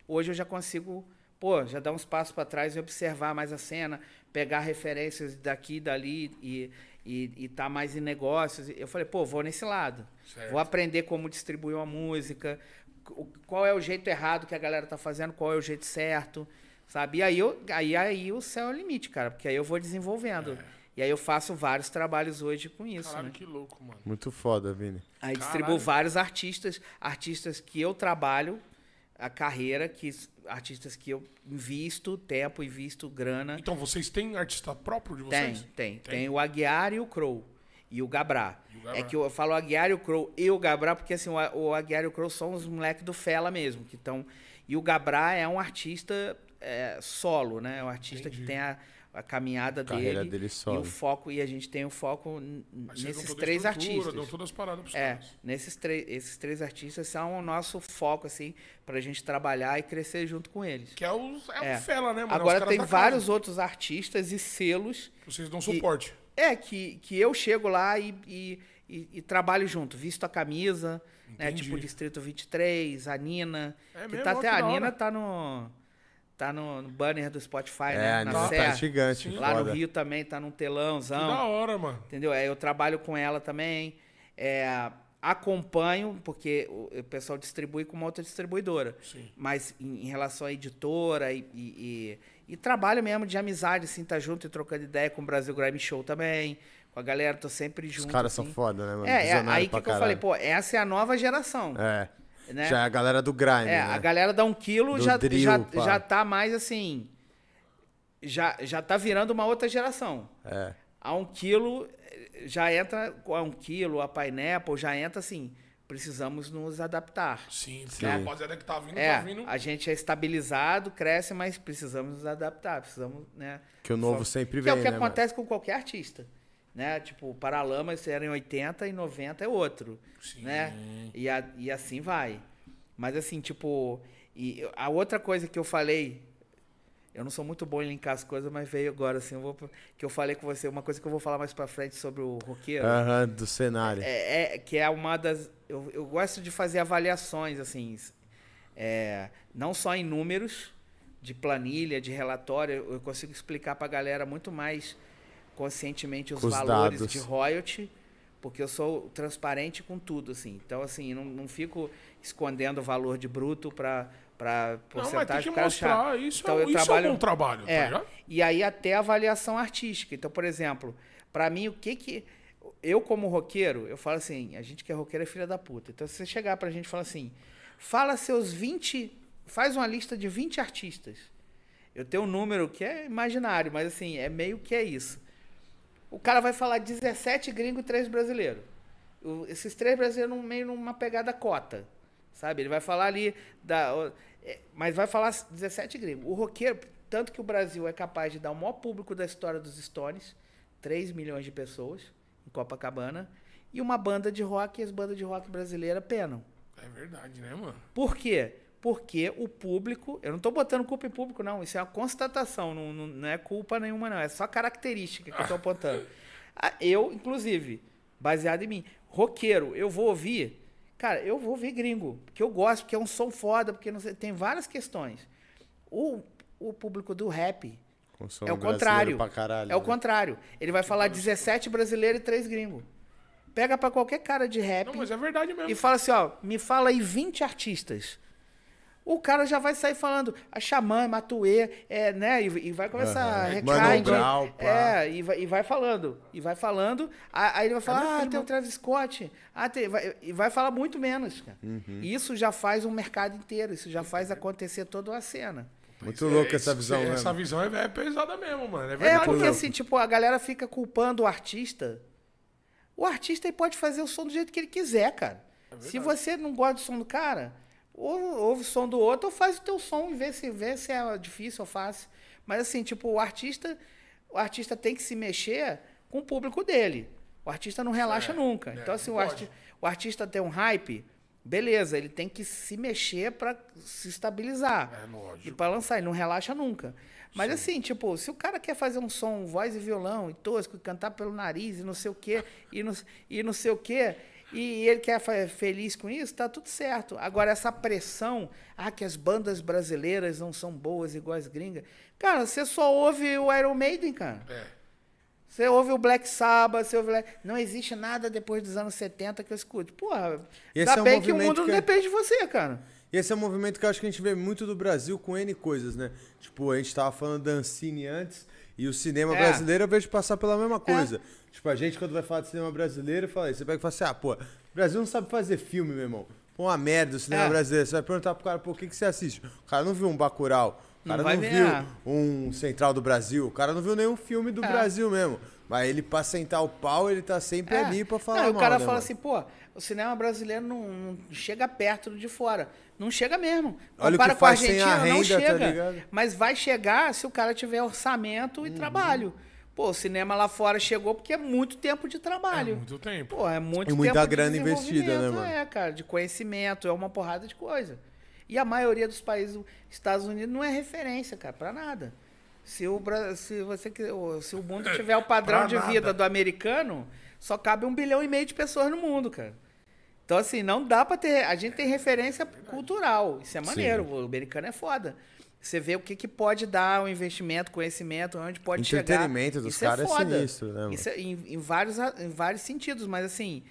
hoje eu já consigo, pô, já dar uns passos para trás e observar mais a cena, pegar referências daqui e dali e e, e tá mais em negócios. Eu falei, pô, vou nesse lado. Certo. Vou aprender como distribuir uma música, qual é o jeito errado que a galera tá fazendo, qual é o jeito certo, sabe? E aí, eu, aí, aí o céu é o limite, cara, porque aí eu vou desenvolvendo. E aí eu faço vários trabalhos hoje com isso, Caralho, né? que louco, mano. Muito foda, Vini. Aí Caralho. distribuo vários artistas, artistas que eu trabalho, a carreira, que artistas que eu invisto tempo, invisto grana. Então, vocês têm artista próprio de Tem, vocês? tem, tem. o Aguiar e o Crow. E o Gabrá. E o Gabrá. É que eu falo Aguiar e o Crow e o Gabrá, porque assim, o, o Aguiar e o Crow são os moleques do Fela mesmo. Que tão, e o Gabrá é um artista é, solo, né? É um artista Entendi. que tem a, a caminhada Carreira dele. dele E o foco, e a gente tem o foco Mas nesses a três artistas. Dão todas as paradas pros É, caras. nesses três, esses três artistas são o nosso foco, assim, pra gente trabalhar e crescer junto com eles. Que é o, é É. o Fela, né, mano? É Agora caras tem vários casa. outros artistas e selos Vocês dão suporte. é, que, que eu chego lá e, e, e- e trabalho junto, visto a camisa, né? Entendi. Tipo Distrito 23, a Nina. É que mesmo? tá até que a. Nina tá no. Tá no, no banner do Spotify, É, né? Na Nina Serra. tá gigante, Sim. Lá foda. no Rio também tá num Que telãozão. da hora, mano. Entendeu? Aí eu trabalho com ela também. É, acompanho, porque o, o pessoal distribui com uma outra distribuidora. Sim. Mas em, em relação à editora e, e, e- e trabalho mesmo de amizade, assim, tá junto e trocando ideia com o Brasil Grime Show também. Com a galera, tô sempre Os junto. caras assim. são foda, né, mano? É, é aí que, que eu falei, pô, essa é a nova geração. É. né? Já é a galera do grime, É, né? a galera dá um quilo, Do já, drill, já, pá. já tá mais assim. Já, já tá virando uma outra geração. É. A um quilo, eh, já entra. A um quilo, a Pineapple já entra assim. Precisamos nos adaptar. Sim, porque Sim. a rapaziada que tá vindo, tá É, vindo. a gente é estabilizado, cresce, mas precisamos nos adaptar. Precisamos, né? Que o novo Só- sempre que vem, é o que né, mano? acontece com qualquer artista. Né? Tipo, Paralamas era em 80 e 90 é outro. Sim. Né? E, a- e assim vai. Mas assim, tipo. E a outra coisa que eu falei. Eu não sou muito bom em linkar as coisas, mas veio agora, assim, eu vou, que eu falei com você, uma coisa que eu vou falar mais pra frente sobre o roqueiro. Aham, do cenário. É, é- que é uma das. Eu, eu gosto de fazer avaliações, assim, é, não só em números de planilha, de relatório, eu, eu consigo explicar pra galera muito mais conscientemente os os valores dados. de royalty, porque eu sou transparente com tudo, assim. Então, assim, não, não fico escondendo o valor de bruto pra, pra Não, mas tem porcentagem que mostrar. Isso, Então, é, eu isso trabalho- é um bom trabalho, tá É, ligado? e aí até avaliação artística. Então, por exemplo, pra mim, o que que... Eu, como roqueiro, eu falo assim, a gente que é roqueiro é filha da puta. Então, se você chegar pra gente e falar assim, fala seus 20... Faz uma lista de 20 artistas. Eu tenho um número que é imaginário, mas assim, é meio que é isso. O cara vai falar 17 gringos e 3 brasileiros. O- esses três brasileiros num- meio numa pegada cota. Sabe? Ele vai falar ali da. é, mas vai falar 17 gringos. O roqueiro, tanto que o Brasil é capaz de dar o maior público da história dos Stones, 3 milhões de pessoas em Copacabana, e uma banda de rock, e as bandas de rock brasileiras penam. É verdade, né, mano? Por quê? Porque o público. Eu não estou botando culpa em público, não. Isso é uma constatação. Não, não, não é culpa nenhuma, não. É só característica que eu estou apontando. Ah, Eu, inclusive, baseado em mim, roqueiro, eu vou ouvir. Cara, eu vou ouvir gringo. Porque eu gosto, porque é um som foda, porque não sei, tem várias questões. O, o público do rap é o brasileiro contrário. Caralho, é o né? contrário. Ele vai falar 17 brasileiros e 3 gringos. Pega pra qualquer cara de rap Não, mas é verdade mesmo. e fala assim, ó, me fala aí 20 artistas. O cara já vai sair falando a Xamã, Matuê, é, né? E, e vai começar Rekind, Brown, pá. É, e vai, e vai falando. E vai falando. Aí ele vai falar, ah, verdade, tem o. Travis Scott. Ah, tem, vai, e vai falar muito menos, cara. Uhum. Isso já faz um mercado inteiro. Isso já faz acontecer toda a cena. Muito louco essa É, visão, né? Essa visão é, é pesada mesmo, mano. É É, porque assim, tipo, a galera fica culpando o artista. O artista ele pode fazer o som do jeito que ele quiser, cara. Se você não gosta do som do cara, ou ouve o som do outro, ou faz o teu som e vê se, vê se é difícil ou fácil. Mas assim, tipo, o artista, o artista tem que se mexer com o público dele. O artista não relaxa É, nunca. é, então, assim, o, arti o artista tem um hype, beleza, ele tem que se mexer pra se estabilizar. É, lógico. E pra lançar, ele não relaxa nunca. Mas assim, tipo, se o cara quer fazer um som, voz e violão, e tosco, e cantar pelo nariz, e não sei o quê, e não, e não sei o quê, e ele quer feliz com isso, tá tudo certo. Agora, essa pressão, ah, que as bandas brasileiras não são boas igual as gringas. Cara, você só ouve o Iron Maiden, cara. É. Você ouve o Black Sabbath, você ouve... Não existe nada depois dos anos 70 que eu escute. Porra, Esse ainda é um bem que o mundo não que é- depende de você, cara. E esse é um movimento que eu acho que a gente vê muito do Brasil com N coisas, né? Tipo, a gente tava falando da Ancine antes, E o cinema É. brasileiro eu vejo passar pela mesma coisa. Tipo, a gente quando vai falar de cinema brasileiro, fala, você pega e fala assim, ah, pô, o Brasil não sabe fazer filme, meu irmão. Pô, uma merda o cinema É. brasileiro. Você vai perguntar pro cara, pô, o que, que você assiste? O cara não viu um Bacurau. O Não cara não, ver, viu é. um Central do Brasil. O cara não viu nenhum filme do É. Brasil mesmo. Mas ele, pra sentar o pau, ele tá sempre É. ali pra falar Não, e o mal, cara né, fala mano? assim, pô, o cinema brasileiro não, não chega perto do de fora. Não chega mesmo. Olha o Compara que com a faz sem a Argentina, não renda, tá chega. ligado? Mas vai chegar se o cara tiver orçamento Uhum. e trabalho. Pô, o cinema lá fora chegou porque é muito tempo de É trabalho. muito tempo. Pô, é muito E muita tempo de grana investida, né, mano? É, cara, de conhecimento, é uma porrada de coisa. E a maioria dos países, os Estados Unidos, não é referência, cara, pra nada. Se o, se você, que- o- se o mundo tiver o padrão Pra de nada. vida do americano, só cabe um bilhão e meio de pessoas no mundo, cara. Então, assim, não dá pra ter. A gente tem referência cultural. Isso é maneiro. O americano é foda. Você vê o que, que pode dar o investimento, conhecimento, onde pode chegar. Entretenimento dos Isso caras é foda. sinistro, né, mano? Isso é em, em vários, em vários sentidos, mas assim,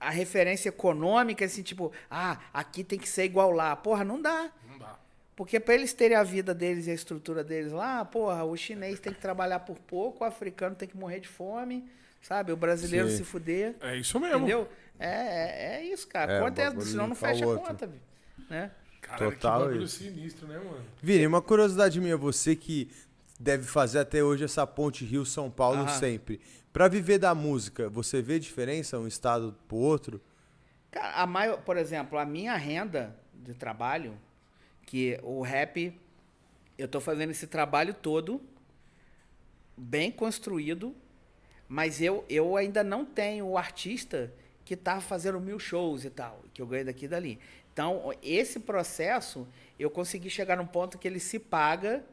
a referência econômica, assim, tipo, ah, aqui tem que ser igual lá. Porra, não dá. Não dá. Porque para eles terem a vida deles e a estrutura deles lá, porra, o chinês tem que trabalhar por pouco, o africano tem que morrer de fome, sabe? O brasileiro Sim. se fuder. É isso mesmo. Entendeu? É, é, é isso, cara. É, Conta é, senão não fecha a conta, vi- né? Caralho, Total que bagulho isso. sinistro, né, mano? Vini, uma curiosidade minha, você que deve fazer até hoje essa ponte Rio-São Paulo Aham. sempre. Pra viver da música, você vê diferença um estado pro outro? Cara, a maior, por exemplo, a minha renda de trabalho, que o rap, eu tô fazendo esse trabalho todo bem construído, mas eu, eu ainda não tenho o artista que tá fazendo mil shows e tal, que eu ganho daqui e dali. Então, esse processo, eu consegui chegar num ponto que ele se paga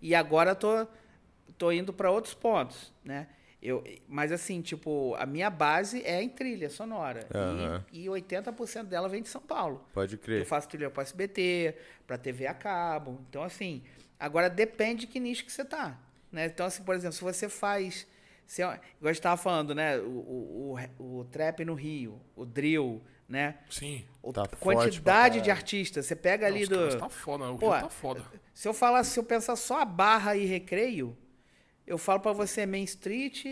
e agora tô, tô indo para outros pontos, né? Eu, mas assim, tipo, a minha base é em trilha sonora. Aham. E, e 80% dela vem de São Paulo. Pode Eu crer. faço trilha para SBT, para TV a cabo. Então, assim, agora depende de que nicho que você tá. Né? Então, assim, por exemplo, se você faz. Se, igual a gente tava falando, né? O, o, o, o trap no Rio, o drill, né? Sim. O- Tá quantidade de artistas. Você pega Não, ali os do. Tá foda, o Pô, Rio tá foda. Se eu falar, se eu pensar só a barra e recreio, eu falo pra você Main Street,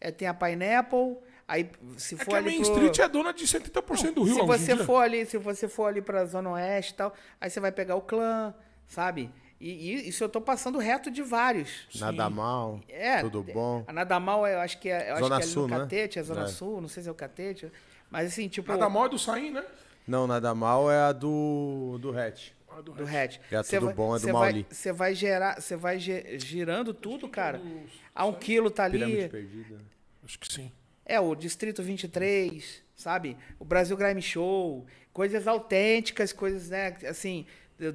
é, tem a Pineapple, aí se É for que a ali Main pro- Street é dona de 70% do Rio, se você for ali, se você for ali pra Zona Oeste e tal, aí você vai pegar o clã, sabe? E, e isso eu tô passando reto de vários. Nada mal, É, tudo bom. A Nada Mal, eu acho que é, eu Zona acho que é ali Sul, no né? Catete, é Zona É. Sul, não sei se é o Catete. Mas assim, tipo. Nada mal é do Saim, né? Não, nada mal é a do, do hatch. Ah, do Do hatch. É tudo vai- bom, é do Mauli. Você vai gerar, você vai ge- girando tudo, cara. A um quilo tá Pirâmide ali. perdida. Acho que sim. É, o Distrito 23, sabe? O Brasil Grime Show, coisas autênticas, coisas, né, assim,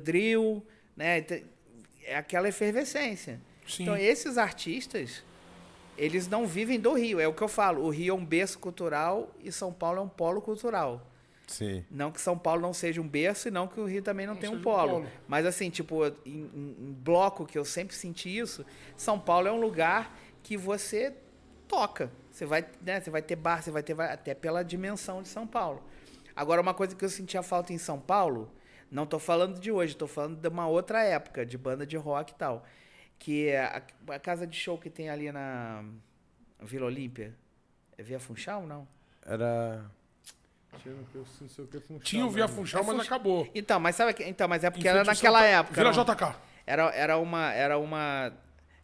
drill, né? te- É aquela efervescência. Sim. Então, esses artistas, eles não vivem do Rio. É o que eu falo. O Rio é um berço cultural e São Paulo é um polo cultural. Sim. Não que São Paulo não seja um berço e não que o Rio também não, Não tenha um um polo. polo. Mas assim, tipo, em, em- em bloco que eu sempre senti isso, São Paulo é um lugar que você toca. Você vai, né, você vai ter bar, você vai ter vai- até pela dimensão de São Paulo. Agora, uma coisa que eu sentia falta em São Paulo, não tô falando de hoje, tô falando de uma outra época, de banda de rock e tal. Que é a, a casa de show que tem ali na Vila Olímpia. É Via Funchal, não? Era. Tinha o que eu não sei o que Funchal, Tinha o Via? Funchal, É mas Funchal. acabou. Então, mas sabe que, então, mas é porque era naquela Santa- época. Vila? JK. Era, era uma era uma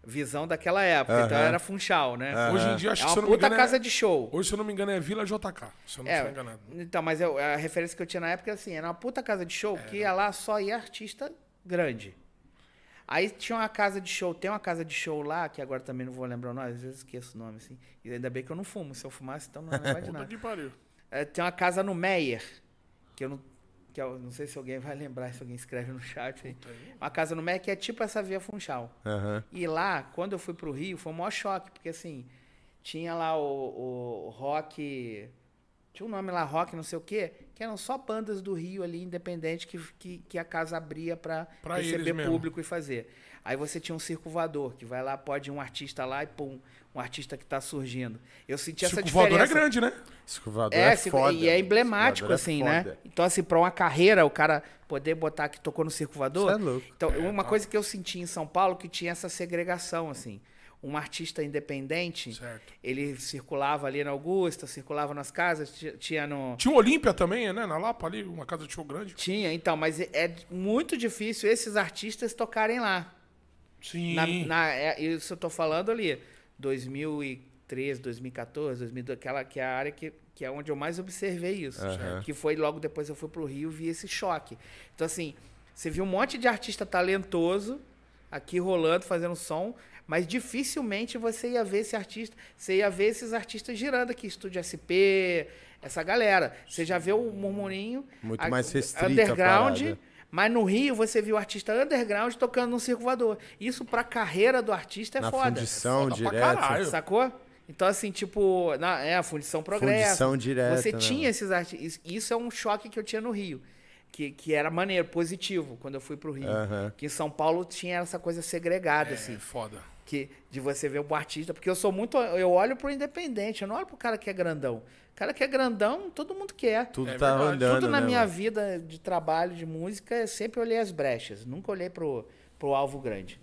visão daquela época, então Aham. era Funchal, né? Aham. Hoje em dia, acho É que se eu uma não me puta engano. casa é... de show. Hoje, se eu não me engano, é Vila JK. Se eu não É, enganado. então, mas eu- a referência que eu tinha na época era assim, era uma puta casa de show que ia lá só ia artista grande. Aí tinha uma casa de show, tem uma casa de show lá, que agora também não vou lembrar o nome, às vezes esqueço o nome, assim. E ainda bem que eu não fumo, se eu fumasse, então não lembro de Puta nada. que pariu. É, tem uma casa no Meyer, que eu não. Que eu não sei se alguém vai lembrar, se alguém escreve no chat aí. Uma casa no que é tipo essa via Funchal. Aham. E lá, quando eu fui pro Rio, foi um maior choque, porque assim, tinha lá o, o rock. Tinha um nome lá, rock, não sei o quê, que eram só bandas do Rio ali, independente, que, que, que a casa abria pra, Pra receber eles mesmo. público e fazer. Aí você tinha um circo voador, que vai lá, pode ir um artista lá e pum, um artista que tá surgindo. Eu senti essa Circo diferença. voador é grande, né? Escovador É, é, se- foda. e é emblemático, é assim, foda. né? Então, assim, pra uma carreira, o cara poder botar que tocou no Circo Voador. Cê é louco. Então, uma coisa que eu senti em São Paulo que tinha essa segregação, assim. Um artista independente, Certo. ele circulava ali na Augusta, circulava nas casas, ti- tinha no. Tinha o Olímpia também, né? Na Lapa ali, uma casa de show grande. Tinha, então, mas é- é muito difícil esses artistas tocarem lá. Sim. Na, na- é, isso eu tô falando ali, 2013, 2014, 2012, aquela que é a área que, que é onde eu mais observei isso. Aham. Que foi logo depois eu fui pro Rio e vi esse choque. Então, assim, você viu um monte de artista talentoso aqui rolando, fazendo som, mas dificilmente você ia ver esse artista, você ia ver esses artistas girando aqui, Estúdio SP, essa galera. Você já vê o murmurinho. Muito a- mais restrita a Underground. Mas no Rio você viu o artista underground tocando num circo voador. Isso pra carreira do artista é Na foda. fundição foda pra direto. caralho. Sacou? Então, assim, tipo, na, é a fundição progresso. Fundição direta, Você né, tinha esses artistas. Isso é um choque que eu tinha no Rio. Que, que era maneiro, positivo, quando eu fui pro Rio. Aham. Que em São Paulo tinha essa coisa segregada, É assim. foda. Que, de você ver o artista. Porque eu sou muito. Eu olho pro independente, eu não olho pro cara que é grandão. O cara que é grandão, todo mundo quer. Tudo É tá verdade. andando, Tudo na né, minha mano? vida de trabalho, de música, eu sempre olhei as brechas. Nunca olhei pro, pro alvo grande.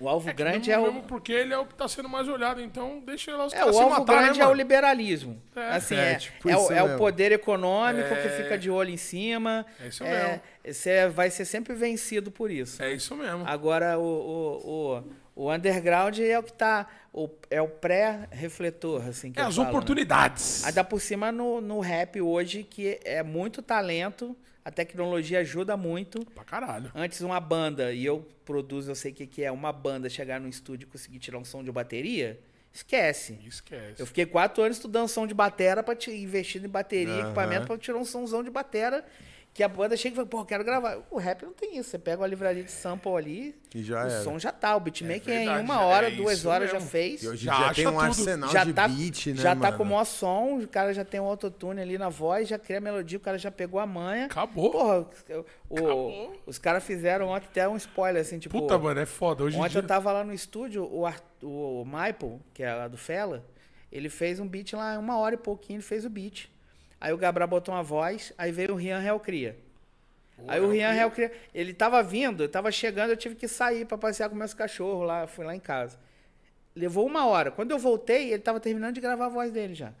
O alvo É grande mesmo, é o. mesmo porque ele é o que tá sendo mais olhado, então deixa lá os É, caras o alvo matar, né, grande é o liberalismo. É. assim, É, é, tipo é, o, é o mesmo. poder econômico que É. fica de olho em cima. É isso É, Você vai ser sempre vencido por isso. É isso mesmo. Agora, o, o, o, o underground é o que tá. O, é o pré-refletor, assim. É as falo, né? oportunidades. Ainda por cima no, no rap hoje, que é muito talento, a tecnologia ajuda muito. Pra caralho. Antes uma banda, e eu produzo, eu sei o que, que é, uma banda chegar no estúdio e conseguir tirar um som de bateria, esquece. Esquece. Eu fiquei quatro anos estudando som de batera, pra te, investindo em bateria, Aham. equipamento, pra tirar um somzão de batera, que a banda chega e fala, pô, eu quero gravar. O rap não tem isso. Você pega uma livraria de sample ali, E já o era. som já tá. O beatmaker É em uma hora, é duas horas já mesmo. fez. E hoje em Já acha tem um tudo. arsenal já de tá, beat, né, já tá mano? com o maior som, o cara já tem um autotune ali na voz, já cria a melodia, o cara já pegou a manha. Acabou. Porra, o- Acabou. os caras fizeram ontem até um spoiler, assim, tipo... Puta, mano, é foda. Hoje em Ontem dia... eu tava lá no estúdio, o, Ar- o Maple, que é lá do Fela, ele fez um beat lá, uma hora e pouquinho, ele fez o beat. Aí o Gabriel botou uma voz, aí veio o Rian Real Cria. Aí o Rian Real Cria, ele tava vindo, tava chegando, eu tive que sair pra passear com meus cachorros lá, fui lá em casa. Levou uma hora. Quando eu voltei, ele tava terminando de gravar a voz dele já.